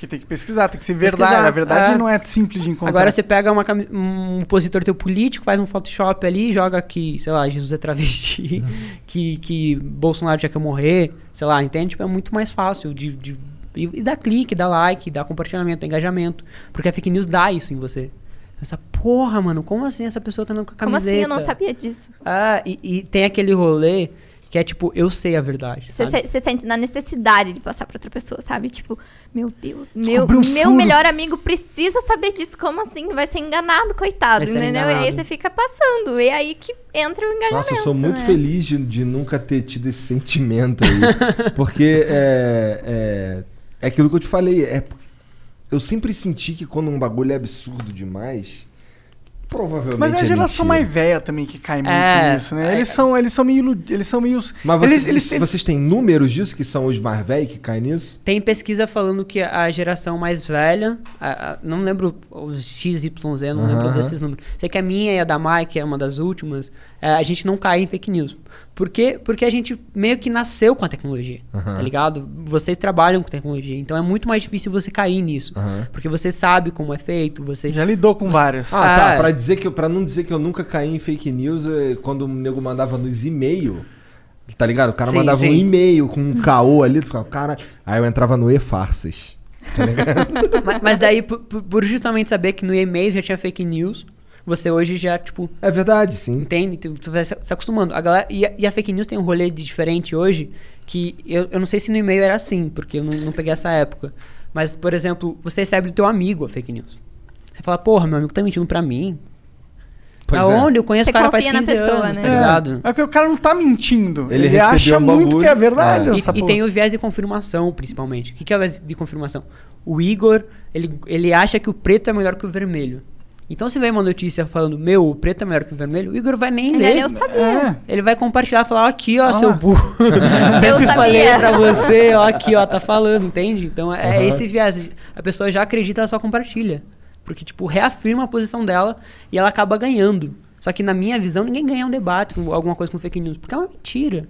Porque tem que pesquisar, tem que ser Pesquisar, verdade. A verdade é. não é simples de encontrar. Agora você pega uma um opositor teu político, faz um Photoshop ali, joga que, sei lá, Jesus é travesti, que, que Bolsonaro já quer morrer, sei lá, entende? Tipo, é muito mais fácil de, de e, e dá clique, dá like, dá compartilhamento, dá engajamento. Porque a fake news dá isso em você. Essa porra, mano, como assim essa pessoa tá andando com a Como camiseta? assim? Eu não sabia disso. Ah, e, e tem aquele rolê que é tipo, eu sei a verdade. Você sabe? se- você sente na necessidade de passar pra outra pessoa, sabe? Tipo, meu Deus, meu, um meu melhor amigo precisa saber disso. Como assim? Vai ser enganado, coitado, ser entendeu? E aí enganado. você fica passando. E aí que entra o engajamento. Nossa, eu sou muito né? feliz de, de nunca ter tido esse sentimento aí. porque é, é, é aquilo que eu te falei. É, eu sempre senti que quando um bagulho é absurdo demais, provavelmente. Mas é a geração mentira. mais velha também que cai muito É, nisso, né? é. Eles são, eles são meio. Eles são meio. Mas eles, vocês, eles, eles- vocês têm números disso que são os mais velhos que caem nisso? Tem pesquisa falando que a geração mais velha, a- a- não lembro os XYZ, não lembro Aham. desses números. Sei que a minha e a da Mai, que é uma das últimas, é, a gente não cai em fake news. Por quê? Porque a gente meio que nasceu com a tecnologia, Aham. tá ligado? Vocês trabalham com tecnologia, então é muito mais difícil você cair nisso. Aham. Porque você sabe como é feito, você... já lidou com várias. Ah, tá. Ah. Pra, dizer que, eu- pra não dizer que eu nunca caí em fake news, é, quando o nego mandava nos e-mail. Tá ligado? O cara Sim, mandava um sim. e-mail com um caô ali, tu ficava, cara. Aí eu entrava no e-farsas. mas, mas daí, por, por- por justamente saber que no e-mail já tinha fake news, você hoje já, tipo, É verdade, sim. Entende? Tu, tu vai se, se acostumando. A galera, e, a, e a fake news tem um rolê de diferente hoje, que eu, eu não sei se no e-mail era assim, porque eu não, não peguei essa época. Mas, por exemplo, você recebe do teu amigo a fake news. Você fala, porra, meu amigo tá mentindo pra mim. Pois da é. onde? Eu conheço Você o cara faz confia na 15 pessoa, anos, né? tá É, ligado? É que o cara não tá mentindo. Ele Ele, recebeu acha um muito que é verdade É. E, essa e tem o viés de confirmação, principalmente. O que, que é o viés de confirmação? O Igor, ele, ele acha que o preto é melhor que o vermelho. Então se vem uma notícia falando, meu, o preto é melhor que o vermelho, o Igor vai nem Ele, ler. eu sabia. É. Ele vai compartilhar, falar, ó, aqui, ó, Ah. seu burro. Eu Sempre sabia. falei pra você, ó, aqui, ó, tá falando, entende? Então é Aham. esse viés. A pessoa já acredita, ela só compartilha. Porque, tipo, reafirma a posição dela e ela acaba ganhando. Só que na minha visão, ninguém ganha um debate com alguma coisa com fake news, porque é uma mentira.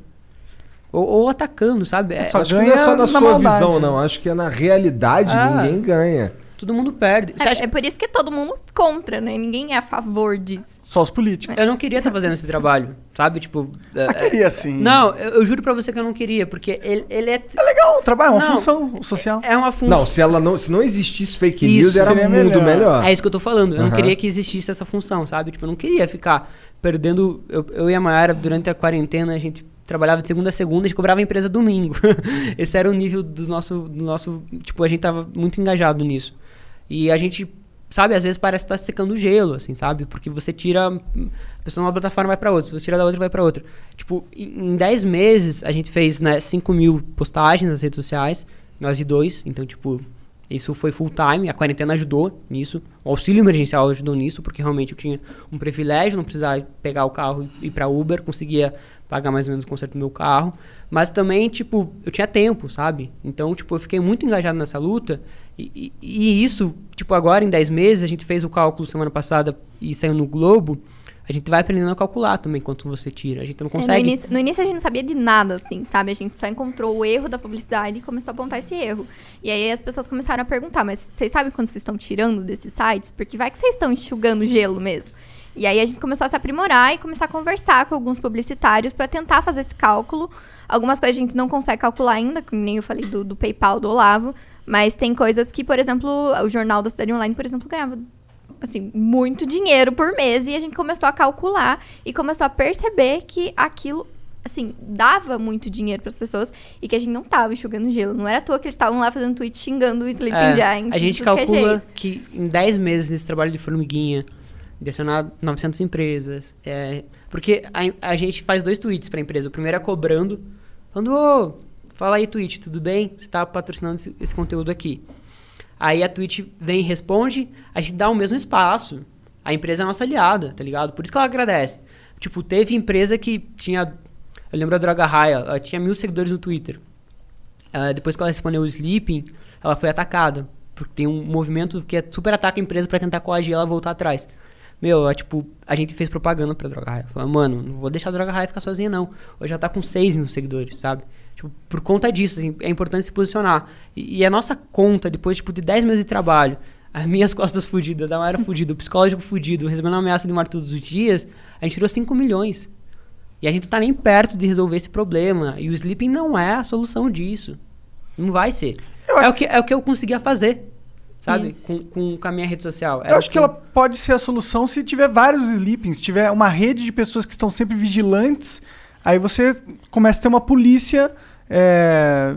Ou, ou atacando, sabe? É, só Acho que não é só na na sua maldade. visão, não. Acho que é na realidade, Ah. ninguém ganha. Todo mundo perde. Você acha- É, é por isso que é todo mundo contra, né? Ninguém é a favor disso. Só os políticos. Eu não queria estar fazendo esse trabalho, sabe? Tipo. é- Ah, queria sim. Não, eu, eu juro pra você que eu não queria, porque ele, ele é. É legal, trabalho, é uma Não, função social. É uma função. Não, se ela não, se não existisse fake Isso, news, era seria muito melhor. melhor. É isso que eu tô falando. Eu não Aham. queria que existisse essa função, sabe? Tipo, eu não queria ficar perdendo. Eu, eu e a Mayara, durante a quarentena, a gente trabalhava de segunda a segunda, a gente cobrava a empresa domingo. Esse era o nível do nosso, do nosso. Tipo, a gente tava muito engajado nisso. E a gente, sabe, às vezes parece estar secando o gelo, assim, sabe? Porque você tira. A pessoa numa plataforma vai pra outra, você tira da outra, vai pra outra. Tipo, em em 10 meses, a gente fez né, 5 mil postagens nas redes sociais, nós e dois. Então, tipo, isso foi full time, a quarentena ajudou nisso. O auxílio emergencial ajudou nisso, porque realmente eu tinha um privilégio, não precisar pegar o carro e ir pra Uber, conseguia pagar mais ou menos o conserto do meu carro. Mas também, tipo, eu tinha tempo, sabe? Então, tipo, eu fiquei muito engajado nessa luta. E, e- isso, tipo, agora em 10 meses, a gente fez o cálculo semana passada e saiu no Globo. A gente vai aprendendo a calcular também quanto você tira. A gente não É, no, consegue. início, no início a gente não sabia de nada, assim, sabe? A gente só encontrou o erro da publicidade e começou a apontar esse erro. E aí as pessoas começaram a perguntar, mas vocês sabem quando vocês estão tirando desses sites? Porque vai que vocês estão enxugando gelo mesmo. E aí a gente começou a se aprimorar e começar a conversar com alguns publicitários para tentar fazer esse cálculo. Algumas coisas a gente não consegue calcular ainda, que nem eu falei do, do PayPal do Olavo. Mas tem coisas que, por exemplo, o Jornal da Cidade Online, por exemplo, ganhava assim, muito dinheiro por mês e a gente começou a calcular e começou a perceber que aquilo assim, dava muito dinheiro para as pessoas e que a gente não tava enxugando gelo. Não era à toa que eles estavam lá fazendo tweet xingando o Sleeping É, Giant. a gente que calcula jeito. que em 10 meses nesse trabalho de formiguinha, direcionar 900 empresas. é, porque a, a gente faz dois tweets para a empresa. O primeiro é cobrando, falando: Ô, fala aí, Twitch, tudo bem? Você está patrocinando esse, esse conteúdo aqui. Aí a Twitch vem e responde, a gente dá o mesmo espaço. A empresa é nossa aliada, tá ligado? Por isso que ela agradece. Tipo, teve empresa que tinha. Eu lembro a Droga Raia, ela tinha mil seguidores no Twitter. Ah, depois que ela respondeu o Sleeping, ela foi atacada. Porque tem um movimento que é super ataca a empresa pra tentar coagir ela voltar atrás. Meu, é, tipo, a gente fez propaganda pra Droga Raia. Falando, mano, não vou deixar a Droga Raia ficar sozinha, não. Hoje ela tá com 6 mil seguidores, sabe? Tipo, por conta disso, assim, é importante se posicionar. E, e a nossa conta, depois tipo, de 10 meses de trabalho, as minhas costas fudidas, a Mayara fudida, o psicológico fudido, recebendo ameaça de morte todos os dias, a gente tirou 5 milhões. E a gente não tá nem perto de resolver esse problema. E o sleeping não é a solução disso. Não vai ser. Eu É o, que, é o que eu conseguia fazer, sabe? Com, com, com a minha rede social. Eu acho que ela pode ser a solução se tiver vários sleepings, se tiver uma rede de pessoas que estão sempre vigilantes, aí você começa a ter uma polícia é,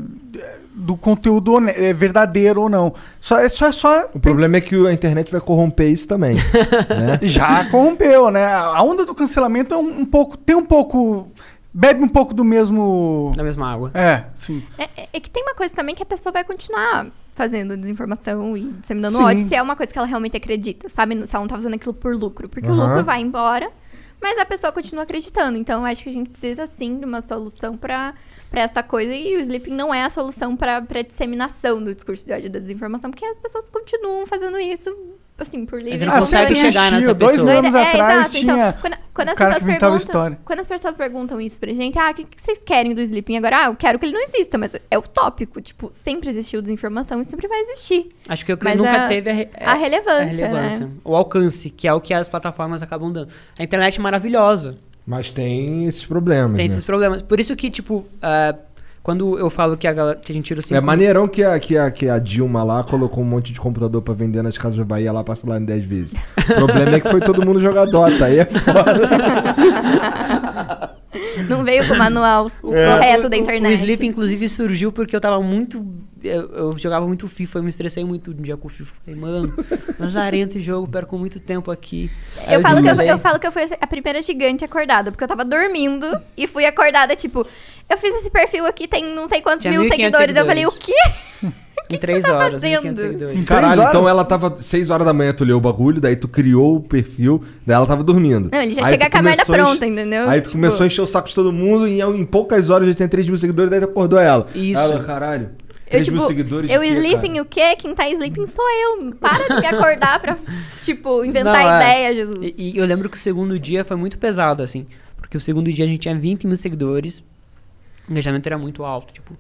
do conteúdo é, verdadeiro ou não. Só, é só, é só O problema é que a internet vai corromper isso também. né? já corrompeu, né? A onda do cancelamento é um, um pouco, tem um pouco, bebe um pouco do mesmo, Na mesma água. é, sim. É, é- é que tem uma coisa também que a pessoa vai continuar fazendo desinformação e disseminando Sim. ódio se é uma coisa que ela realmente acredita, sabe? Se ela não tá fazendo aquilo por lucro. Porque o Aham. lucro vai embora, mas a pessoa continua acreditando. Então, eu acho que a gente precisa, sim, de uma solução pra, pra essa coisa. E o sleeping não é a solução pra, pra disseminação do discurso de ódio e da desinformação, porque as pessoas continuam fazendo isso, assim, por livre gente não Ah, consegue chegar nessa Dois pessoa. mil anos É, atrás exato. Então, tinha quando, quando o as pessoas perguntam, história. quando as pessoas perguntam isso pra gente, ah, o que, que vocês querem do sleeping agora? Ah, eu quero que ele não exista, mas é utópico. Tipo, sempre existiu desinformação e sempre vai existir. Acho que o que Mas nunca a- teve é, é- a relevância, a relevância. né? O alcance, que é o que as plataformas acabam dando. A internet é maravilhosa. Mas tem esses problemas. Tem né? esses problemas. Por isso que, tipo, ah, quando eu falo que a, galera, que a gente tira o É 5 maneirão que a, que, a, que a Dilma lá colocou um monte de computador pra vender nas casas da Bahia lá, passa lá em 10 vezes. O problema é que foi todo mundo jogar Dota, aí é foda. Não veio com o manual É. correto da O- internet. O Sleep, inclusive, surgiu porque eu tava muito. Eu, eu jogava muito FIFA, eu me estressei muito um dia com o FIFA. Falei, mano, lazarento esse jogo, perco muito tempo aqui. Aí Eu falo, que eu, eu falo que eu fui a primeira gigante acordada, porque eu tava dormindo e fui acordada, tipo, eu fiz esse perfil aqui, tem não sei quantos Tinha mil 1.500 seguidores. Eu falei, o seguidores. quê? Em três tá horas, fazendo? 1.500 seguidores. Em Caralho, três então horas? ela tava 6 horas da manhã, tu leu o bagulho, daí tu criou o perfil, daí ela tava dormindo. Não, ele já Aí chega com a merda pronta, entendeu? Aí tu Tipo, começou a encher o saco de todo mundo e em, poucas horas já tinha 3 mil seguidores, daí tu acordou ela. Isso. Ela, caralho, Eu, 3 mil tipo, seguidores eu quê, sleeping cara? o quê? Quem tá sleeping sou eu. Para de me acordar pra, tipo, inventar Não, é. ideia, Jesus. E, e eu lembro que o segundo dia foi muito pesado, assim. Porque o segundo dia a gente tinha 20 mil seguidores. O engajamento era muito alto, tipo.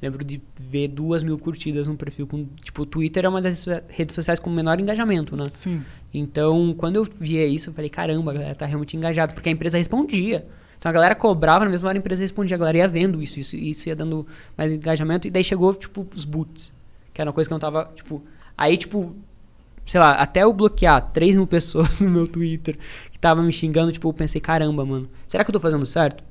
Lembro de ver duas mil curtidas num perfil com. Tipo, o Twitter é uma das so- redes sociais com menor engajamento, né? Sim. Então, quando eu via isso, eu falei, caramba, a galera tá realmente engajada, porque a empresa respondia. Então a galera cobrava, na mesma hora a empresa respondia, a galera ia vendo isso, isso, isso ia dando mais engajamento, e daí chegou, tipo, os boots, que era uma coisa que eu não tava, tipo... Aí, tipo, sei lá, até eu bloquear 3 mil pessoas no meu Twitter que tava me xingando, tipo, eu pensei, caramba, mano, será que eu tô fazendo certo?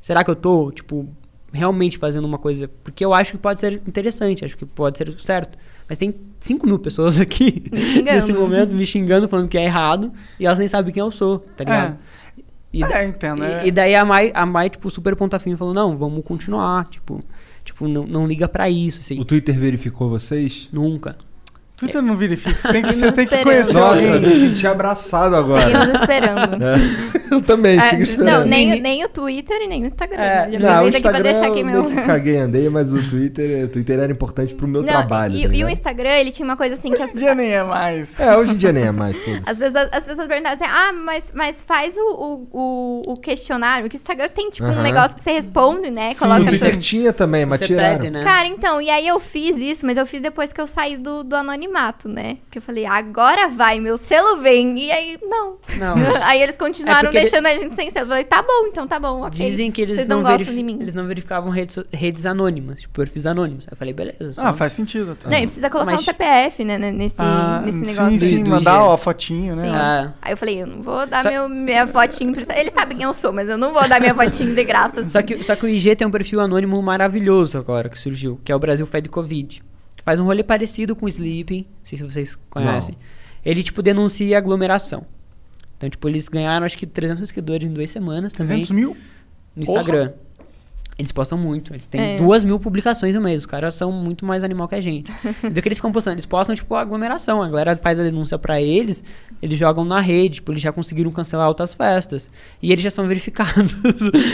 Será que eu tô, tipo, realmente fazendo uma coisa? Porque eu acho que pode ser interessante, acho que pode ser certo. Mas tem 5 mil pessoas aqui nesse momento me xingando, falando que é errado, e elas nem sabem quem eu sou, tá ligado? E, É, entendo, e- é. e daí a Mai, a Mai, tipo, super ponta firme falou, não, vamos continuar, tipo, tipo não, não liga pra isso, assim, O Twitter verificou vocês? nunca. Twitter não verifica. Você tem que, você tem que conhecer Nossa, alguém. me senti abraçado agora. Seguimos esperando. eu também, Ah, sigo esperando. não, nem, nem o Twitter e nem o Instagram. É, Já Não, o aqui pra Instagram deixar aqui eu meu. que caguei, andei, mas o Twitter, o Twitter era importante pro meu Não, trabalho. e, tá e o? Instagram, ele tinha uma coisa assim que as, Hoje em dia nem é mais. É, hoje em dia nem é mais, as, pessoas, as pessoas perguntavam assim: ah, mas, mas faz o, o, o, o questionário. Que o Instagram tem, tipo, Aham. um negócio que você responde, né? No Coloca Twitter seu- tinha também, mas Você tiraram. pede, né? Cara, então, e aí eu fiz isso, mas eu fiz depois que eu saí do, do anonimato, né? Porque eu falei, agora vai, meu selo vem. E aí, não. Não. aí eles continuaram É porque ele- deixando a gente sem selo. Eu falei, tá bom, então tá bom, ok. Dizem que eles Vocês não, não, de mim. eles não verificavam redes, redes anônimas, tipo, perfis anônimos. Aí eu falei, beleza. Ah, faz sentido. Até. Não, e precisa colocar Mas- um CPF, né, né, nesse, Ah, nesse sim, negócio. Sim, do mandar ó, a fotinho, né? Sim. Ah. Aí eu falei, eu não vou dar Só- meu, minha fotinho. pra- Eles sabem quem eu sou, mas eu não vou dar minha fotinho de graça. assim. Só que, só que o IG tem um perfil anônimo maravilhoso agora que surgiu, que é o Brasil Fed Covid. Faz um rolê parecido com o Sleeping, não sei se vocês conhecem. Ele, tipo, denuncia aglomeração. Então, tipo, eles ganharam acho que 300 mil seguidores em duas semanas também 300 mil? no Instagram. Eles postam muito. Eles têm É. duas mil publicações no mês. Os caras são muito mais animal que a gente. então, o que eles ficam postando? Eles postam, tipo, a aglomeração. A galera faz a denúncia pra eles, eles jogam na rede. Tipo, eles já conseguiram cancelar outras festas. E eles já são verificados.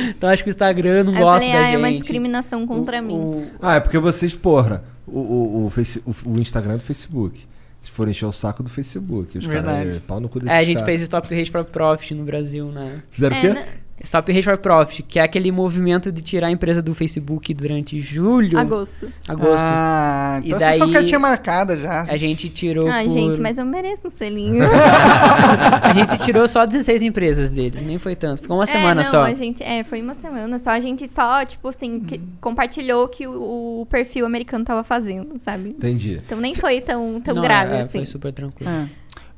então, acho que o Instagram não Aí eu gosta falei, da ah, gente. é uma discriminação contra O- mim. o- Ah, é porque vocês, porra, o, o, o, Face- o- o Instagram do Facebook. Se for encher o saco do Facebook. Os Verdade. caras, é, pau no cu desses É, a gente caras. fez Stop Hate for Profit no Brasil, né? Fizeram o É, quê? Stop Hate for Profit, que é aquele movimento de tirar a empresa do Facebook durante julho, Agosto. agosto. Ah, E então você só daí- cartinha marcada já. A gente tirou Ah, por... gente, mas eu mereço um selinho. A gente tirou só 16 empresas deles, nem foi tanto. Ficou uma É, semana não, só. A gente, é, foi uma semana só. A gente só, tipo assim, que- compartilhou que o, o perfil americano tava fazendo, sabe? Entendi. Então nem foi tão, tão Não, grave é, assim. Foi super tranquilo. É.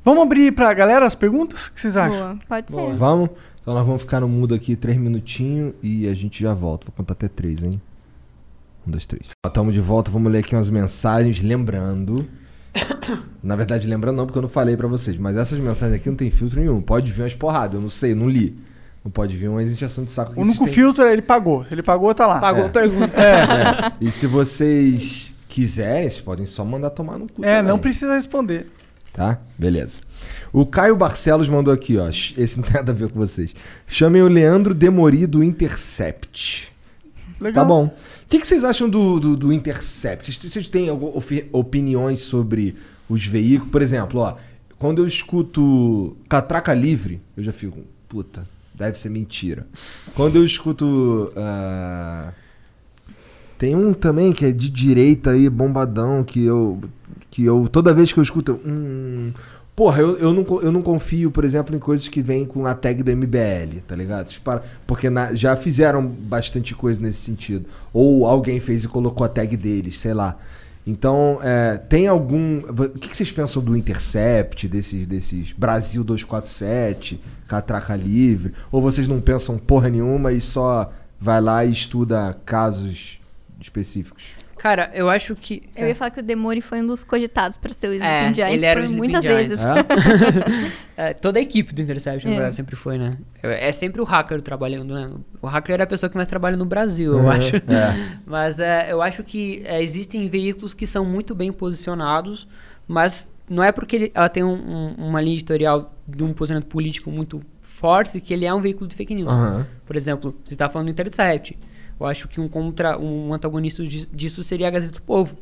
Vamos abrir pra galera as perguntas? O que vocês acham? Boa, pode Boa. ser. Vamos? Então nós vamos ficar no mudo aqui três minutinhos e a gente já volta. Vou contar até três, hein? Um, dois, três. Estamos de volta, vamos ler aqui umas mensagens, lembrando. Na verdade, lembrando não, porque eu não falei pra vocês, mas essas mensagens aqui não tem filtro nenhum. Pode vir umas porradas, eu não sei, eu não li. Não pode vir umas injeção de saco que O único têm- filtro é ele pagou. Se ele pagou, tá lá. Pagou É. a pergunta. É. E se vocês quiserem, vocês podem só mandar tomar no cu. É, também. não precisa responder. Tá? Beleza. O Caio Barcelos mandou aqui, ó. Esse não tem nada a ver com vocês. Chamem o Leandro Demori do Intercept. Legal. Tá bom. O que, que vocês acham do, do, do Intercept? Vocês, vocês têm opiniões sobre os veículos? Por exemplo, ó, quando eu escuto Catraca Livre, eu já fico, puta, deve ser mentira. Quando eu escuto. ah, tem um também que é de direita aí, bombadão, que eu. Que eu. Toda vez que eu escuto. Hum, porra, eu, eu, não, eu não confio, por exemplo, em coisas que vêm com a tag do MBL, tá ligado? Porque na- já fizeram bastante coisa nesse sentido. Ou alguém fez e colocou a tag deles, sei lá. Então, é, tem algum. O que, que vocês pensam do Intercept, desses, desses Brasil 247, Catraca Livre? Ou vocês não pensam porra nenhuma e só vai lá e estuda casos específicos? Cara, eu acho que. Eu ia falar que o Demori foi um dos cogitados para ser o É, Sleeping Giants ele era o Sleeping muitas Giants. vezes. É, toda a equipe do Intercept, na É. verdade, sempre foi, né? É é sempre o hacker trabalhando, né? O hacker é a pessoa que mais trabalha no Brasil, eu Uhum, acho. é. Mas é, eu acho que é, existem veículos que são muito bem posicionados, mas não é porque ele- ela tem um- um- uma linha editorial de um posicionamento político muito forte que ele é um veículo de fake news. Aham. Por exemplo, você está falando do Intercept. Eu acho que um contra um antagonista di- disso seria a Gazeta do Povo,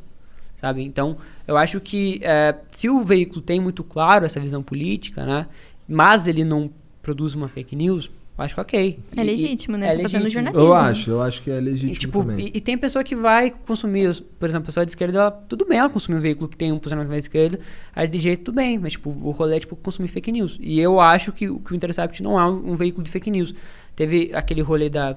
sabe? Então, eu acho que é, se o veículo tem muito claro essa visão política, né? Mas ele não produz uma fake news, eu acho que ok. É E- legítimo, né? é Tá fazendo legítimo. jornalismo. Eu acho, eu acho que é E, legítimo tipo, também. e, e tem pessoa que vai consumir, os- por exemplo, a pessoa de esquerda, ela, tudo bem ela consumir um veículo que tem um posicionamento mais esquerda, aí de jeito tudo bem, mas tipo, o rolê é tipo consumir fake news. E eu acho que, o- que o Intercept não é um, um veículo de fake news. Teve aquele rolê da,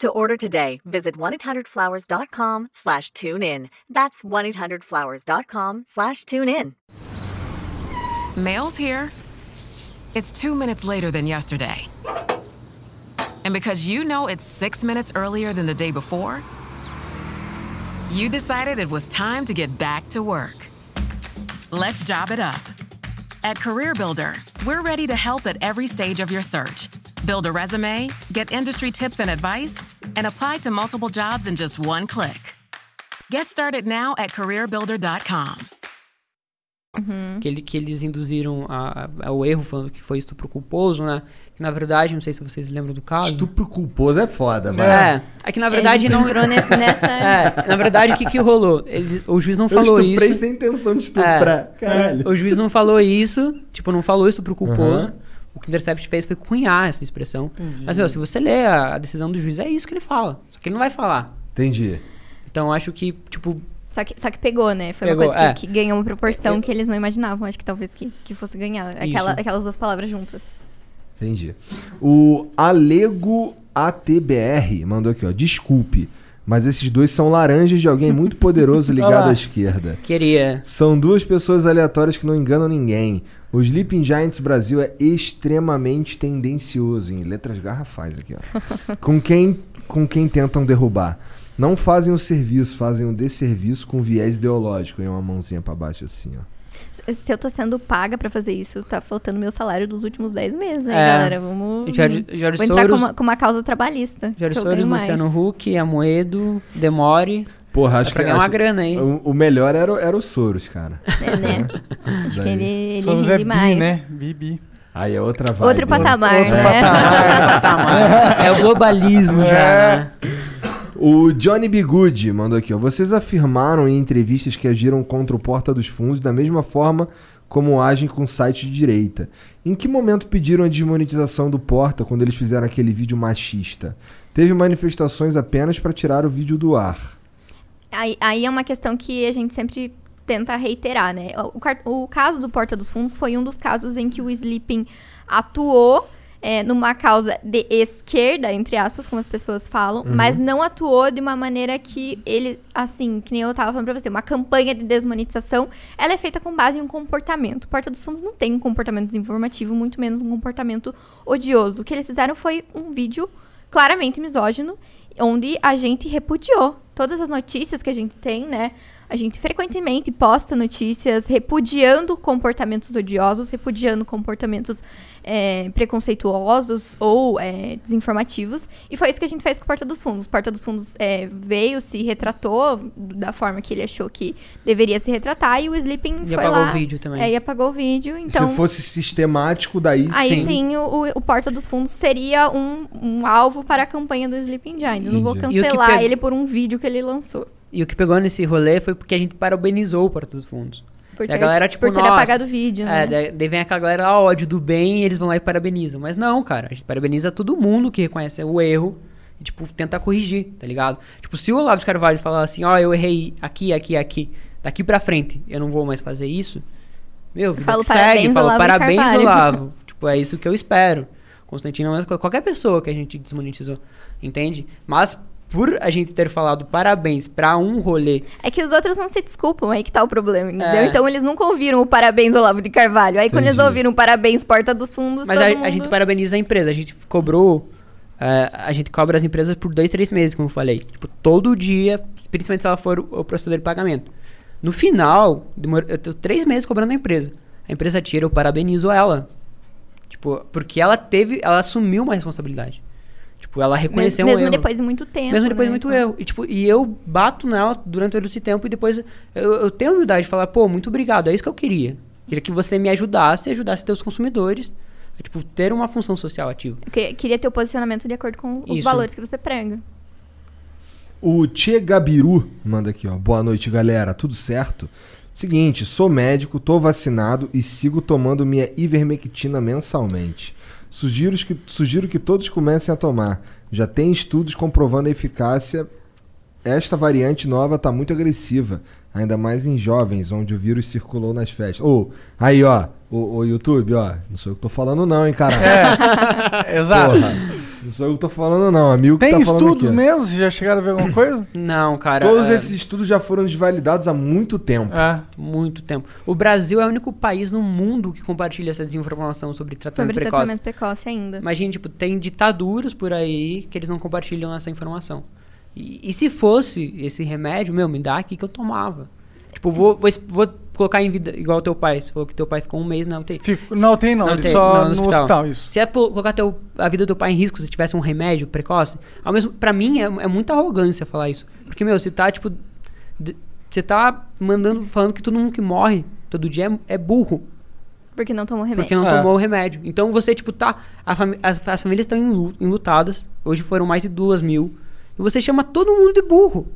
To order today, visit 1-800-Flowers.com slash tune in. That's 1-800-Flowers.com slash tune in. Mail's here. It's two minutes later than yesterday. And because you know it's six minutes earlier than the day before, you decided it was time to get back to work. Let's job it up. At CareerBuilder, we're ready to help at every stage of your search. Build a resume, get industry tips and advice, and apply to multiple jobs in just one click. Get started now at careerbuilder.com. Que, ele, que eles induziram a- a- ao erro, falando que foi estupro culposo, né? Que na verdade, não sei se vocês lembram do caso. Estupro culposo é foda, mano. É, é que na verdade Ele não. entrou nesse- nessa... É, na verdade, o que, que rolou? Eles- o juiz não Eu falou estuprei isso. sem intenção de estuprar. Caralho. O juiz não falou isso, tipo, não falou isso pro culposo. Aham. O que o Intercept fez foi cunhar essa expressão. Mas, meu, se você lê a, a decisão do juiz, é isso que ele fala. Só que ele não vai falar. Entendi. Então, acho que, tipo, Só que, só que pegou, né? Foi Pegou, uma coisa é. que, que ganhou uma proporção que eles não imaginavam. Acho que talvez que, que fosse ganhar. Aquela, aquelas duas palavras juntas. Entendi. O Alego ATBR mandou aqui, ó. Desculpe, mas esses dois são laranjas de alguém muito poderoso ligado Olá. à esquerda. queria. São duas pessoas aleatórias que não enganam ninguém. O Sleeping Giants Brasil é extremamente tendencioso, em letras garrafais aqui, ó. com, quem, com quem tentam derrubar. Não fazem o serviço, fazem o desserviço com viés ideológico. E uma mãozinha pra baixo assim, ó. Se- eu tô sendo paga pra fazer isso, tá faltando meu salário dos últimos 10 meses, né, É. galera? Vamos. Jorge, Jorge Vou entrar com Soros, uma, com uma causa trabalhista. Jorge Soros. Luciano Huck, Amoedo, Demore. Porra, Dá acho pra que ganhar uma acho- grana aí. O, o melhor era, o- era o Soros, cara. É, né? Acho que ele, ele Somos é mais. bi, né? Bibi. Aí é outra vibe. Outro né? patamar, Outro né? Patamar. É o globalismo já, né? O Johnny Bigude mandou aqui, ó. Vocês afirmaram em entrevistas que agiram contra o Porta dos Fundos da mesma forma como agem com sites de direita. Em que momento pediram a desmonetização do Porta quando eles fizeram aquele vídeo machista? Teve manifestações apenas para tirar o vídeo do ar. Aí, aí é uma questão que a gente sempre tenta reiterar, né? O, o caso do Porta dos Fundos foi um dos casos em que o Sleeping atuou é, numa causa de esquerda, entre aspas, como as pessoas falam, mas não atuou de uma maneira que ele, assim, que nem eu tava falando pra você, uma campanha de desmonetização, ela é feita com base em um comportamento. O Porta dos Fundos não tem um comportamento desinformativo, muito menos um comportamento odioso. O que eles fizeram foi um vídeo claramente misógino, onde a gente repudiou todas as notícias que a gente tem, né? A gente frequentemente posta notícias repudiando comportamentos odiosos, repudiando comportamentos é, preconceituosos ou é, desinformativos. E foi isso que a gente fez com o Porta dos Fundos. O Porta dos Fundos é, veio, se retratou da forma que ele achou que deveria se retratar e o Sleeping E foi apagou lá. o vídeo também. É, e apagou o vídeo. Então, Se fosse sistemático, daí Aí sim. sim, o, o Porta dos Fundos seria um, um alvo para a campanha do Sleeping Giants. Não vou cancelar pe- ele por um vídeo que ele lançou. E o que pegou nesse rolê foi porque a gente parabenizou o Porta dos Fundos. Por E ter, a galera, tipo, por ter nossa, apagado o vídeo, né? É, daí, vem aquela galera, ó, ódio do bem, e eles vão lá e parabenizam. Mas não, cara, a gente parabeniza todo mundo que reconhece o erro e, tipo, tenta corrigir, tá ligado? Tipo, se o Olavo de Carvalho falar assim, ó, eu errei aqui, aqui, aqui, daqui pra frente, eu não vou mais fazer isso, Meu, vida Falo que segue, parabéns, falo Olavo de parabéns, Carvalho." Olavo. tipo, é isso que eu espero. Constantino é. Qualquer pessoa que a gente desmonetizou, entende? Mas por a gente ter falado parabéns pra um rolê É que os outros não se desculpam, aí que tá o problema, entendeu? É. Então eles nunca ouviram o parabéns Olavo de Carvalho. Aí quando eles Entendi. ouviram parabéns Porta dos Fundos, Mas todo a, mundo... a gente parabeniza a empresa. A gente cobrou. é, a gente cobra as empresas por dois, três meses, como eu falei. Tipo, todo dia, principalmente se ela for o, o processador de pagamento. No final, demor- eu tô três meses cobrando a empresa. A empresa tira, eu parabenizo ela. Tipo, porque ela teve. Ela assumiu uma responsabilidade. Tipo, ela reconheceu mesmo, um mesmo depois de muito tempo. Mesmo depois de né? muito erro. E, tipo, e eu bato nela durante todo esse tempo e depois eu, eu tenho a humildade de falar, pô, muito obrigado, é isso que eu queria. Queria que você me ajudasse e ajudasse teus consumidores a, tipo, ter uma função social ativa. Eu que- queria ter o posicionamento de acordo com os Isso. valores que você prega. O Tchê Gabiru manda aqui, ó. Boa noite, galera. Tudo certo? Seguinte, sou médico, tô vacinado e sigo tomando minha ivermectina mensalmente. Sugiro que, sugiro que todos comecem a tomar. Já tem estudos comprovando a eficácia. Esta variante nova tá muito agressiva, ainda mais em jovens, onde o vírus circulou nas festas. Ô, aí, ó, o, o YouTube, ó. Não sou eu que tô falando, não, hein, caralho. Exato. Porra, não sou eu que tô falando, não. Amigo que Tem tá falando estudos aqui, mesmo? Vocês já chegaram a ver alguma coisa? Não, cara. Todos é esses estudos já foram desvalidados há muito tempo. É. Muito tempo. O Brasil é o único país no mundo que compartilha essa desinformação sobre tratamento Sobre precoce. tratamento precoce ainda. Imagina, tipo, tem ditaduras por aí que eles não compartilham essa informação. E, e se fosse esse remédio, meu, me dá aqui que eu tomava. Tipo, vou, vou, vou colocar em vida, igual teu pai. Você falou que teu pai ficou um mês na UTI. Fico- não tem não, Não ele tem, só não, no hospital. isso. Se é colocar teu, a vida do teu pai em risco se tivesse um remédio precoce, ao mesmo, pra mim é, é muita arrogância falar isso. Porque, meu, você tá, tipo. Você tá mandando, falando que todo mundo que morre todo dia é, é burro. Porque não tomou remédio. Porque não É. tomou o remédio. Então você, tipo, tá. a fami- as, as famílias estão enlu- enlutadas. Hoje foram mais de duas mil. E você chama todo mundo de burro.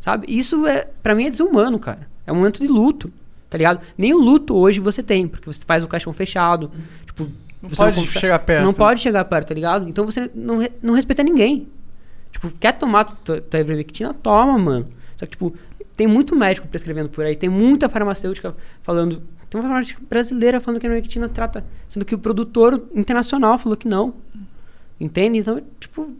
Sabe? Isso é. Pra mim é desumano, cara. É um momento de luto. Tá ligado? Nem o luto hoje você tem, porque você faz o caixão fechado. Tipo, Não você pode conversa- chegar perto. Você não pode chegar perto, tá ligado? Então você não, re- não respeita ninguém. Tipo, quer tomar tua tua ivermectina? Toma, mano. Só que, tipo, tem muito médico prescrevendo por aí, tem muita farmacêutica falando. Tem uma farmacêutica brasileira falando que a ivermectina trata. Sendo que o produtor internacional falou que não. Entende? Então, tipo,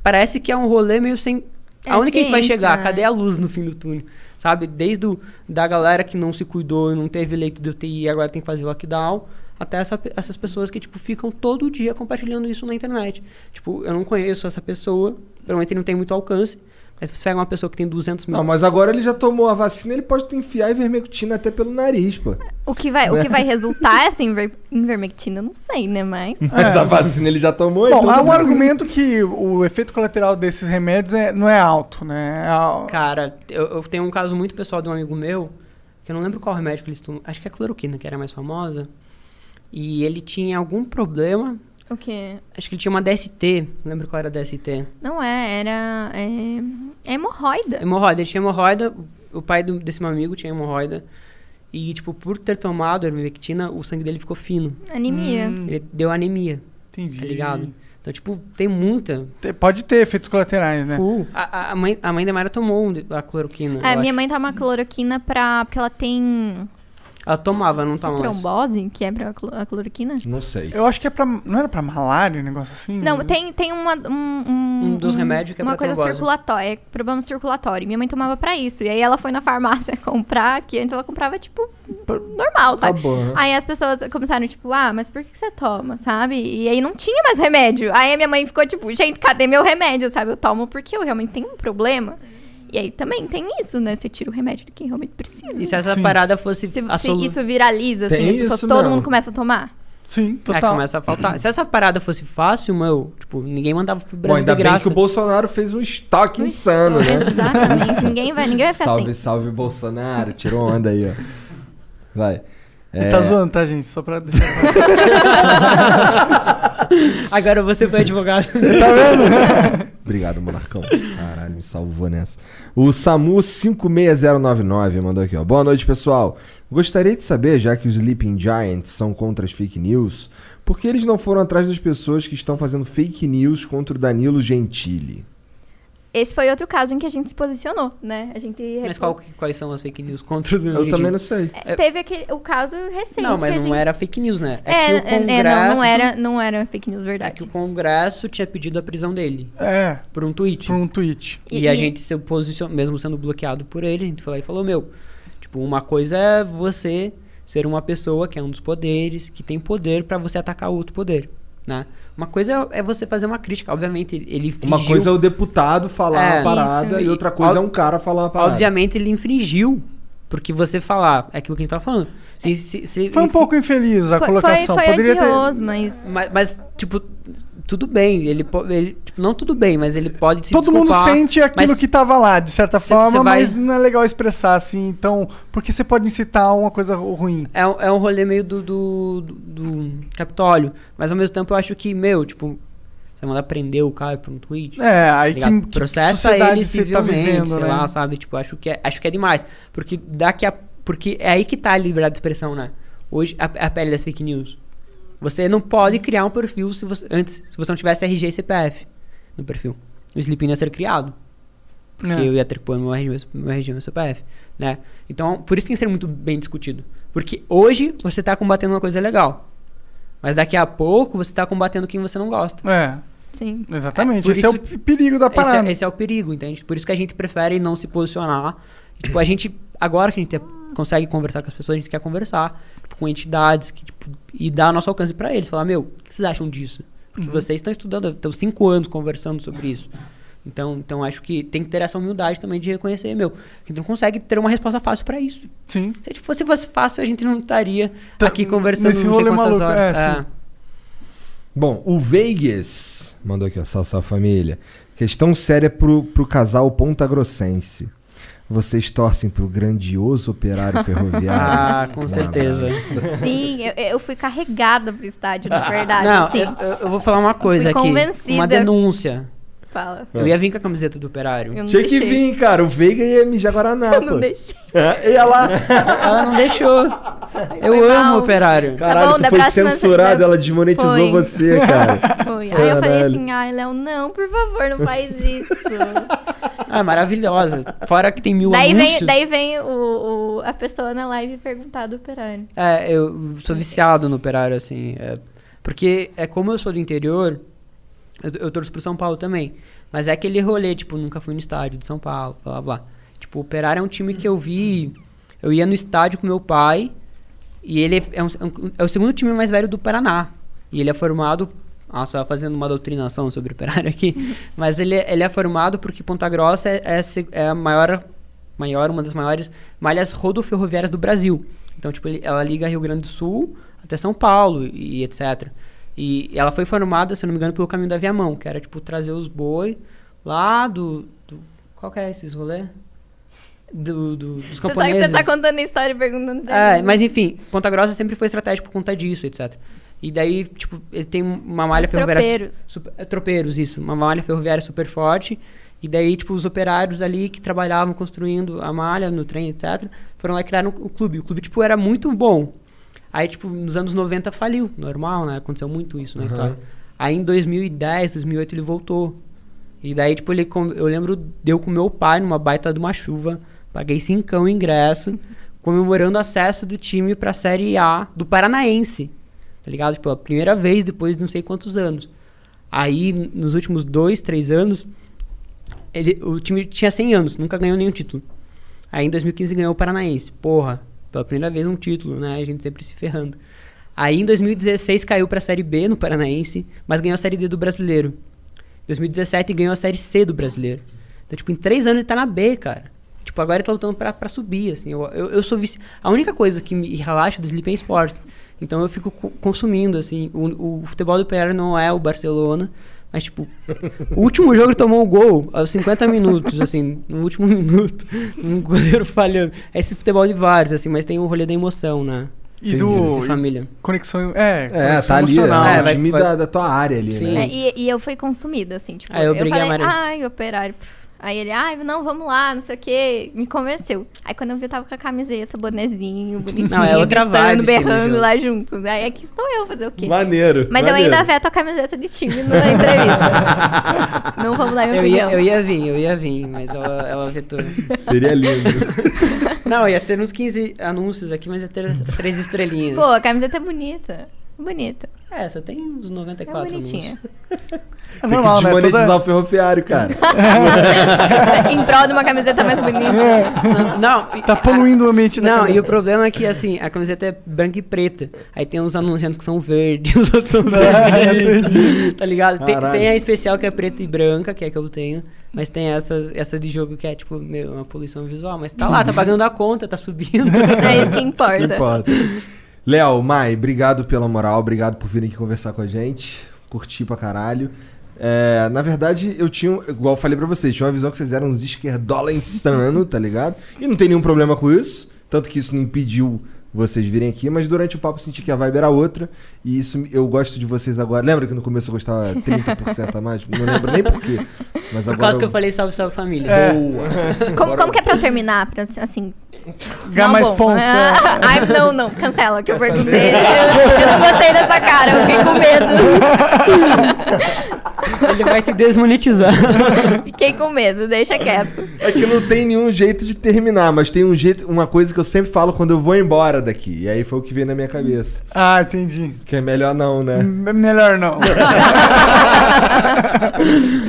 parece que é um rolê meio sem. É Aonde que a gente vai chegar? né? Cadê a luz no fim do túnel? Sabe? Desde o, da galera que não se cuidou e não teve leito de UTI e agora tem que fazer lockdown, até essa essas pessoas que, tipo, ficam todo dia compartilhando isso na internet. Tipo, eu não conheço essa pessoa, provavelmente não tem muito alcance, se você pega uma pessoa que tem 200 mil... Não, mas agora ele já tomou a vacina, ele pode enfiar a ivermectina até pelo nariz, pô. O que vai, o que vai resultar essa inver, ivermectina, eu não sei, né? Mas. Mas a vacina ele já tomou, Bom, então há tá um argumento que o efeito colateral desses remédios é- não é alto, né? É al- Cara, eu, eu tenho um caso muito pessoal de um amigo meu, que eu não lembro qual remédio que eles tomam, acho que é a cloroquina, que era a mais famosa, e ele tinha algum problema, O quê? acho que ele tinha uma DST, não lembro qual era a DST. Não é, era. É, hemorroida. Hemorroida, ele tinha hemorroida, o pai do- desse meu amigo tinha hemorroida, e, tipo, por ter tomado a ivermectina, o sangue dele ficou fino. Anemia. Hum, Ele deu anemia, entendi. tá ligado? Então, tipo, tem muita. Te- Pode ter efeitos colaterais, né? Full. A, a- a mãe, a mãe da Mayra tomou a cloroquina. É, eu minha acho. mãe toma cloroquina pra. Porque ela tem. Ela tomava, não É toma mais. trombose, que é pra a cloroquina? Não sei. Eu acho que é pra. Não era pra malária, um negócio assim? Não, tem, tem uma, um, um, Um dos remédios que é uma pra coisa trombose. circulatória, é problema circulatório. Minha mãe tomava pra isso. E aí ela foi na farmácia comprar, que antes ela comprava, tipo, normal, Tá sabe? bom, né? Aí as pessoas começaram, tipo, ah, mas por que que você toma, sabe? E aí não tinha mais remédio. Aí a minha mãe ficou, tipo, gente, cadê meu remédio, sabe? Eu tomo porque eu realmente tenho um problema. E aí também tem isso, né? Você tira o remédio de quem realmente precisa. E se essa Sim. parada fosse Se, a se solu- isso viraliza, assim, Tem as pessoas, isso todo mesmo. mundo começa a tomar. Sim, É, total. começa a faltar. Se essa parada fosse fácil, meu, tipo, ninguém mandava pro Bom, Brasil ainda de bem que o Bolsonaro fez um estoque insano, né? Exatamente. ninguém vai, ninguém vai ficar Salve, assim. salve Bolsonaro. Tirou onda aí, ó. Vai. Ele É, tá zoando, tá, gente? Só pra deixar. Agora você foi advogado. Obrigado, Monarcão. Caralho, me salvou nessa. O Samu 56099 mandou aqui, ó. Boa noite, pessoal. Gostaria de saber, já que os Sleeping Giants são contra as fake news, por que eles não foram atrás das pessoas que estão fazendo fake news contra o Danilo Gentili? Esse foi outro caso em que a gente se posicionou, né? A gente Mas qual- quais são as fake news contra o Eu também não sei. É, Teve aquele, o caso recente. Não, mas não gente... era fake news, né? É, que o é, Congresso, é, não, não era, não era fake news, é verdade. que o Congresso tinha pedido a prisão dele É, por um tweet. por um tweet. E, E- a e- gente se posicionou, mesmo sendo bloqueado por ele, a gente foi lá e falou, meu, tipo, uma coisa é você ser uma pessoa que é um dos poderes, que tem poder pra você atacar outro poder, né? Uma coisa é você fazer uma crítica, obviamente ele Uma infringiu- coisa é o deputado falar É. uma parada Isso. e outra coisa é um cara falar uma parada. Obviamente ele infringiu, porque você falar é aquilo que a gente tá falando. Se, se, se- Foi um se- pouco infeliz a Foi, colocação. foi, foi Poderia ter. mas... Mas, mas, tipo, tudo bem, ele, ele tipo, não tudo bem, mas ele pode se Todo mundo sente aquilo que tava lá, de certa forma, vai- mas não é legal expressar assim. Então, porque você pode incitar uma coisa ru- ruim. É, um- é um rolê meio do, do, do, do Capitólio. Mas ao mesmo tempo eu acho que, meu, tipo, você manda prender o cara por um tweet. É, aí tá que, que Processa sociedade ele você civilmente, sei né? lá, sabe? Tipo, acho que, é, acho que é demais. Porque daqui a. Porque é aí que tá a liberdade de expressão, né? Hoje, a, a pele das fake news. Você não pode criar um perfil se você, antes, se você não tivesse RG e CPF no perfil. O Sleeping ia ser criado. Porque É. eu ia ter que pôr meu RG, meu RG e meu CPF, né? Então, por isso tem que ser muito bem discutido. Porque hoje você tá combatendo uma coisa legal. Mas daqui a pouco você tá combatendo quem você não gosta. É, Sim. exatamente. É, esse é o isso- perigo da Esse parada. é, esse é o perigo, entende? Por isso que a gente prefere não se posicionar. Tipo, a gente, agora que a gente consegue conversar com as pessoas, a gente quer conversar tipo, com entidades que, tipo, e dar nosso alcance pra eles. Falar, meu, o que vocês acham disso? Porque Uhum. vocês estão estudando, estão cinco anos conversando sobre isso. Então, então acho que tem que ter essa humildade também de reconhecer, meu, a gente não consegue ter uma resposta fácil pra isso. Sim. Se fosse, fosse fácil, a gente não estaria Tá- aqui conversando nesse não sei quantas maluco, horas. é, É. Bom, o Vegas mandou aqui, ó, salve família. Questão séria pro, pro casal Ponta Grossense. Vocês torcem pro grandioso operário ferroviário? Ah, com certeza. abraço. Sim, eu, eu fui carregada pro estádio, na verdade. Não, sim. eu, eu- vou falar uma coisa fui aqui. convencida. Uma denúncia. Fala. Eu ia vir com a camiseta do operário. Tinha que deixei. vir, cara. O Veiga ia mijar Guaraná, Eu não deixei. É, ia lá. Ela não deixou. Eu Foi amo mal. o operário. Caralho, bom, tu foi censurado, você- ela desmonetizou Foi. você, cara. Foi. Aí eu falei Caralho. assim, ai, Léo, não, por favor, não faz isso. Ah, maravilhosa. Fora que tem mil daí anúncios. vem, daí vem o, o- a pessoa na live perguntar do operário. É, eu sou viciado no operário, assim. é, porque é como eu sou do interior, eu, eu torço pro São Paulo também. Mas é aquele rolê, tipo, nunca fui no estádio de São Paulo, blá blá blá. Tipo, o operário é um time que eu vi. Eu ia no estádio com meu pai. E ele é, é é um- é o segundo time mais velho do Paraná. E ele é formado. Nossa, fazendo uma doutrinação sobre o operário aqui. mas ele, é- ele é formado porque Ponta Grossa é, é, é a maior, maior, uma das maiores malhas rodoferroviárias do Brasil. Então, tipo, ele- ela liga Rio Grande do Sul até São Paulo e, etc. E ela foi formada, se não me engano, pelo caminho da Viamão, que era, tipo, trazer os boi lá do... do qual que é esses rolê? Do, do- dos Você tá, camponeses. você tá contando a história e perguntando É, mas enfim, Ponta Grossa sempre foi estratégico por conta disso, etc. E daí, tipo, ele tem uma malha Os ferroviária. tropeiros. super- é, tropeiros, isso. Uma malha ferroviária super forte. E daí, tipo, os operários ali que trabalhavam construindo a malha no trem, etc., foram lá e criaram o clube. O clube, tipo, era muito bom. Aí, tipo, nos anos 90 faliu. Normal, né? Aconteceu muito isso na história. Aí, em 2010, 2008, ele voltou. E daí, tipo, ele, eu lembro, deu com meu pai numa baita de uma chuva. Paguei cincão o ingresso, comemorando o acesso do time pra Série A do Paranaense. Tá ligado? Tipo, a primeira vez depois de não sei quantos anos. Aí, nos últimos dois, três anos, ele, o time tinha 100 anos, nunca ganhou nenhum título. Aí, em 2015, ganhou o Paranaense. Porra, pela primeira vez um título, né? A gente sempre se ferrando. Aí, em 2016, caiu pra Série B no Paranaense, mas ganhou a Série D do Brasileiro. Em 2017, ganhou a Série C do Brasileiro. Então, tipo, em três anos ele tá na B, cara. Tipo, agora ele tá lutando pra, pra subir, assim. Eu, eu, eu sou vici... A única coisa que me relaxa do Sleep é esporte. Então eu fico co- consumindo, assim. O, o futebol do PR não é o Barcelona. Mas, tipo, o último jogo ele tomou o gol aos 50 minutos, assim, no último minuto. Um goleiro falhando. É esse futebol de vários, assim, mas tem o rolê da emoção, né? E De do. família. Conexão. É, É, conexão tá ali, emocional. é, É, o vai- time vai- da, da tua área ali, Sim. né? É, e, e eu fui consumida, assim, tipo, Ah, eu eu, briguei falei, ai, operário. pff. Aí ele, ai, não, vamos lá, não sei o quê. Me convenceu. Aí quando eu vi, eu tava com a camiseta, bonezinho, bonitinho. Não, é outra gritando, vibe, berrando lá junto. Aí aqui estou eu fazer o quê? Maneiro. Mas eu maneiro. ainda veto a camiseta de time na entrevista. não vamos dar minha Eu opinião. ia, eu ia vir, eu ia vir, mas ela, ela vetou. Seria lindo. Não, ia ter uns 15 anúncios aqui, mas ia ter três estrelinhas. Pô, a camiseta é bonita. Bonita. É, só tem uns É 94 bonitinha. anúncios. É Tem normal, que né? desmonetizar Toda... o ferroviário, cara. em prol de uma camiseta mais bonita. Não, não, e- Tá poluindo o ambiente Não, camiseta. e o problema é que, assim, a camiseta é branca e preta. Aí tem uns anunciantes que são verdes, os outros são verdes. tá ligado? Tem, tem a especial que é preta e branca, que é a que eu tenho. Mas tem essa, essa de jogo que é, tipo, meu, uma poluição visual. Mas tá lá, tá pagando a conta, tá subindo. É isso que Que importa. Léo, Mai, obrigado pela moral, obrigado por virem aqui conversar com a gente. Curti pra caralho. É, na verdade, eu tinha, igual eu falei pra vocês, tinha uma visão que vocês eram uns esquerdola insano, tá ligado? E não tem nenhum problema com isso, tanto que isso não impediu vocês virem aqui, mas durante o papo eu senti que a vibe era outra, e isso eu gosto de vocês agora. Lembra que no começo eu gostava 30% a mais? Não lembro nem por quê. Mas Por causa que eu falei salve, salve família. Boa. Como, como que é pra eu terminar? Pra, assim, Ganhar não, mais bom. pontos. é. Ai, não, não, cancela, que eu perguntei. Eu, eu não gostei dessa cara, eu fiquei com medo. Ele vai se desmonetizar. Fiquei com medo, deixa quieto. É que não tem nenhum jeito de terminar, mas tem um jeito, uma coisa que eu sempre falo quando eu vou embora daqui. E aí foi o que veio na minha cabeça. Ah, entendi. Que é melhor não, né? M- melhor não.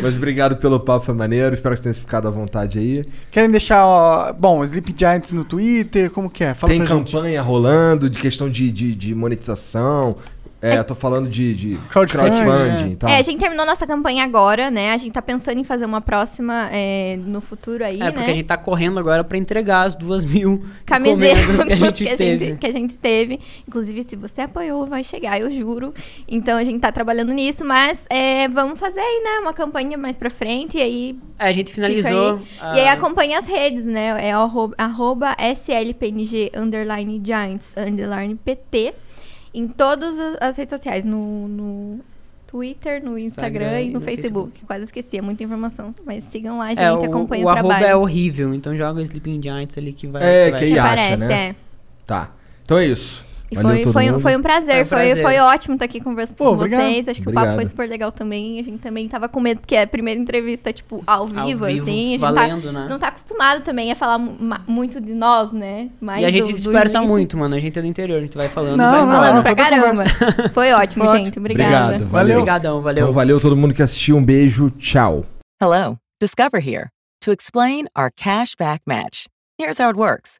Mas obrigado pelo papo, foi maneiro. Espero que vocês tenham ficado à vontade aí. Querem deixar, ó, bom, Sleep Giants no Twitter, como que é? Fala Tem pra gente. campanha rolando de questão de, de, de monetização. É, eu tô falando de, de Crowdfunding, crowdfunding é. e tal. É, a gente terminou nossa campanha agora, né? A gente tá pensando em fazer uma próxima é, no futuro aí, É, né? porque a gente tá correndo agora pra entregar as duas mil camisetas que a gente que a teve. gente, que a gente teve. Inclusive, se você apoiou, vai chegar, eu juro. Então, a gente tá trabalhando nisso, mas é, vamos fazer aí, né? Uma campanha mais pra frente e aí... É, a gente finalizou. aí. E aí, a- acompanha as redes, né? É arroba, arroba slpng, underline giants, underline pt. Em todas as- redes sociais. No... no Twitter, no Instagram, Instagram e no, no Facebook. Quase esqueci, é muita informação. Mas sigam lá, gente, É, o, acompanhem o o, arroba trabalho. é horrível, então joga o Sleeping Giants ali que vai. É, vai que aí que acha, aparece, né? é. Tá. Então é isso. E Valeu foi, foi, um- foi um prazer, Foi um foi, prazer. foi ótimo estar aqui conversando Pô, com obrigado. vocês. Acho que o Obrigado. papo foi super legal também. A gente também tava com medo, porque é a primeira entrevista, tipo, ao vivo, Ao vivo, assim. A gente valendo, tá, né? não tá acostumado também a falar muito de nós, né? Mais E a gente do- se do dispersa Sleep. muito, mano. A gente é do interior, a gente vai falando. Não, vai não. Falando não, pra caramba. Foi ótimo, Foi gente. Obrigada. Obrigado, valeu. Obrigadão, valeu. Então valeu todo mundo que assistiu. Um beijo. Tchau. Hello, Discover here to explain our cash back match. Here's how it works